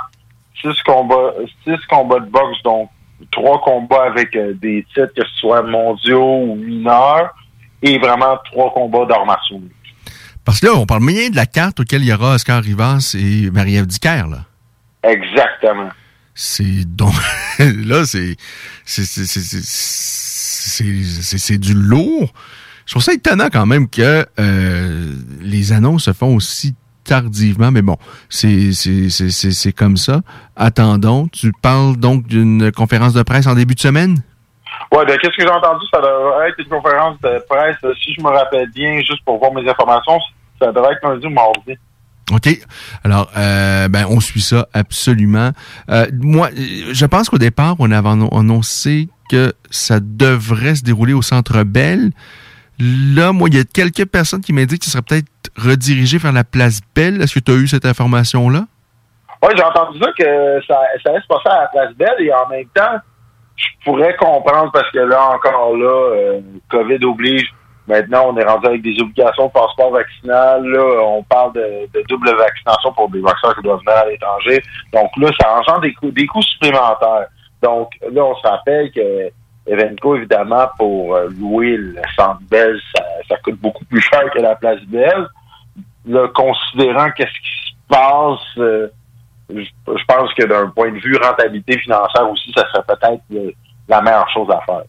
six combats, six combats de boxe, donc trois combats avec euh, des titres, que ce soit mondiaux ou mineurs, et vraiment trois combats d'arts martiaux. Parce que là, on parle bien de la carte auquel il y aura Oscar Rivas et Marie-Ève Dicker, là. Exactement. C'est donc là c'est c'est du lourd. Je trouve ça étonnant quand même que euh, les annonces se font aussi tardivement, mais bon, c'est c'est c'est c'est c'est comme ça. Attendons. Tu parles donc d'une conférence de presse en début de semaine? Ouais, de qu'est-ce que j'ai entendu, ça devrait être une conférence de presse, euh, si je me rappelle bien, juste pour voir mes informations, ça devrait être lundi ou mardi. OK. Alors, euh, ben, on suit ça absolument. Euh, moi, je pense qu'au départ, on avait annon- annoncé que ça devrait se dérouler au Centre Bell. Là, moi, il y a quelques personnes qui m'indiquent que ça serait peut-être redirigé vers la place Belle. Est-ce que tu as eu cette information-là? Oui, j'ai entendu ça que ça, allait se passer à la place Belle et en même temps, je pourrais comprendre parce que là, encore là, euh, COVID oblige. Maintenant, on est rendu avec des obligations de passeport vaccinal. Là, on parle de, double vaccination pour des vaccins qui doivent venir à l'étranger. Donc là, ça engendre des coûts supplémentaires. Donc là, on se rappelle que Evenco, évidemment, pour euh, louer le centre Bell, ça, coûte beaucoup plus cher que la place Belle. Là, considérant qu'est-ce qui se passe, euh, je, je pense que d'un point de vue rentabilité financière aussi, ça serait peut-être euh, la meilleure chose à faire.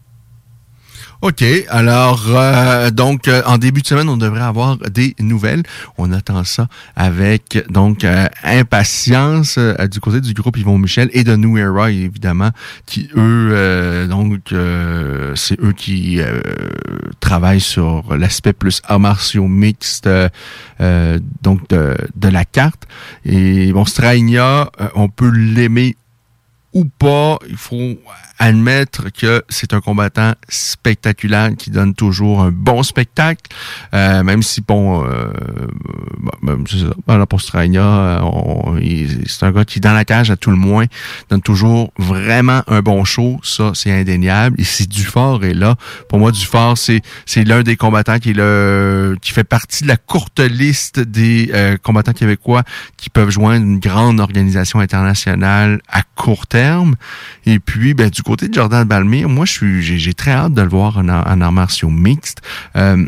OK. Alors, euh, donc, euh, en début de semaine, on devrait avoir des nouvelles. On attend ça avec, donc, euh, impatience euh, du côté du groupe Yvon Michel et de New Era, évidemment, qui, eux, euh, donc, euh, c'est eux qui travaillent sur l'aspect plus arts martiaux euh, donc, de, de la carte. Et, bon, Strainia, euh, on peut l'aimer ou pas, il faut admettre que c'est un combattant spectaculaire qui donne toujours un bon spectacle, euh, même si bon, euh, bon, c'est ça. Pour Strania, euh, c'est un gars qui dans la cage à tout le moins donne toujours vraiment un bon show, ça c'est indéniable. Et si Dufort est là, pour moi Dufort c'est c'est l'un des combattants qui est le qui fait partie de la courte liste des euh, combattants québécois qui peuvent joindre une grande organisation internationale à court terme. Et puis, ben, du côté de Jordan Balmire, moi, je suis, j'ai, très hâte de le voir en, en arts martiaux mixtes. Euh,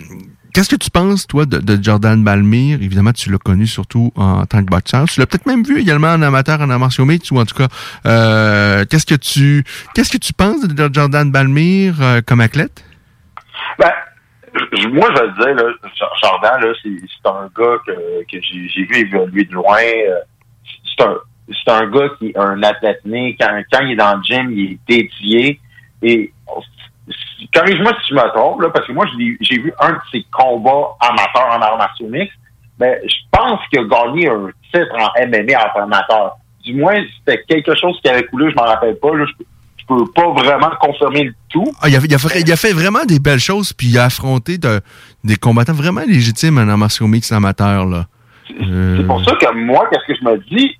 Qu'est-ce que tu penses, toi, de, de Jordan Balmire? Évidemment, tu l'as connu surtout en tant que boxeur. Tu l'as peut-être même vu également en amateur en arts martiaux mixtes, ou en tout cas, euh, qu'est-ce que tu, qu'est-ce que tu penses de Jordan Balmire euh, comme athlète? Ben, moi, je te dire, là, Jordan, là, c'est un gars que, que j'ai j'ai vu évoluer de loin. euh, C'est un, c'est un gars qui est un athlète né. Quand, quand il est dans le gym, il est dédié. Et corrige-moi si je me trompe, là, parce que moi, j'ai vu un de ses combats amateurs en arts martiaux mixtes. Mais je pense qu'il a gagné un titre en MMA en amateur. Du moins, c'était quelque chose qui avait coulé, je m'en rappelle pas. Là, je, je peux pas vraiment confirmer le tout. Ah, il, a, il a fait, il a fait vraiment des belles choses, puis il a affronté de- des combattants vraiment légitimes en arts martiaux mixtes amateurs. Là. Euh, C'est pour ça que moi, qu'est-ce que je me dis?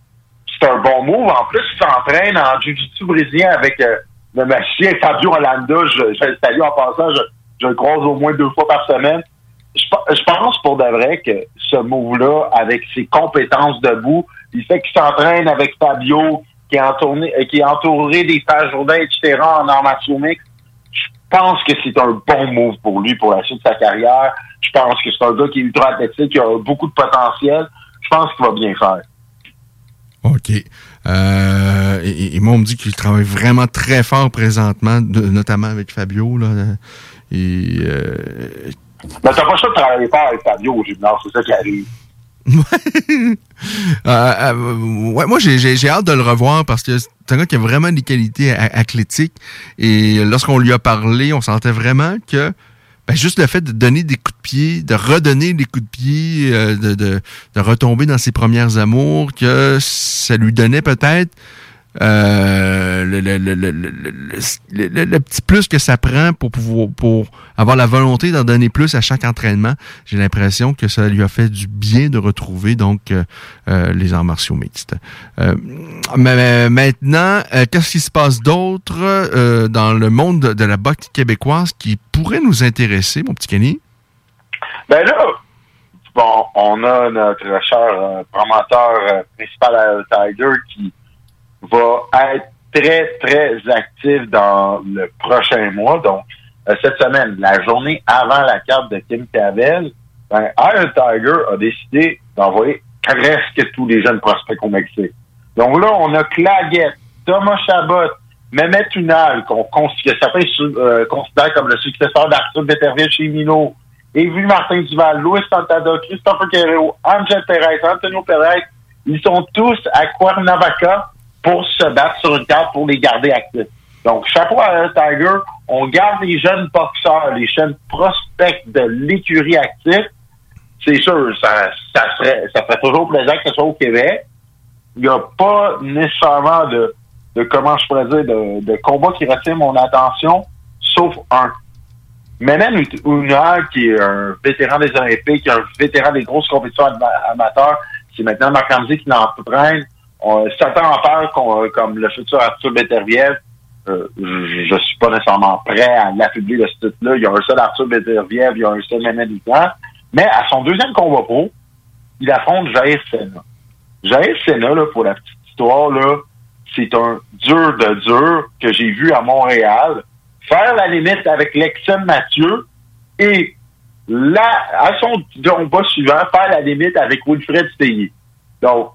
C'est un bon move. En plus, il s'entraîne en jiu-jitsu brésilien avec euh, le magicien Fabio Holanda. Je, je le salue en passant. Je, je le croise au moins deux fois par semaine. Je, je pense pour de vrai que ce move-là, avec ses compétences debout, il fait qu'il s'entraîne avec Fabio, qui est, entouré, euh, qui est entouré des etc., en arts martiaux mixtes. Je pense que c'est un bon move pour lui pour la suite de sa carrière. Je pense que c'est un gars qui est ultra athlétique, qui a beaucoup de potentiel. Je pense qu'il va bien faire. OK. Euh, et, et moi, on me dit qu'il travaille vraiment très fort présentement, de- notamment avec Fabio. Là, et, euh, Mais t'as pas ça de travailler fort avec Fabio au gymnase, c'est ça qui arrive. Euh, euh, ouais, moi, j'ai- j'ai j'ai hâte de le revoir parce que c'est un gars qui a vraiment des qualités athlétiques. Et lorsqu'on lui a parlé, on sentait vraiment que ben, juste le fait de donner des coups de pied, de redonner des coups de pied, euh, de, de, retomber dans ses premières amours, que ça lui donnait peut-être le, petit plus que ça prend pour pouvoir avoir la volonté d'en donner plus à chaque entraînement. J'ai l'impression que ça lui a fait du bien de retrouver donc euh, euh, les arts martiaux mixtes. Euh, mais, maintenant, qu'est-ce qui se passe d'autre dans le monde de, la boxe québécoise qui pourrait nous intéresser, mon petit Kenny? Ben là, bon, on a notre cher promoteur principal à Tiger qui va être très, très actif dans le prochain mois. Donc, euh, cette semaine, la journée avant la carte de Kim Cavell, ben, Iron Tiger a décidé d'envoyer presque tous les jeunes prospects au Mexique. Donc là, on a Claguette, Thomas Chabot, Mehmet Tunal, qu'on que certains euh, considèrent comme le successeur d'Arthur Beterville chez Mino, Évu Martin Duval, Louis Santada, Christopher Guerrero, Angel Perez, Antonio Perez, ils sont tous à Cuernavaca pour se battre sur une carte pour les garder actifs. Donc, chapeau à Tiger, on garde les jeunes boxeurs, les jeunes prospects de l'écurie active. C'est sûr, ça, ça serait, ça ferait toujours plaisir que ce soit au Québec. Il n'y a pas nécessairement de, de comment je pourrais dire, de, de combat qui retient mon attention, sauf un. Menen Una, qui est un vétéran des Olympiques, un vétéran des grosses compétitions ama- amateurs, c'est maintenant Marc Ramsey qui l'entraîne. On- Certains en qu'on- comme le futur Arthur Beterbiev. Euh, je, je suis pas nécessairement prêt à l'affuber de ce titre-là. Il y a un seul Arthur Beterbiev, il y a un seul Una. Mais à son deuxième combat pro, il affronte Jair Senna. Jair Senna, là, pour la petite histoire, là, c'est un dur de dur que j'ai vu à Montréal faire la limite avec Lexon Mathieu et là, à son combat suivant, faire la limite avec Wilfred Steyer. Donc,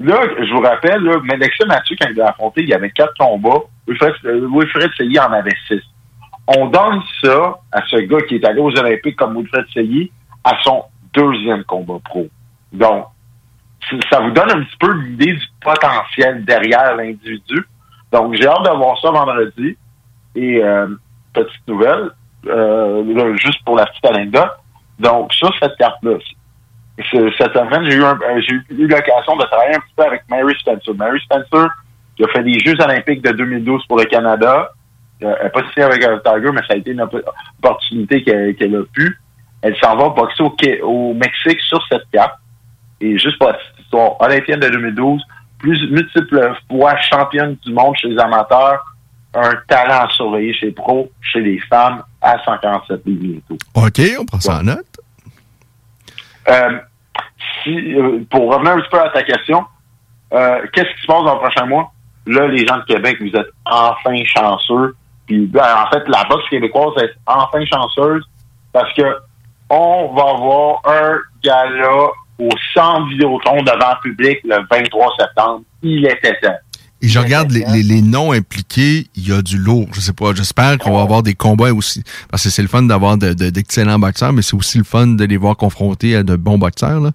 là, je vous rappelle, là, Lexon Mathieu, quand il l'a affronté, il y avait quatre combats. Wilfred, euh, Wilfred Steyer en avait six. On donne ça à ce gars qui est allé aux Olympiques comme Wilfred Steyer à son deuxième combat pro. Donc, ça vous donne un petit peu l'idée du potentiel derrière l'individu. Donc, j'ai hâte de voir ça vendredi. Et euh, petite nouvelle, euh, là, juste pour la petite anecdote. Donc, sur cette carte-là, cette semaine, j'ai eu, un- euh, j'ai eu l'occasion de travailler un petit peu avec Mary Spencer. Mary Spencer, qui a fait les Jeux olympiques de 2012 pour le Canada. Euh, elle n'a pas signé avec un Tiger, mais ça a été une op- opportunité qu'elle a pu. Elle s'en va boxer au, Mexique sur cette carte. Et juste pour la petite histoire, olympienne de 2012, plus multiples fois championne du monde chez les amateurs, un talent à surveiller chez les pros, chez les femmes, à 147 livres et tout. OK, on prend ça en note. Euh, euh, pour revenir un petit peu à ta question, euh, qu'est-ce qui se passe dans le prochain mois? Là, les gens de Québec, vous êtes enfin chanceux. Puis, ben, en fait, la boxe québécoise est enfin chanceuse parce que on va avoir un gala au centre Vidéotron devant le public le 23 septembre. Il était temps. Et je regarde les, les- les noms impliqués, il y a du lourd. Je sais pas, j'espère qu'on va avoir des combats aussi. Parce que c'est le fun d'avoir de- de- d'excellents boxeurs, mais c'est aussi le fun de les voir confrontés à de bons boxeurs.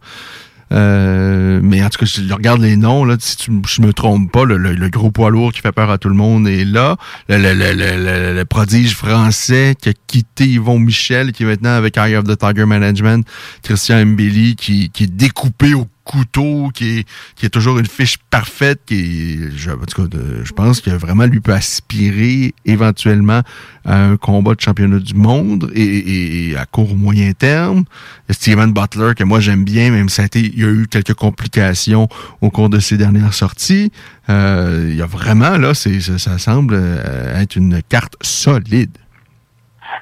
Euh, mais en tout cas, je regarde les noms, là, si tu, je me trompe pas, le, le- gros poids lourd qui fait peur à tout le monde est là. Le prodige français qui a quitté Yvon Michel, qui est maintenant avec Eye of the Tiger Management, Christian Mbelli, qui, qui est découpé au couteau, qui est, qui est toujours une fiche parfaite, qui est, je, en tout cas, pense que vraiment lui peut aspirer éventuellement à un combat de championnat du monde et, à court ou moyen terme. Steven Butler, que moi j'aime bien, même si y a eu quelques complications au cours de ses dernières sorties. Euh, il y a vraiment, là, c'est, ça, semble euh, être une carte solide.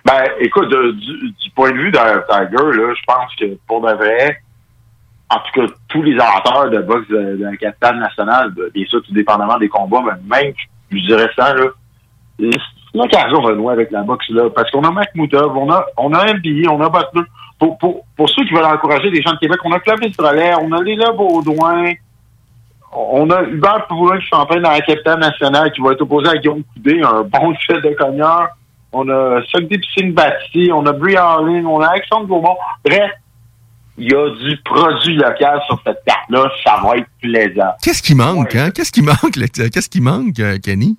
Ben, écoute, de- du, du point de vue d'un Tiger, là, je pense que pour de vrai, en tout cas, tous les amateurs de boxe de, la capitale nationale, de- bien sûr, tout dépendamment des combats, mais même, je dirais ça, là, c'est occasion de renouer avec la boxe, là, parce qu'on a Makhmoudov, on a, on a MBI, on a Butler. Pour, pour, pour ceux qui veulent encourager les gens de Québec, on a Clovis Drolet, on a Léla Baudouin, on a Hubert Poulin qui s'entraîne dans la capitale nationale, qui va être opposé à Guillaume Coudé, un bon chef de cogneur. On a Sogdeep Singh Batti, on a Brie Harling, on a Alexandre Gaumont. Bref, il y a du produit local sur cette carte-là. Ça va être plaisant. Qu'est-ce qui manque, hein? Qu'est-ce qui manque, le- qu'est-ce qui manque, euh, Kenny?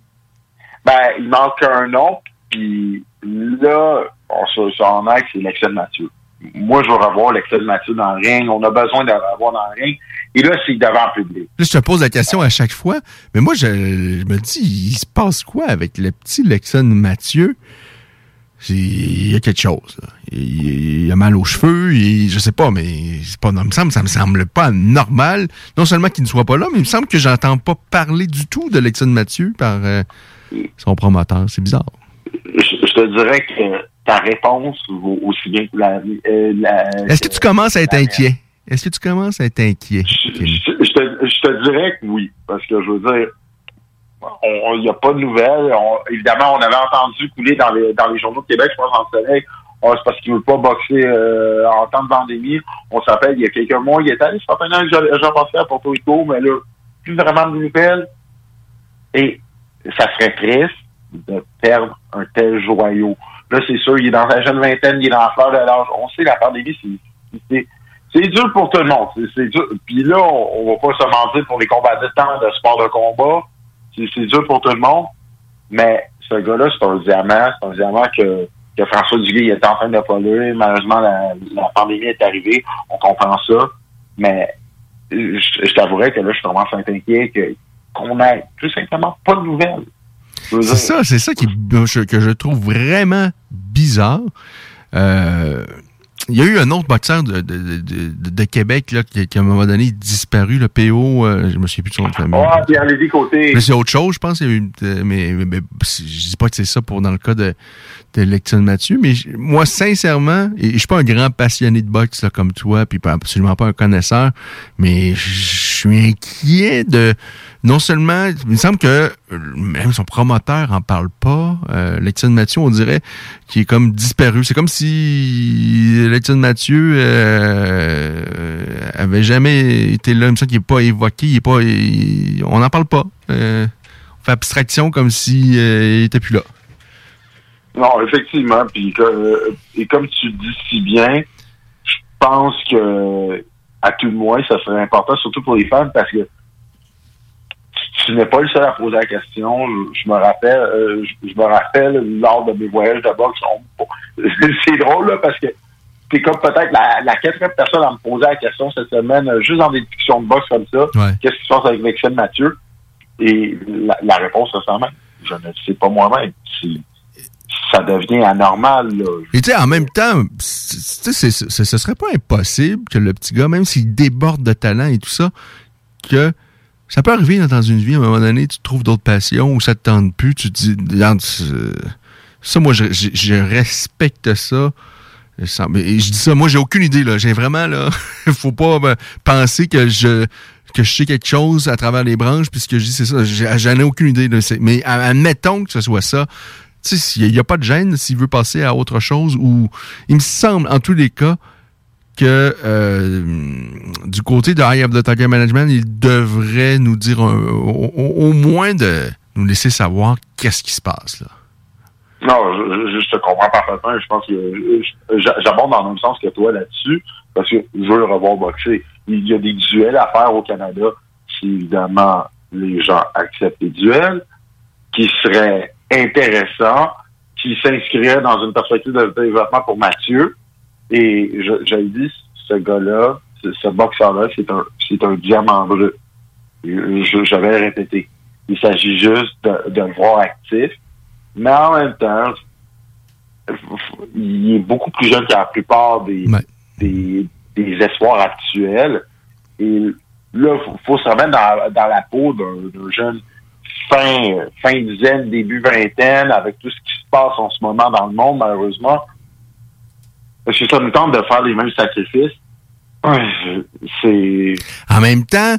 Ben, il manque un nom, puis là, on se s'en aille, c'est l'excel Mathieu. Moi, je veux revoir l'excel Mathieu dans le ring. On a besoin de revoir dans le ring. Et là, c'est devant le public. Là, je te pose la question à chaque fois, mais moi, je, je me dis, il se passe quoi avec le petit Lexon Mathieu? Il y a quelque chose. là. Il, il a mal aux cheveux, il, je sais pas, mais c'est pas, me semble, ça me semble pas normal. Non seulement qu'il ne soit pas là, mais il me semble que j'entends pas parler du tout de Lexon Mathieu par euh, son promoteur. C'est bizarre. Je, je te dirais que ta réponse vaut aussi bien que la... euh, la- Est-ce que tu commences à être inquiet? Est-ce que tu commences à être inquiet? Je te, je te dirais que oui, parce que je veux dire, il n'y a pas de nouvelles. On- évidemment, on avait entendu couler dans les, dans les journaux de Québec, je pense en soleil, Ah, c'est parce qu'il ne veut pas boxer euh, en temps de pandémie. On s'appelle, il y a quelques mois, il est allé se faire un avec Jean- Jean-Pascal à Porto Rico, mais là, plus vraiment de nouvelles. Et ça serait triste de perdre un tel joyau. Là, c'est sûr, il est dans sa jeune vingtaine, il est dans la fleur de l'âge. On sait, la pandémie, c'est- c'est dur pour tout le monde. C'est dur. Puis là, on, on va pas se mentir pour les combattants de sport de combat. C'est dur pour tout le monde. Mais ce gars-là, c'est un diamant. C'est un diamant que, que François Duguay est en train de polluer. Malheureusement, la, la pandémie est arrivée. On comprend ça. Mais je, je t'avouerais que là, je commence à être inquiet que qu'on ait tout simplement pas de nouvelles. C'est ça, c'est ça qui, que je trouve vraiment bizarre. Euh, il y a eu un autre boxeur de, de, de, de- de Québec là, qui, qui, à un moment donné, disparu, le PO, euh, je me souviens plus de son nom de famille. Ah, Pierre Lévy côté. Mais c'est autre chose, je pense. euh, mais, mais, mais je dis pas que c'est ça pour dans le cas de, de Mathieu, mais moi, sincèrement, et je suis pas un grand passionné de boxe là, comme toi, puis pas- absolument pas un connaisseur, mais je suis inquiet de non seulement, il me semble que euh, même son promoteur en parle pas. Euh, Mathieu, on dirait qu'il est comme disparu. C'est comme si Lecton Mathieu euh, avait jamais été là. Il me semble qu'il n'est pas évoqué, on n'en parle pas. Euh, on fait abstraction comme s'il si, était plus là. Non, effectivement. Euh, et comme tu dis si bien, je pense que à tout le moins, ça serait important, surtout pour les femmes, parce que tu- n'es pas le seul à poser la question. Je, je me rappelle, euh, je, je me rappelle lors de mes voyages de boxe. on- C'est drôle là, parce que t'es comme peut-être la, la quatrième personne à me poser la question cette semaine, euh, juste dans des discussions de boxe comme ça. Qu'est-ce qui se passe avec Vexen Mathieu? Et la, la réponse même. Je ne sais pas moi-même. Ça devient anormal, là. Et tu sais, en même temps, c- tu sais, c'est- c'est- ce serait pas impossible que le petit gars, même s'il déborde de talent et tout ça, que ça peut arriver dans une vie, à un moment donné, tu trouves d'autres passions ou ça te tente plus, tu te dis, euh, ça, moi, je, respecte ça. Je dis ça, moi, j'ai aucune idée, là. J'ai vraiment, là, faut pas ben, penser que je que je sais quelque chose à travers les branches, puis ce que je dis, c'est ça. J'en ai aucune idée. là. Mais admettons que ce soit ça. Tu sais, il n'y a, pas de gêne s'il veut passer à autre chose, ou il me semble, en tous les cas, que euh, du côté de Eye of the Tiger Management, il devrait nous dire un- au, moins de nous laisser savoir qu'est-ce qui se passe là. Non, je, je- te comprends parfaitement. Je pense que j'abonde dans le même sens que toi là-dessus, parce que je veux le revoir boxer. Il y a des duels à faire au Canada, si évidemment les gens acceptent les duels, qui seraient intéressants, qui s'inscriraient dans une perspective de développement pour Mathieu. Et je, je le dis, ce gars-là, ce, ce boxeur-là, c'est un, c'est un diamant brut. Je- J'avais répété. Il s'agit juste de, de le voir actif. Mais en même temps, il est beaucoup plus jeune que la plupart des, des, des espoirs actuels. Et là, il faut, faut se remettre dans, dans la peau d'un d'un jeune fin, fin dizaine, début vingtaine, avec tout ce qui se passe en ce moment dans le monde, malheureusement. Est-ce que ça nous tente de faire les mêmes sacrifices? Ouais, C'est... En même temps,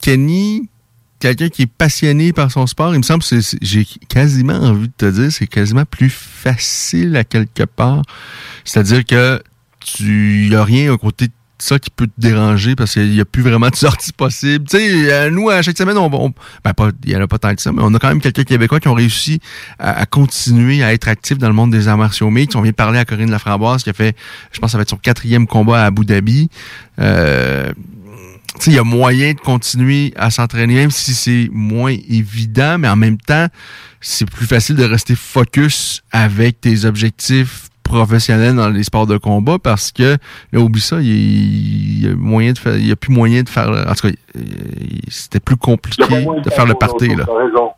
Kenny, quelqu'un qui est passionné par son sport, il me semble j'ai quasiment envie de te dire, c'est quasiment plus facile à quelque part. C'est-à-dire que tu a rien à côté de ça qui peut te déranger parce qu'il n'y a plus vraiment de sortie possible. Tu sais, euh, nous, à chaque semaine, on, on- ben pas, il y en a pas tant que ça, mais on a quand même quelques Québécois qui ont réussi à, continuer à être actifs dans le monde des arts martiaux mixtes. On vient parler à Corinne Laframboise qui a fait, je pense, ça va être son quatrième combat à Abu Dhabi. Euh, tu sais, il y a moyen de continuer à s'entraîner, même si c'est moins évident, mais en même temps, c'est plus facile de rester focus avec tes objectifs professionnels dans les sports de combat parce que, là, oublie ça, il y a- moyen de faire, il y a plus moyen de faire, en tout cas, il- c'était plus compliqué de faire le party, là. T'as raison.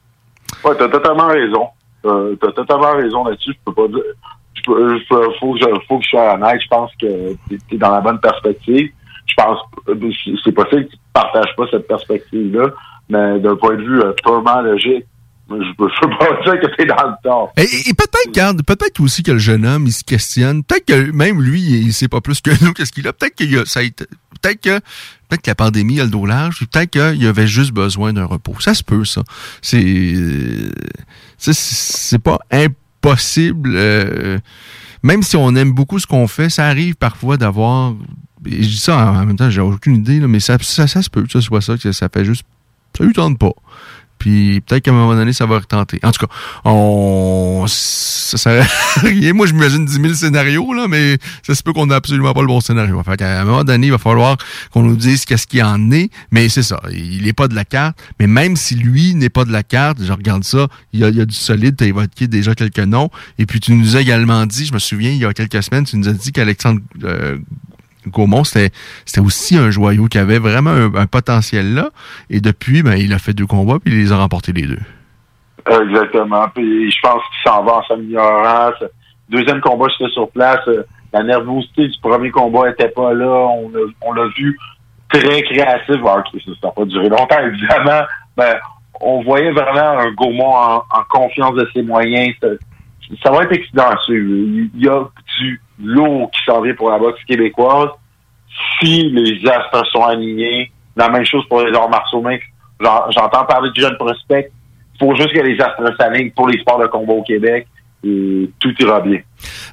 Ouais, t'as totalement raison. Euh, t'as totalement raison là-dessus. Je peux pas dire. Je peux, je faut, que je, faut que je sois honnête. Je pense que t'es es dans la bonne perspective. Je pense euh, c'est- c'est possible que tu partages pas cette perspective-là, mais d'un point de vue euh, purement logique, je peux, pas dire que t'es dans le tort. Et, peut-être, peut-être aussi que le jeune homme, il se questionne. Peut-être que même lui, il sait pas plus que nous qu'est-ce qu'il a. Peut-être ça peut-être que, peut-être que la pandémie a le dos large, peut-être qu'il avait juste besoin d'un repos. Ça se peut, ça. C'est, c'est, pas impossible. euh, même si on aime beaucoup ce qu'on fait, ça arrive parfois d'avoir. Je dis ça en en même temps, j'ai aucune idée, là, mais ça, ça, ça se peut que ce soit ça, que ça fait juste. Ça lui tente pas. Puis peut-être qu'à un moment donné, ça va retenter. En tout cas, on. Ça sert à rien. Moi, je m'imagine 10 000 scénarios, là, mais ça se peut qu'on n'a absolument pas le bon scénario. Fait qu'à un moment donné, il va falloir qu'on nous dise qu'est-ce qu'il en est. Mais c'est ça. Il n'est pas de la carte. Mais même si lui n'est pas de la carte, je regarde ça, il y a, il y a du solide. Tu as évoqué déjà quelques noms. Et puis, tu nous as également dit, je me souviens, il y a quelques semaines, tu nous as dit qu'Alexandre euh, Gaumont, c'était aussi un joyau qui avait vraiment un, potentiel là. Et depuis, ben, il a fait deux combats puis il les a remportés les deux. Exactement. Puis je pense qu'il s'en va en s'améliorant. Deuxième combat, j'étais sur place. La nervosité du premier combat était pas là. On l'a vu très créatif. Ah, ok, ça n'a pas duré longtemps, évidemment. Ben, on voyait vraiment un Gaumont en, en confiance de ses moyens. Ça, va être excitant. Il y a du lourd qui s'en vient pour la boxe québécoise. Si les astres sont alignés, la même chose pour les arts martiaux J'entends parler de jeunes prospects. Il faut juste que les astres s'alignent pour les sports de combat au Québec et tout ira bien.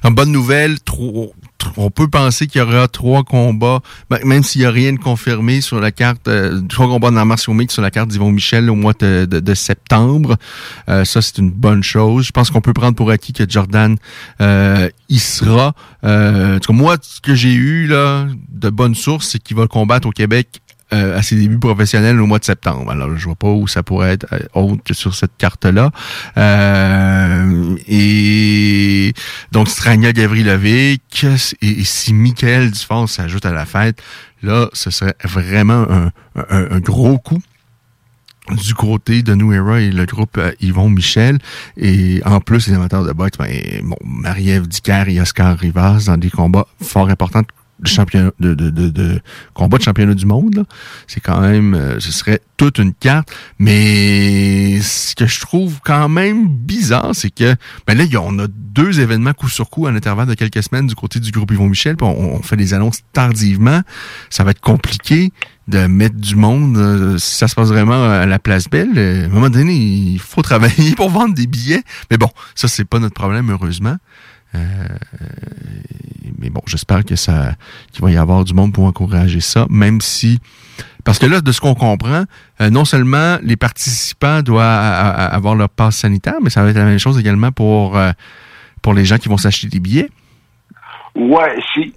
En bonne nouvelle, trop- tr- on peut penser qu'il y aura trois combats, ben, même s'il n'y a rien de confirmé sur la carte, euh, trois combats dans la martial mix sur la carte d'Yvon Michel au mois de septembre. Euh, ça, c'est une bonne chose. Je pense qu'on peut prendre pour acquis que Jordan euh, y sera. Euh, en tout cas, moi, ce que j'ai eu là de bonnes sources, c'est qu'il va combattre au Québec euh, à ses débuts professionnels au mois de septembre. Alors, je vois pas où ça pourrait être euh, autre que sur cette carte-là. Euh, et donc, Strania Gavrilovic, et, et si Michael Dufort s'ajoute à la fête, là, ce serait vraiment un, un- un gros coup du côté de New Era et le groupe euh, Yvon Michel. Et en plus, les amateurs de boxe, ben, bon, Marie-Ève Dicker et Oscar Rivas dans des combats fort importants de championnat de, de, de, de combat de championnat du monde. C'est quand même euh, ce serait toute une carte. Mais ce que je trouve quand même bizarre, c'est que ben là, on a deux événements coup sur coup à l'intervalle de quelques semaines du côté du groupe Yvon Michel. on fait des annonces tardivement. Ça va être compliqué de mettre du monde euh, si ça se passe vraiment à la place belle. euh, à un moment donné, il faut travailler pour vendre des billets. Mais bon, ça, c'est pas notre problème, heureusement. Euh, mais bon, j'espère que ça, qu'il va y avoir du monde pour encourager ça, même si, parce que là, de ce qu'on comprend, euh, non seulement les participants doivent avoir leur passe sanitaire, mais ça va être la même chose également pour euh, pour les gens qui vont s'acheter des billets. Ouais, c'est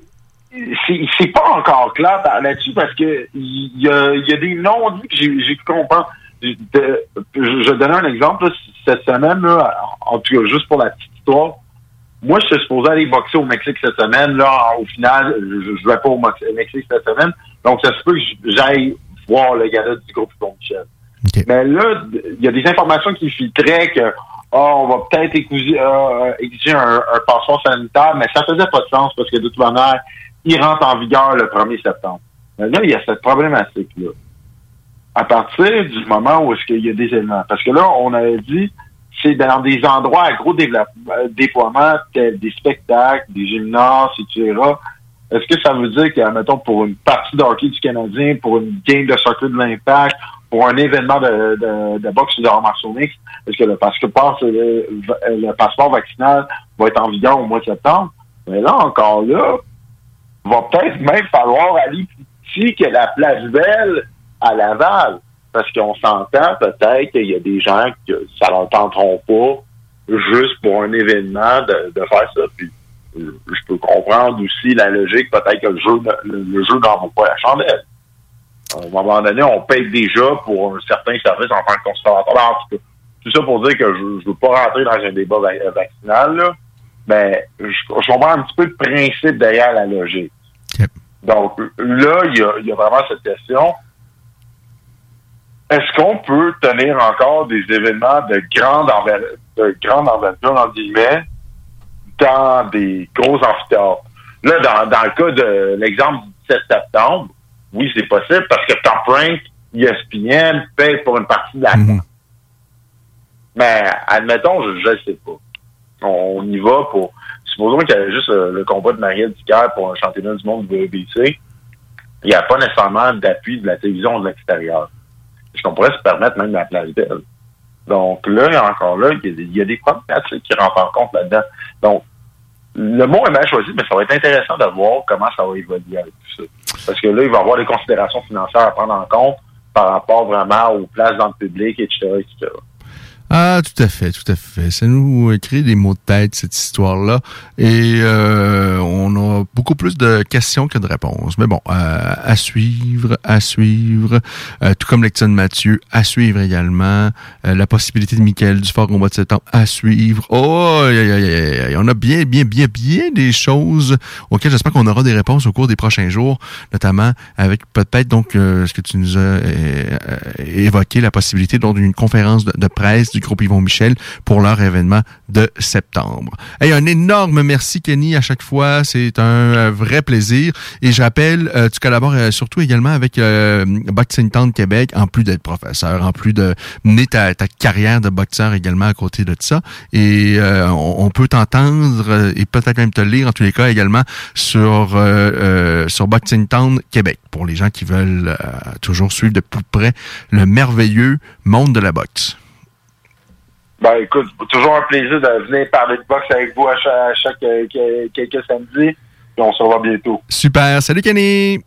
c'est pas encore clair là-dessus parce que il y a, des non-dits j'ai compris. Je, vais donner un exemple. Cette semaine, là, en tout cas, juste pour la petite histoire, moi, je suis supposé aller boxer au Mexique cette semaine. Là, au final, je, je vais pas au Mexique cette semaine. Donc, ça se peut que j'aille voir le gars du groupe Yvon Michel. Mais là, il y a des informations qui filtraient que ah, on va peut-être exiger, euh, exiger un, un passeport sanitaire, mais ça faisait pas de sens parce que de toute manière, il rentre en vigueur le 1er septembre. Mais là, il y a cette problématique-là. À partir du moment où est-ce qu'il y a des éléments. Parce que là, on avait dit, c'est dans des endroits à gros euh, déploiement, tels des spectacles, des gymnases, etc. Est-ce que ça veut dire que, mettons, pour une partie de hockey du Canadien, pour une game de soccer de l'Impact, pour un événement de, boxe ou de martiaux mixtes, est-ce que le passeport, passeport vaccinal va être en vigueur au mois de septembre? Mais là, encore là, va peut-être même falloir aller plus petit que la place belle à Laval. Parce qu'on s'entend peut-être qu'il y a des gens que ça leur tenteront pas juste pour un événement de, de faire ça. Puis euh, je peux comprendre aussi la logique, peut-être que le jeu le, le jeu n'en vaut pas la chandelle. À un moment donné, on paye déjà pour un certain service en tant que consommateur. En tout cas, tout ça pour dire que je ne veux pas rentrer dans un débat va- vaccinal, là, mais je, je comprends un petit peu le principe derrière la logique. Donc là, il y a, il y a vraiment cette question. Est-ce qu'on peut tenir encore des événements de grande envergure, de grande envergure, en guillemets, dans des gros amphithéâtres? Là, dans, dans le cas de l'exemple du 17 septembre, oui, c'est possible parce que Top Rank, ESPN paye pour une partie de la Mais admettons, je ne sais pas. On, y va pour. Supposons qu'il y avait juste euh, le combat de Marielle Dicker pour un championnat du monde de WBC. Il n'y a pas nécessairement d'appui de la télévision de l'extérieur. Est-ce qu'on pourrait se permettre même la place belle? Donc là, encore là, il y a des, il y a qui rentrent en compte là-dedans. Donc, le mot est mal choisi, mais ça va être intéressant de voir comment ça va évoluer avec tout ça. Parce que là, il va y avoir des considérations financières à prendre en compte par rapport vraiment aux places dans le public, etc., etc. Ah, tout à fait, tout à fait. Ça nous crée des mots de tête, cette histoire-là. Et euh, on a beaucoup plus de questions que de réponses. Mais bon, euh, à suivre, à suivre. Euh, tout comme Lecton Mathieu, à suivre également. Euh, la possibilité de Michael Dufort au mois de septembre, à suivre. Oh, on a bien, bien, bien, bien des choses auxquelles j'espère qu'on aura des réponses au cours des prochains jours, notamment avec peut-être donc euh, ce que tu nous as euh, évoqué, la possibilité d'une conférence de, de presse du groupe Yvon Michel pour leur événement de septembre. Et un énorme merci Kenny à chaque fois, c'est un euh, vrai plaisir et je rappelle euh, tu collabores euh, surtout également avec euh, Boxing Town Québec en plus d'être professeur, en plus de mener ta, carrière de boxeur également à côté de ça et euh, on, peut t'entendre et peut-être même te lire en tous les cas également sur sur Boxing Town Québec pour les gens qui veulent toujours suivre de plus près le merveilleux monde de la boxe. Ben écoute, toujours un plaisir de venir parler de boxe avec vous à chaque, à chaque euh, que- quelques samedis. Puis on se revoit bientôt. Super. Salut Kenny.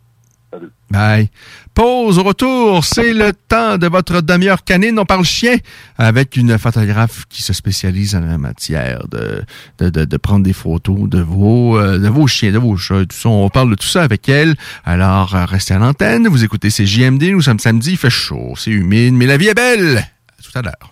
Bye. Pause au retour. C'est le temps de votre demi-heure canine. On parle chien avec une photographe qui se spécialise en la matière de, de, de, de prendre des photos de vos, euh, de vos chiens, de vos chats, tout ça. On parle de tout ça avec elle. Alors, euh, restez à l'antenne. Vous écoutez ces JMD. Nous sommes samedi. Il fait chaud. C'est humide, mais la vie est belle. À tout à l'heure.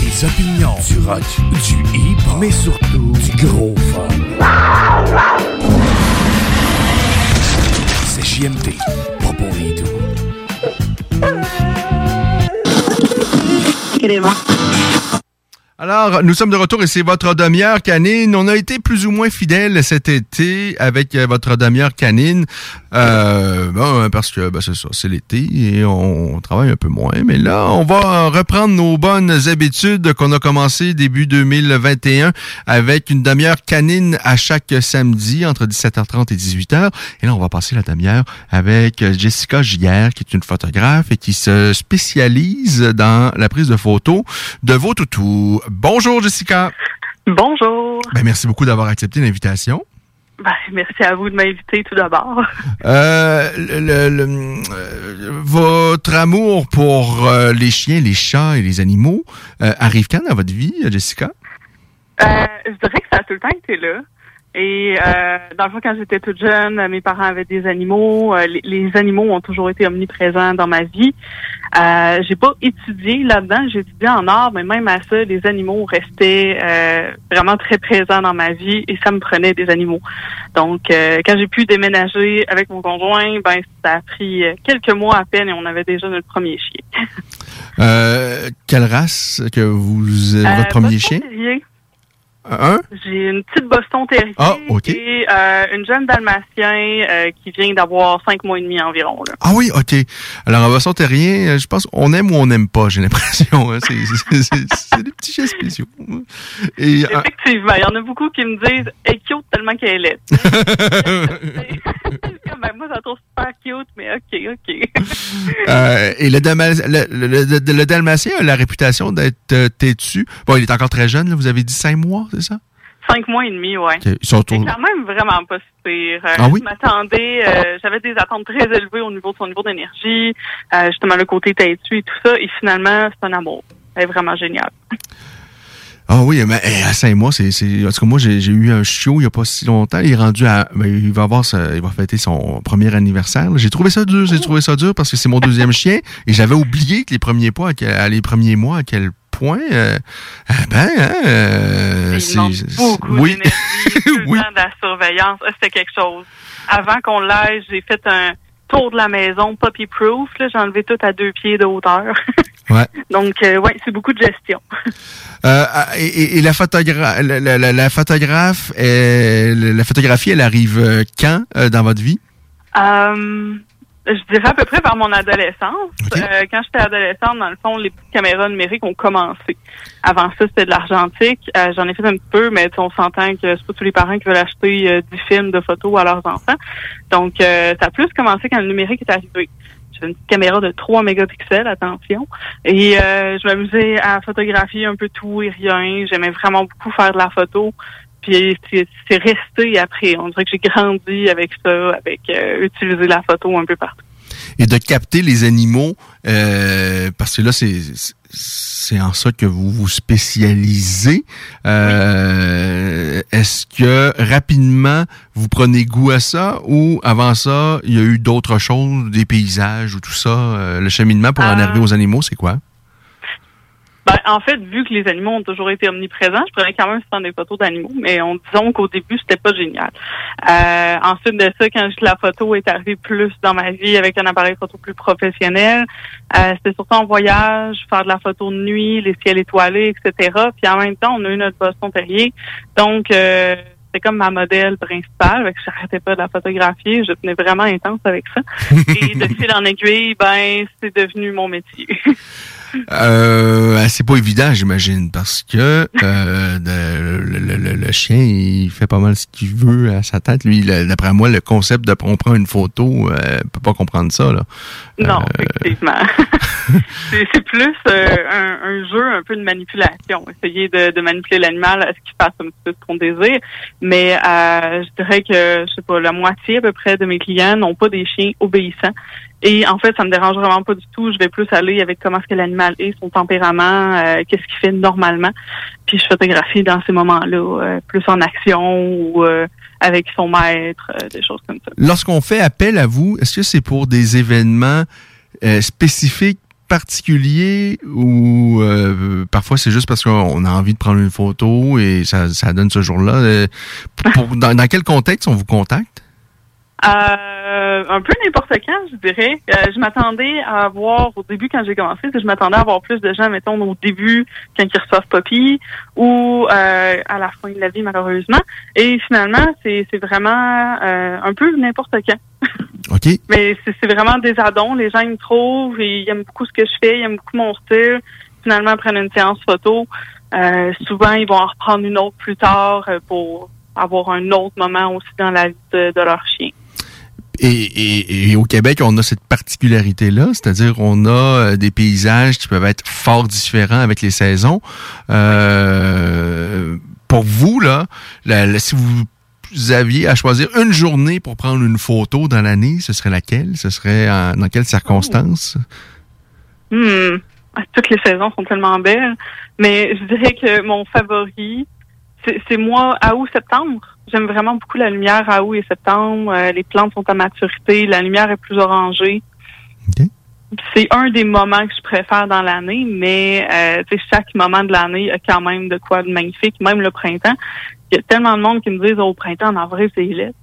Des opinions, du rock, du hip, mais surtout du gros fun. C'est JMT, pas pour les doux. Alors, nous sommes de retour et c'est votre demi-heure canine. On a été plus ou moins fidèles cet été avec euh, votre demi-heure canine. Euh, bon, parce que ben, c'est ça, c'est l'été et on travaille un peu moins. Mais là, on va reprendre nos bonnes habitudes qu'on a commencé début 2021 avec une demi-heure canine à chaque samedi entre 17h30 et 18h. Et là, on va passer la demi-heure avec Jessica Gier, qui est une photographe et qui se spécialise dans la prise de photos de vos toutous. Bonjour Jessica. Bonjour. Ben, merci beaucoup d'avoir accepté l'invitation. Ben, merci à vous de m'inviter tout d'abord. Euh, le- le- euh, votre amour pour euh, les chiens, les chats et les animaux euh, arrive quand dans votre vie, Jessica? Euh, je dirais que ça a tout le temps été là. Et euh, dans le fond, quand j'étais toute jeune, mes parents avaient des animaux. Euh, les, les animaux ont toujours été omniprésents dans ma vie. Euh, j'ai pas étudié là-dedans, j'ai étudié en art, mais même à ça, les animaux restaient euh, vraiment très présents dans ma vie et ça me prenait des animaux. Donc, euh, quand j'ai pu déménager avec mon conjoint, ben ça a pris euh, quelques mois à peine et on avait déjà notre premier chien. Euh, quelle race que vous votre premier chien? Terrier. Un? J'ai une petite Boston Terrier Ah, ok. et euh, une jeune Dalmatien euh, qui vient d'avoir cinq mois et demi environ. Là. Ah oui, ok. Alors, en basson terrien, euh, je pense qu'on aime ou on n'aime pas, j'ai l'impression. hein. C'est- C'est c'est- c'est des petits chiens spéciaux. Et, euh, Effectivement, il y en a beaucoup qui me disent « Elle est cute tellement qu'elle est ben, Moi, je la trouve super cute, mais OK, OK. Euh, et le, Dalma- le, le- le- le Dalmatien a la réputation d'être euh, têtu. Bon, il est encore très jeune, là, vous avez dit cinq mois, c'est ça? Cinq mois et demi, ouais. Ok, ils sont C'est quand même vraiment pas si pire. Euh, Ah oui? Je m'attendais, euh, j'avais des attentes très élevées au niveau de son niveau d'énergie, euh, justement le côté têtu et tout ça, et finalement, c'est un amour. Elle est vraiment génial. Ah oui, mais eh, à cinq mois, c'est. c'est- En tout cas, moi, j'ai eu un chiot il n'y a pas si longtemps. Il est rendu à. ben, il va avoir sa- il va fêter son premier anniversaire. J'ai trouvé ça dur. J'ai trouvé ça dur parce que c'est mon deuxième chien. Et j'avais oublié que les premiers mois, à quel- à les premiers mois, à quel point. euh, ah ben, hein, euh, c'est- oui. d'énergie, tout le temps de la surveillance. Ah, C'était quelque chose. Avant qu'on l'aille, j'ai fait un tour de la maison puppy proof. là. J'ai enlevé tout à deux pieds de hauteur. Ouais. Donc, euh, ouais, c'est beaucoup de gestion. Euh, et, et- la, photogra la, la- la- la photographe, la la photographie, elle arrive euh, quand euh, dans votre vie? Je dirais à peu près vers mon adolescence. Euh, quand j'étais adolescente, dans le fond, les petites caméras numériques ont commencé. Avant ça, c'était de l'argentique. Euh, J'en ai fait un petit peu, mais on s'entend que c'est pas tous les parents qui veulent acheter euh, 10 films de photos à leurs enfants. Donc, euh, ça a plus commencé quand le numérique est arrivé. J'avais une petite caméra de 3 mégapixels, attention. Et euh, je m'amusais à photographier un peu tout et rien. J'aimais vraiment beaucoup faire de la photo. Puis c'est resté après. On dirait que j'ai grandi avec ça, avec euh, utiliser la photo un peu partout. et de capter les animaux, euh, parce que là, c'est c'est en ça que vous vous spécialisez. Euh, Est-ce que rapidement vous prenez goût à ça ou avant ça, il y a eu d'autres choses, des paysages ou tout ça, euh, le cheminement pour en Euh, arriver aux animaux, c'est quoi? Ben, en fait, vu que les animaux ont toujours été omniprésents, je prenais quand même souvent des photos d'animaux, mais on disons qu'au début, c'était pas génial. Euh, ensuite de ça, quand la photo est arrivée plus dans ma vie avec un appareil photo plus professionnel, euh, c'était surtout en voyage, faire de la photo de nuit, les ciels étoilés, etc. Puis en même temps, on a eu notre Boston Terrier. Donc, euh, C'était comme ma modèle principale. Que j'arrêtais pas de la photographier. Je tenais vraiment intense avec ça. Et de fil en aiguille, ben, c'est devenu mon métier. Euh, c'est pas évident, j'imagine, parce que euh, le, le- le- le chien, il fait pas mal ce qu'il veut à sa tête. Lui, d'après moi, le concept de on prend une photo, euh, peut pas comprendre ça. Là. Non, Euh, effectivement. c'est c'est plus euh, un, un jeu un peu de manipulation. Essayer de, de manipuler l'animal à ce qu'il fasse un petit peu ce qu'on désire? Mais euh, je dirais que, je sais pas, la moitié à peu près de mes clients n'ont pas des chiens obéissants. Et en fait, ça me dérange vraiment pas du tout. Je vais plus aller avec comment est-ce que l'animal est, son tempérament, euh, qu'est-ce qu'il fait normalement. Puis je photographie dans ces moments-là, euh, plus en action ou euh, avec son maître, euh, des choses comme ça. Lorsqu'on fait appel à vous, est-ce que c'est pour des événements euh, spécifiques particuliers ou euh, parfois c'est juste parce qu'on a envie de prendre une photo et ça, ça donne ce jour-là? Pour- dans quel contexte on vous contacte? Euh, un peu n'importe quand, je dirais. Euh, je m'attendais à avoir, au début, quand j'ai commencé, c'est que je m'attendais à avoir plus de gens, mettons, au début, quand ils reçoivent Poppy, ou euh, à la fin de la vie, malheureusement. Et finalement, c'est c'est vraiment euh, un peu n'importe quand. OK. Mais c'est vraiment des addons. Les gens, ils me trouvent, et ils aiment beaucoup ce que je fais, ils aiment beaucoup mon style. Finalement, ils prennent une séance photo. Euh, souvent, ils vont en reprendre une autre plus tard euh, pour avoir un autre moment aussi dans la vie de, de leur chien. Et, et- et au Québec, on a cette particularité-là, c'est-à-dire on a euh, des paysages qui peuvent être fort différents avec les saisons. Euh, pour vous, là, si vous aviez à choisir une journée pour prendre une photo dans l'année, ce serait laquelle? Ce serait dans quelles circonstances? Ah, Toutes les saisons sont tellement belles. Mais je dirais que mon favori, c'est moi à août septembre. J'aime vraiment beaucoup la lumière à août et septembre. Euh, les plantes sont à maturité, la lumière est plus orangée. C'est un des moments que je préfère dans l'année, mais euh, chaque moment de l'année a quand même de quoi de magnifique, même le printemps. Il y a tellement de monde qui me disent oh, au printemps, en vrai, c'est laid.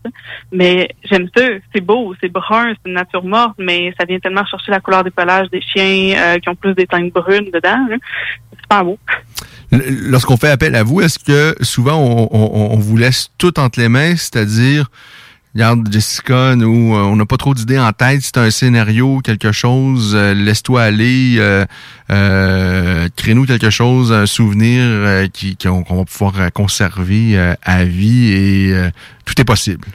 Mais j'aime ça, c'est beau, c'est brun, c'est une nature morte, mais ça vient tellement chercher la couleur des pelages des chiens euh, qui ont plus des teintes brunes dedans. C'est super beau. Lorsqu'on fait appel à vous, est-ce que souvent on, vous laisse tout entre les mains, c'est-à-dire, regarde Jessica, nous, euh, on n'a pas trop d'idées en tête, c'est un scénario, quelque chose, euh, laisse-toi aller, euh, euh, crée-nous quelque chose, un souvenir euh, qui qu'on va pouvoir conserver à vie et tout est possible.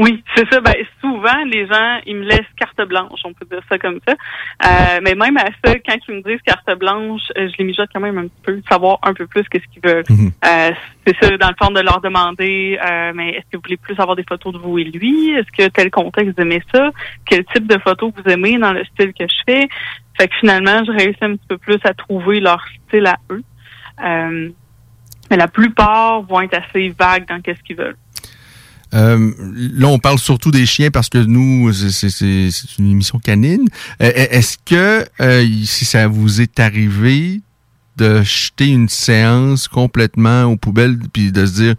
Oui, c'est ça. Ben, souvent, les gens, ils me laissent carte blanche, on peut dire ça comme ça. Euh, mais même à ça, quand ils me disent carte blanche, euh, je les mijote quand même un petit peu, savoir un peu plus qu'est-ce qu'ils veulent. Euh, c'est ça, dans le fond, de leur demander, euh, mais est-ce que vous voulez plus avoir des photos de vous et lui? Est-ce que tel contexte vous aimez ça? Quel type de photos vous aimez dans le style que je fais? Fait que finalement, je réussis un petit peu plus à trouver leur style à eux. Euh, mais la plupart vont être assez vagues dans qu'est-ce qu'ils veulent. Euh, là, on parle surtout des chiens parce que nous, c'est- une émission canine. Euh, Est-ce que euh, si ça vous est arrivé de jeter une séance complètement aux poubelles puis de se dire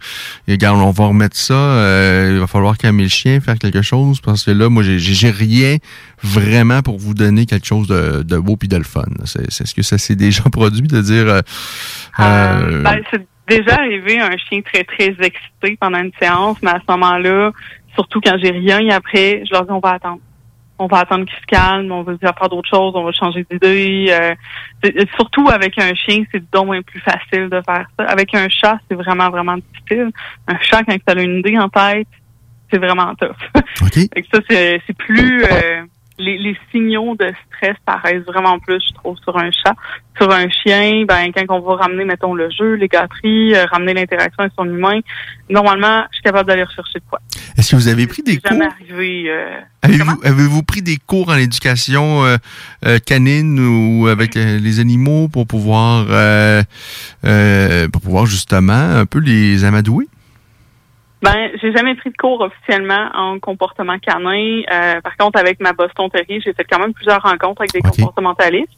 regarde on va remettre ça euh, il va falloir calmer le chien faire quelque chose parce que là moi j'ai- rien vraiment pour vous donner quelque chose de, de beau puis de le fun c'est c'est- est-ce que ça s'est déjà produit de dire euh, euh, Ben, c'est déjà arrivé un chien très, très excité pendant une séance, mais à ce moment-là, surtout quand j'ai rien, et après, je leur dis on va attendre. On va attendre qu'il se calme, on va faire d'autres choses, on va changer d'idée. euh, surtout avec un chien, c'est donc moins plus facile de faire ça. Avec un chat, c'est vraiment, vraiment difficile. Un chat, quand tu as une idée en tête, c'est vraiment tough. Que ça, c'est c'est plus... euh, les, les signaux de stress paraissent vraiment plus, je trouve, sur un chat. Sur un chien, ben quand on va ramener, mettons, le jeu, les gâteries, euh, ramener l'interaction avec son humain, normalement, je suis capable d'aller rechercher de quoi. est-ce que vous avez pris des arrivé... euh, Avez-vous avez-vous pris des cours en éducation euh, canine ou avec les animaux pour pouvoir pour pouvoir justement un peu les amadouer? Ben, j'ai jamais pris de cours officiellement en comportement canin. Euh, par contre, avec ma Boston Terrier, j'ai fait quand même plusieurs rencontres avec des comportementalistes.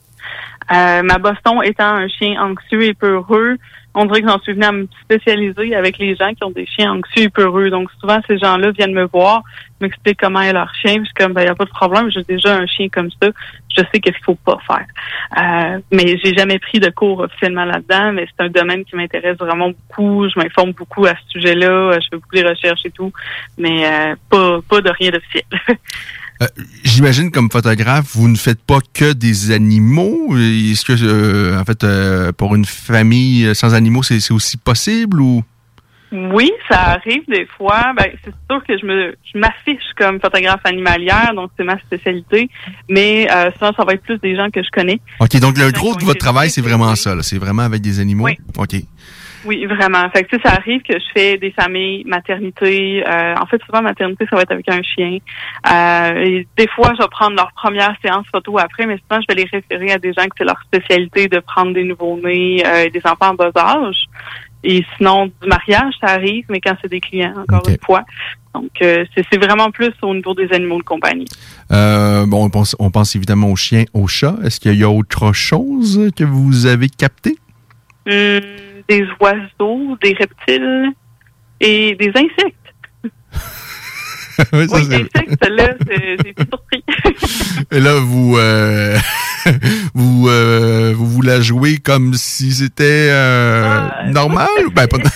Euh, ma Boston étant un chien anxieux et peureux, on dirait que j'en suis venue à me spécialiser avec les gens qui ont des chiens anxieux et peureux. Donc souvent, ces gens-là viennent me voir, m'expliquent comment est leur chien. Puis je suis comme, ben, y a pas de problème, j'ai déjà un chien comme ça. Je sais qu'est-ce qu'il faut pas faire. Euh, mais j'ai jamais pris de cours officiellement là-dedans, mais c'est un domaine qui m'intéresse vraiment beaucoup. Je m'informe beaucoup à ce sujet-là. Je fais beaucoup de recherches et tout, mais euh, pas, pas de rien d'officiel. Euh, J'imagine comme photographe, vous ne faites pas que des animaux. Est-ce que, euh, en fait, euh, pour une famille sans animaux, c'est aussi possible ou? Oui, ça arrive des fois. Ben, c'est sûr que je me je m'affiche comme photographe animalière, donc c'est ma spécialité. Mais euh, souvent, ça va être plus des gens que je connais. OK, donc le gros de votre travail, c'est vraiment ça. là. C'est vraiment avec des animaux? Oui. OK. Oui, vraiment. Fait que, ça arrive que je fais des familles, maternité. Euh, en fait, souvent, maternité, ça va être avec un chien. Euh, et des fois, je vais prendre leur première séance photo après, mais souvent, je vais les référer à des gens que c'est leur spécialité de prendre des nouveaux-nés euh, et des enfants en bas âge. Et sinon, du mariage, ça arrive, mais quand c'est des clients, encore une fois. Donc, euh, c'est c'est vraiment plus au niveau des animaux de compagnie. Euh, bon, on pense, on pense évidemment aux chiens, aux chats. Est-ce qu'il y a autre chose que vous avez capté? Hum, des oiseaux, des reptiles et des insectes. oui, ça, Oui, c'est- insectes, celle-là, c'est- surpris. Et là, vous, euh, vous, euh, vous vous la jouez comme si c'était euh, normal? Ben, pas...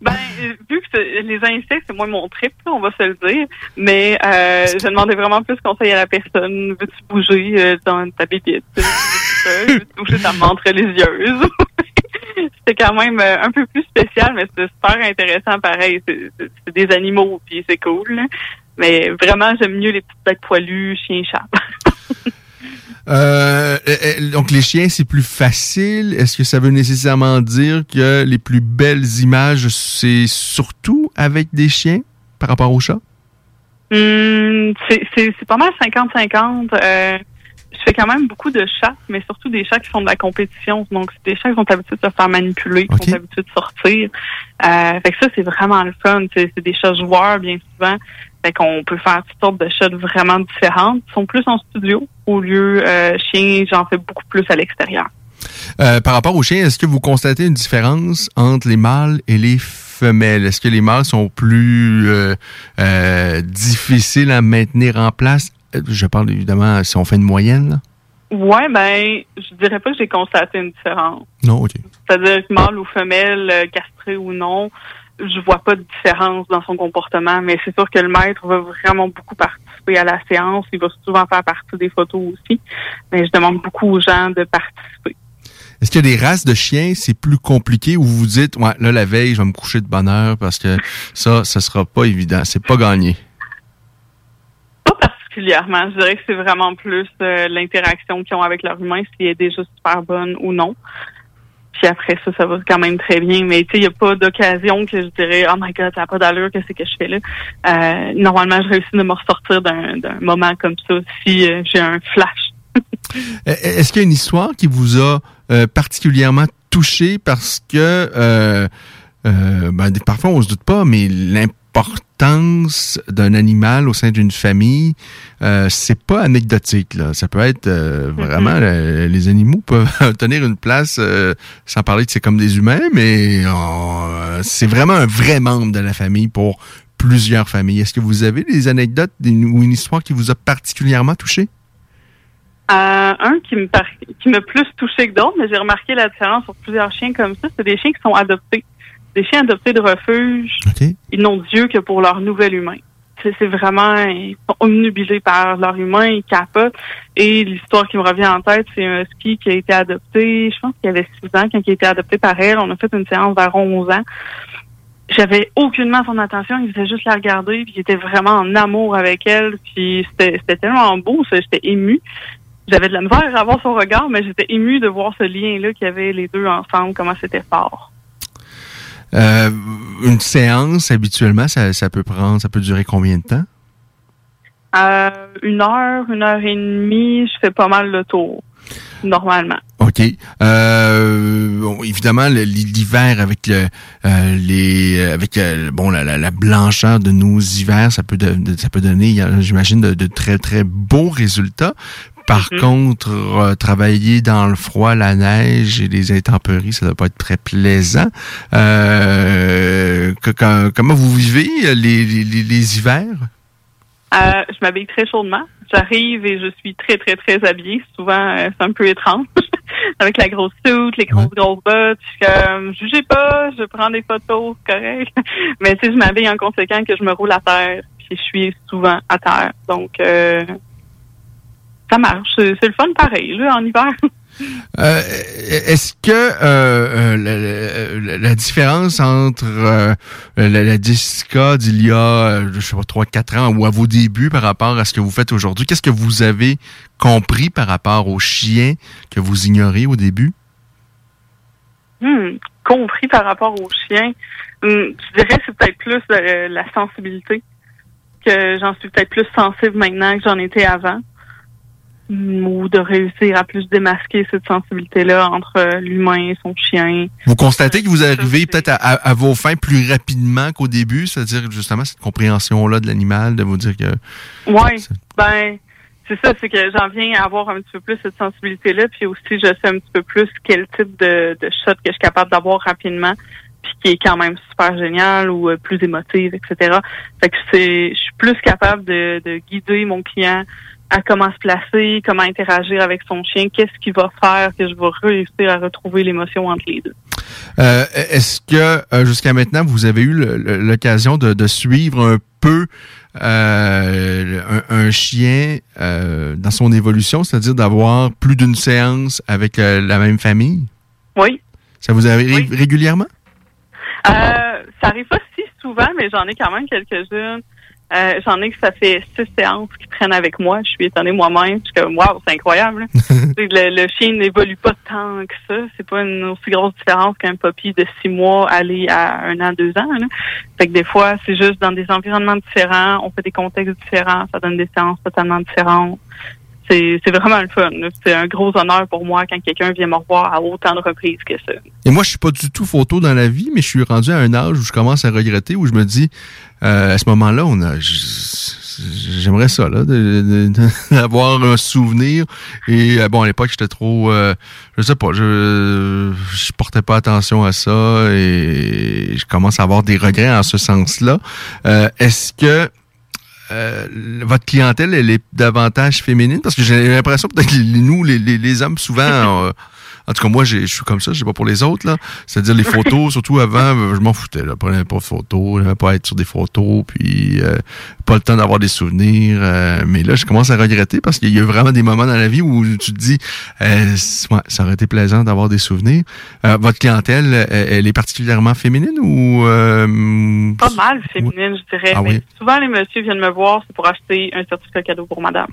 Ben, vu que les insectes, c'est moins mon trip, là, on va se le dire. Mais je demandais vraiment plus conseil à la personne. Veux-tu bouger dans ta bébite? Veux-tu bouger ta menthe religieuse? C'était quand même euh, un peu plus spécial, mais c'était super intéressant pareil. C'est- des animaux, puis c'est cool. là. Mais vraiment, j'aime mieux les petites bêtes poilues, chiens, chats. Euh, euh, donc, les chiens, c'est plus facile. Est-ce que ça veut nécessairement dire que les plus belles images, c'est surtout avec des chiens par rapport aux chats? Hum, c'est pas mal 50-50. Euh, je fais quand même beaucoup de chats, mais surtout des chats qui font de la compétition. Donc, c'est des chats qui sont habitués de se faire manipuler, qui sont habitués de sortir. Euh, fait que ça, c'est vraiment le fun. C'est c'est des chats joueurs, bien souvent. Fait qu'on peut faire toutes sortes de chats vraiment différentes. Ils sont plus en studio. Au lieu euh, chien, j'en fais beaucoup plus à l'extérieur. Euh, par rapport aux chiens, est-ce que vous constatez une différence entre les mâles et les femelles? Est-ce que les mâles sont plus euh, euh, difficiles à maintenir en place? Je parle évidemment si on fait une moyenne. Là. Ouais, ben, je dirais pas que j'ai constaté une différence. Non, OK. C'est-à-dire que mâle ou femelle, euh, castré ou non, je vois pas de différence dans son comportement, mais c'est sûr que le maître va vraiment beaucoup participer à la séance. Il va souvent faire partie des photos aussi. Mais je demande beaucoup aux gens de participer. Est-ce qu'il y a des races de chiens, c'est plus compliqué où vous vous dites, ouais, là, la veille, je vais me coucher de bonne heure parce que ça, ça sera pas évident. C'est pas gagné? Particulièrement, je dirais que c'est vraiment plus euh, l'interaction qu'ils ont avec leur humain, si elle est déjà super bonne ou non. Puis après ça, ça va quand même très bien. Mais tu sais, il n'y a pas d'occasion que je dirais Oh my god, ça n'a pas d'allure, qu'est-ce que je fais là? Euh, normalement, je réussis de me ressortir d'un moment comme ça si euh, j'ai un flash. Est-ce qu'il y a une histoire qui vous a particulièrement touché parce que ben, parfois on se doute pas, mais l'importance d'un animal au sein d'une famille, euh, c'est pas anecdotique. Là. Ça peut être euh, vraiment euh, les animaux peuvent tenir une place euh, sans parler que c'est comme des humains, mais euh, c'est vraiment un vrai membre de la famille pour plusieurs familles. Est-ce que vous avez des anecdotes ou une histoire qui vous a particulièrement touché? Euh, un qui me par- qui m'a plus touché que d'autres, mais j'ai remarqué la différence sur plusieurs chiens comme ça, c'est des chiens qui sont adoptés. Des chiens adoptés de refuge, ils n'ont Dieu que pour leur nouvel humain. C'est vraiment, ils sont omnubilés par leur humain, ils capotent. Et l'histoire qui me revient en tête, c'est un ski qui a été adopté, je pense qu'il avait 6 ans quand il a été adopté par elle. On a fait une séance vers 11 ans. J'avais aucunement son attention, il faisait juste la regarder, puis il était vraiment en amour avec elle, puis c'était tellement beau, ça, j'étais émue. J'avais de la misère à avoir son regard, mais j'étais émue de voir ce lien-là qu'il y avait les deux ensemble, comment c'était fort. Euh, une séance, habituellement, ça, ça peut prendre, ça peut durer combien de temps? Euh, une heure, une heure et demie, je fais pas mal le tour, normalement. OK. Euh, bon, évidemment, l'hiver avec le, euh, les, avec euh, bon la, la- la blancheur de nos hivers, ça peut de- de- ça peut donner, euh, j'imagine, de, de très très beaux résultats. Par Mhm. contre, euh, travailler dans le froid, la neige et les intempéries, ça doit pas être très plaisant. Euh, que- que- comment vous vivez euh, les, les- les hivers? Euh, je m'habille très chaudement. J'arrive et je suis très, très, très habillée. Souvent, euh, c'est un peu étrange. Avec la grosse soute, les grosses, grosses bottes. Je suis comme, jugez pas, je prends des photos, correct. Mais tu sais, je m'habille en conséquent que je me roule à terre. Puis je suis souvent à terre. Donc, euh, ça marche. C'est c'est le fun pareil, là, en hiver. Euh, Est-ce que euh, euh, la, la- la différence entre euh, la, la Jessica d'il y a, euh, je sais pas, 3-4 ans ou à vos débuts par rapport à ce que vous faites aujourd'hui, qu'est-ce que vous avez compris par rapport aux chiens que vous ignorez au début? Hmm, compris par rapport aux chiens. Hmm, je dirais que c'est peut-être plus euh, la sensibilité. Que j'en suis peut-être plus sensible maintenant que j'en étais avant. Hmm, Ou de réussir à plus démasquer cette sensibilité-là entre euh, l'humain et son chien. Vous constatez que vous arrivez peut-être à, à- à vos fins plus rapidement qu'au début, c'est-à-dire justement cette compréhension-là de l'animal, de vous dire que... Ouais, ben c'est ça, c'est que j'en viens à avoir un petit peu plus cette sensibilité-là, puis aussi je sais un petit peu plus quel type de, de shot que je suis capable d'avoir rapidement, puis qui est quand même super génial ou euh, plus émotive, etc. Fait que c'est, je suis plus capable de, de guider mon client à comment se placer, comment interagir avec son chien, qu'est-ce qu'il va faire que je vais réussir à retrouver l'émotion entre les deux. Euh, Est-ce que euh, jusqu'à maintenant, vous avez eu l'occasion de, de suivre un peu euh, un, un chien euh, dans son évolution, c'est-à-dire d'avoir plus d'une séance avec la même famille? Oui. Ça vous arrive régulièrement? Ça arrive pas si souvent, mais j'en ai quand même quelques-unes. Euh, j'en ai que ça fait six séances qui prennent avec moi. Je suis étonnée moi-même. Je suis comme, waouh, c'est incroyable. le, le chien n'évolue pas tant que ça. C'est pas une aussi grosse différence qu'un puppy de six mois aller à un an, deux ans. Là. Fait que des fois, c'est juste dans des environnements différents. On fait des contextes différents. Ça donne des séances totalement différentes. C'est vraiment le fun. C'est un gros honneur pour moi quand quelqu'un vient me revoir à autant de reprises que ça. Et moi, je suis pas du tout photo dans la vie, mais je suis rendu à un âge où je commence à regretter, où je me dis, euh, à ce moment-là, on a, j'aimerais ça, là, d'avoir un souvenir. Et euh, bon, à l'époque, j'étais trop, euh, je sais pas, je, je portais pas attention à ça et je commence à avoir des regrets en ce sens-là. Euh, Est-ce que euh, votre clientèle, elle est davantage féminine? Parce que j'ai l'impression que nous, les, les, hommes, souvent, en tout cas, moi, je suis comme ça, je sais pas pour les autres, là. C'est-à-dire les photos, surtout avant, euh, je m'en foutais, là. Prenais pas de photos, j'aimais pas être sur des photos, puis euh, pas le temps d'avoir des souvenirs. euh, mais là, je commence à regretter parce qu'il y a vraiment des moments dans la vie où tu te dis, euh, ouais, ça aurait été plaisant d'avoir des souvenirs. Euh, votre clientèle, elle, est particulièrement féminine ou... euh, Pas mal féminine, je dirais. Ah mais oui? souvent, les messieurs viennent me voir, c'est pour acheter un certificat cadeau pour madame.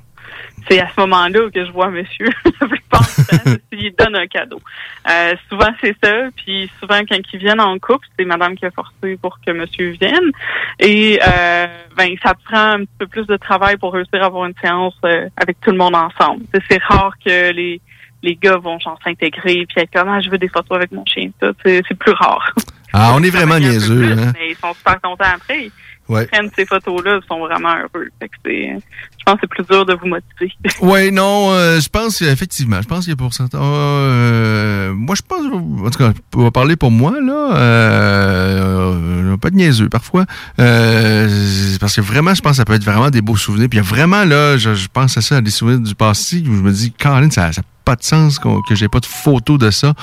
C'est à ce moment-là que je vois monsieur. Du temps, donne un cadeau. Euh, souvent, c'est ça. Puis souvent, quand ils viennent en couple, c'est madame qui a forcé pour que monsieur vienne. Et euh, ben, ça prend un petit peu plus de travail pour réussir à avoir une séance euh, avec tout le monde ensemble. C'est- rare que les les gars vont genre s'intégrer puis être comme ah, je veux des photos avec mon chien ça c'est plus rare Ah, on est vraiment niaiseux, hein? mais ils sont super contents après. Ouais. prennent ces photos-là, sont vraiment heureux. Fait que c'est, je pense que c'est plus dur de vous motiver. Oui, non, euh, je pense effectivement, je pense qu'il y a pour certains. euh, moi, je pense, en tout cas, on va parler pour moi là, euh, euh, pas de niaiseux parfois, euh, parce que vraiment, je pense que ça peut être vraiment des beaux souvenirs. Puis il y a vraiment là, je, je pense à ça, à des souvenirs du passé où je me dis, Caroline, ça, ça pas de sens que j'ai pas de photo de ça.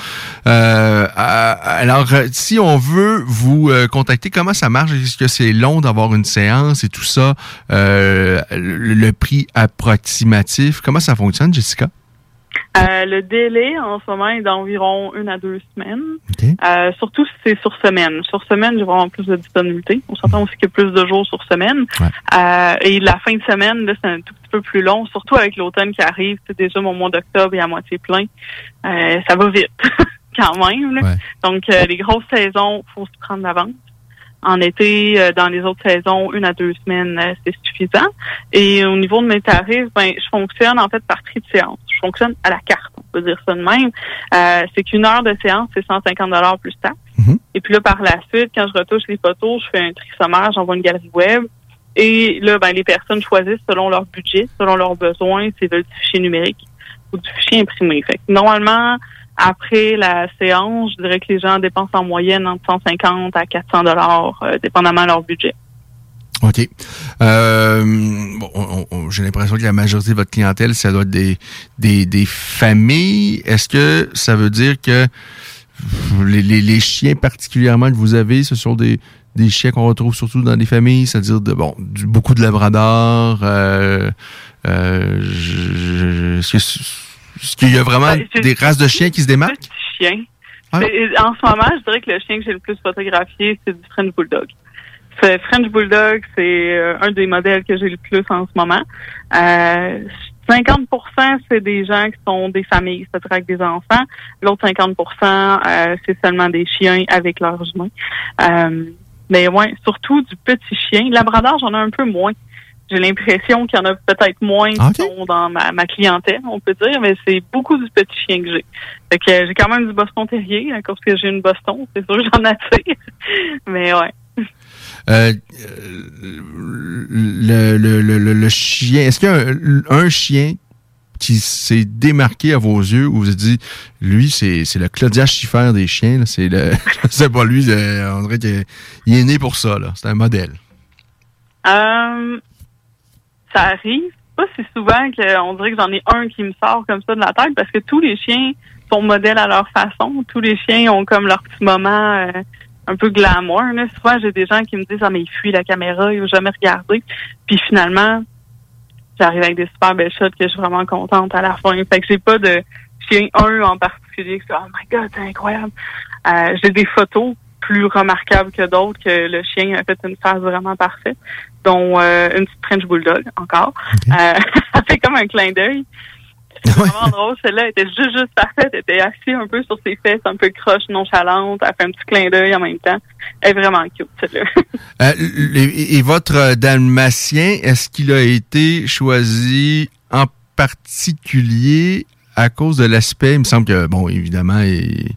Euh, alors, euh, si on veut vous euh, contacter, comment ça marche? Est-ce que c'est long d'avoir une séance et tout ça? Le prix approximatif, comment ça fonctionne, Jessica? Euh, le délai en ce moment est d'environ une à deux semaines. Euh, surtout si c'est sur semaine. Sur semaine, j'ai vraiment plus de disponibilité. On s'entend aussi qu'il y a plus de jours sur semaine. Euh, et la fin de semaine, là, c'est un tout petit peu plus long, surtout avec l'automne qui arrive. C'est déjà mon mois d'octobre est à moitié plein. Euh, ça va vite quand même. là. Donc, euh, les grosses saisons, faut se prendre d'avance. En été, euh, dans les autres saisons, une à deux semaines, euh, c'est suffisant. Et au niveau de mes tarifs, ben, je fonctionne en fait par prix de séance. Je fonctionne à la carte, on peut dire ça de même. Euh, c'est qu'une heure de séance, c'est 150 dollars plus taxes. Et puis là, par la suite, quand je retouche les photos, je fais un tri sommaire, j'envoie une galerie web. Et là, ben, les personnes choisissent selon leur budget, selon leurs besoins, s'ils veulent du fichier numérique ou du fichier imprimé. Fait que normalement, après la séance, je dirais que les gens dépensent en moyenne entre 150 à 400 dollars, euh, dépendamment de leur budget. OK. Euh, bon, on- on- j'ai l'impression que la majorité de votre clientèle, ça doit être des, des, des familles. Est-ce que ça veut dire que les, les, les chiens particulièrement que vous avez, ce sont des, des chiens qu'on retrouve surtout dans des familles, c'est-à-dire de bon, du- beaucoup de labradors. Euh, euh, est-ce qu'il y a vraiment Ben, des races de chiens qui se démarquent? Chien. Ah. Mais, En ce moment, je dirais que le chien que j'ai le plus photographié, c'est du French Bulldog. Ce French Bulldog, c'est euh, un des modèles que j'ai le plus en ce moment. Euh, 50% c'est des gens qui sont des familles, c'est-à-dire avec des enfants. L'autre 50 euh, c'est seulement des chiens avec leurs humains. Euh, mais ouais, surtout du petit chien. Labrador, j'en ai un peu moins. J'ai l'impression qu'il y en a peut-être moins qui sont dans ma, ma clientèle, on peut dire, mais c'est beaucoup du petit chien que j'ai. Fait que j'ai quand même du Boston Terrier, à cause que j'ai une Boston, c'est sûr que j'en attire. mais ouais. Euh, le, le, le, le, le chien, est-ce qu'il y a un, chien qui s'est démarqué à vos yeux où vous êtes dit, lui, c'est, c'est le Claudia Schiffer des chiens, là. c'est le, pas lui, euh, on dirait qu'il est né pour ça, là. C'est un modèle. Euh, ça arrive pas si souvent qu'on dirait que j'en ai un qui me sort comme ça de la tête parce que tous les chiens sont modèles à leur façon. Tous les chiens ont comme leur petit moment euh, un peu glamour. Là. Souvent, j'ai des gens qui me disent Ah, mais il fuit la caméra, il veut jamais regarder. Puis finalement, j'arrive avec des super belles shots que je suis vraiment contente à la fin. Fait que j'ai pas de chien un en particulier. que Oh my god, c'est incroyable. Euh, j'ai des photos plus remarquables que d'autres que le chien a fait une phase vraiment parfaite, dont euh, une petite French Bulldog encore. Euh, ça fait comme un clin d'œil. C'est vraiment drôle. Celle-là était juste, juste parfaite. Elle était assise un peu sur ses fesses, un peu croche, nonchalante. Elle fait un petit clin d'œil en même temps. Elle est vraiment cute, celle-là. Euh, le- et, et votre euh, dalmatien, est-ce qu'il a été choisi en particulier à cause de l'aspect? Il me semble que, bon, évidemment, il,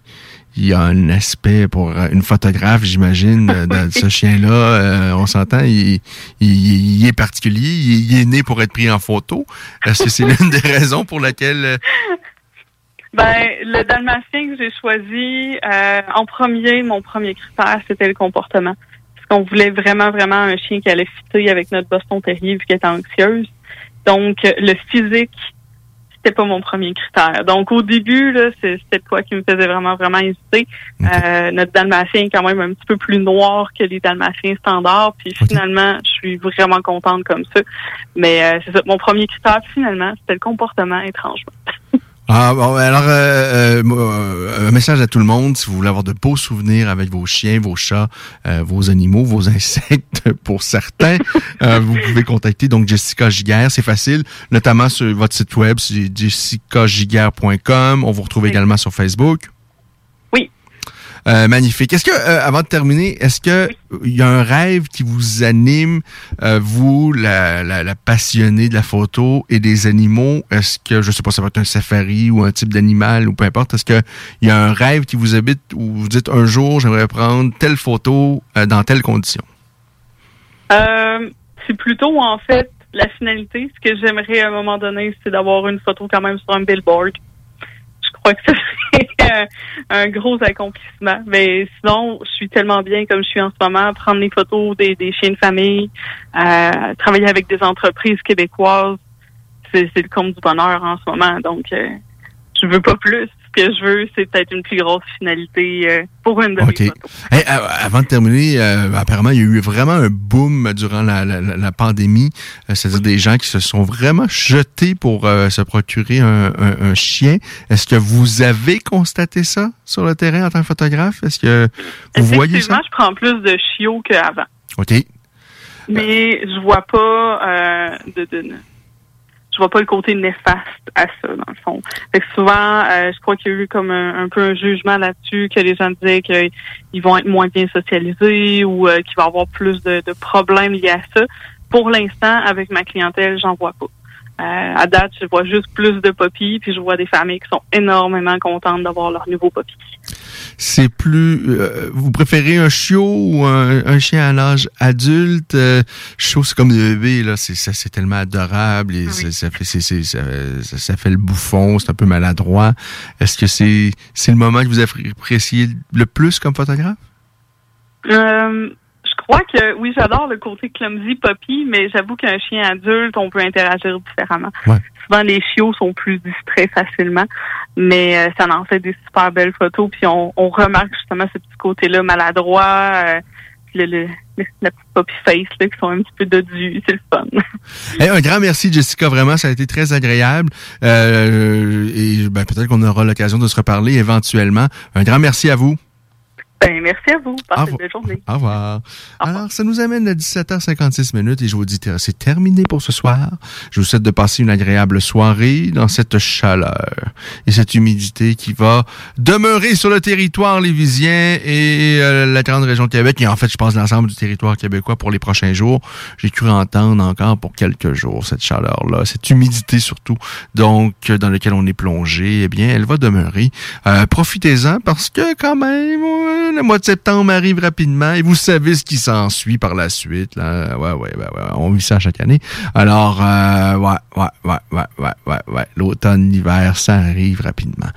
il y a un aspect pour euh, une photographe, j'imagine, dans ce chien-là. Euh, on s'entend, il, il- il est particulier, il, il est né pour être pris en photo. Est-ce que c'est l'une des raisons pour laquelle... euh, Ben, le dalmatien que j'ai choisi, euh, en premier, mon premier critère, c'était le comportement. Parce qu'on voulait vraiment, vraiment un chien qui allait fitter avec notre Boston Terrier vu qu'elle était anxieuse. Donc, le physique, c'était pas mon premier critère. Donc, au début, là, c'est- c'était quoi qui me faisait vraiment, vraiment hésiter. Euh, notre dalmatien est quand même un petit peu plus noir que les dalmatiens standards. Puis finalement, je suis vraiment contente comme ça. Mais euh, c'est ça, mon premier critère, finalement, c'était le comportement, étrangement. Ah, bon, alors, euh, euh, euh, un message à tout le monde. Si vous voulez avoir de beaux souvenirs avec vos chiens, vos chats, euh, vos animaux, vos insectes, pour certains, euh, vous pouvez contacter donc Jessica Giguère. C'est facile, notamment sur votre site web, c'est jessicagiguère.com. On vous retrouve également sur Facebook. Euh, magnifique. Est-ce que, euh, avant de terminer, est-ce que il y a un rêve qui vous anime, euh, vous, la, passionnée de la photo et des animaux? Est-ce que, je sais pas, ça va être un safari ou un type d'animal ou peu importe, est-ce que il y a un rêve qui vous habite où vous dites un jour, j'aimerais prendre telle photo dans telle condition? C'est plutôt en fait la finalité. Ce que j'aimerais à un moment donné, c'est d'avoir une photo quand même sur un billboard. Je crois que ça serait euh, un gros accomplissement. Mais sinon, je suis tellement bien comme je suis en ce moment, prendre des photos des, des chiens de famille, euh, travailler avec des entreprises québécoises, c'est c'est le compte du bonheur en ce moment. Donc, euh, je veux pas plus. Ce que je veux, c'est peut-être une plus grosse finalité euh, pour une de mes OK. photos. Hey, euh, avant de terminer, euh, apparemment, il y a eu vraiment un boom durant la, la- la- la pandémie. C'est-à-dire des gens qui se sont vraiment jetés pour euh, se procurer un, un- un chien. Est-ce que vous avez constaté ça sur le terrain en tant que photographe? Est-ce que vous voyez ça? Effectivement, je prends plus de chiots qu'avant. OK. Mais je vois pas euh, de, de- je vois pas le côté néfaste à ça, dans le fond. Fait que souvent, euh, je crois qu'il y a eu comme un, un peu un jugement là-dessus, que les gens disaient qu'ils vont être moins bien socialisés ou euh, qu'il va y avoir plus de, de problèmes liés à ça. Pour l'instant, avec ma clientèle, j'en vois pas. Euh, à date, je vois juste plus de poppies, puis je vois des familles qui sont énormément contentes d'avoir leur nouveau poppy. C'est plus... euh, vous préférez un chiot ou un, un chien à l'âge adulte? Euh, chiot, c'est comme des bébés, là. C'est, ça, c'est tellement adorable et c'est- ça, fait, c'est, c'est- ça, fait le bouffon, c'est un peu maladroit. Est-ce que c'est, c'est le moment que vous appréciez le plus comme photographe? Euh, crois que oui, j'adore le côté clumsy poppy, mais j'avoue qu'un chien adulte, on peut interagir différemment. Souvent, les chiots sont plus distraits facilement, mais euh, ça en fait des super belles photos. Puis on, on remarque justement ce petit côté-là maladroit, euh, le, le, la petite poppy face là, qui sont un petit peu dodus. C'est le fun. Eh, un grand merci, Jessica. Vraiment, ça a été très agréable. Euh, et ben, peut-être qu'on aura l'occasion de se reparler éventuellement. Un grand merci à vous. Ben, merci à vous. Passez une belle journée. Au revoir. Alors, ça nous amène à 17h56 minutes et je vous dis, c'est terminé pour ce soir. Je vous souhaite de passer une agréable soirée dans cette chaleur et cette humidité qui va demeurer sur le territoire lévisien et euh, la grande région de Québec et en fait, je pense l'ensemble du territoire québécois pour les prochains jours. J'ai cru entendre encore pour quelques jours cette chaleur-là, cette humidité surtout, donc euh, dans laquelle on est plongé, eh bien, elle va demeurer. Euh, Profitez-en parce que quand même, euh, le mois de septembre arrive rapidement et vous savez ce qui s'ensuit par la suite. Là. Ouais, ouais, ouais, ouais, on vit ça chaque année. Alors, euh, ouais, ouais, ouais, ouais, ouais, ouais, ouais. L'automne, l'hiver, ça arrive rapidement.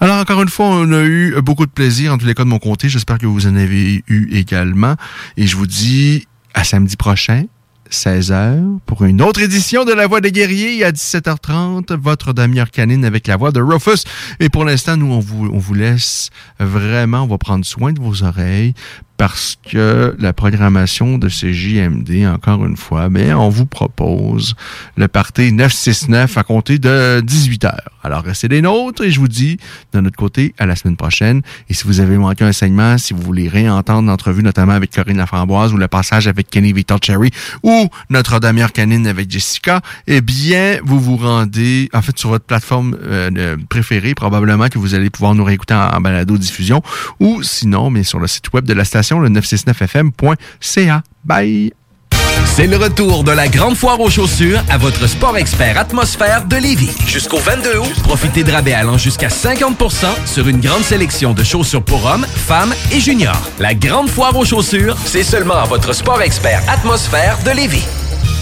Alors, encore une fois, on a eu beaucoup de plaisir, en tous les cas de mon côté. J'espère que vous en avez eu également. Et je vous dis à samedi prochain, 16h, pour une autre édition de La Voix des Guerriers. À 17h30, votre demi-heure canine avec la voix de Rufus. Et pour l'instant, nous, on vous, on vous laisse vraiment, on va prendre soin de vos oreilles parce que la programmation de ces JMD, encore une fois, mais on vous propose le party 969 à compter de 18h. Alors, restez des nôtres et je vous dis de notre côté à la semaine prochaine. Et si vous avez manqué un segment, si vous voulez réentendre l'entrevue, notamment avec Corinne Laframboise ou le passage avec Kenny Victor Cherry ou notre damière canine avec Jessica, eh bien, vous vous rendez, en fait, sur votre plateforme euh, euh, préférée, probablement que vous allez pouvoir nous réécouter en, en balado-diffusion ou sinon, mais sur le site web de la station, le 969fm.ca. Bye! C'est le retour de la grande foire aux chaussures à votre sport expert atmosphère de Lévis. Jusqu'au 22 août, profitez de rabais allant jusqu'à 50% sur une grande sélection de chaussures pour hommes, femmes et juniors. La grande foire aux chaussures, c'est seulement à votre sport expert atmosphère de Lévis.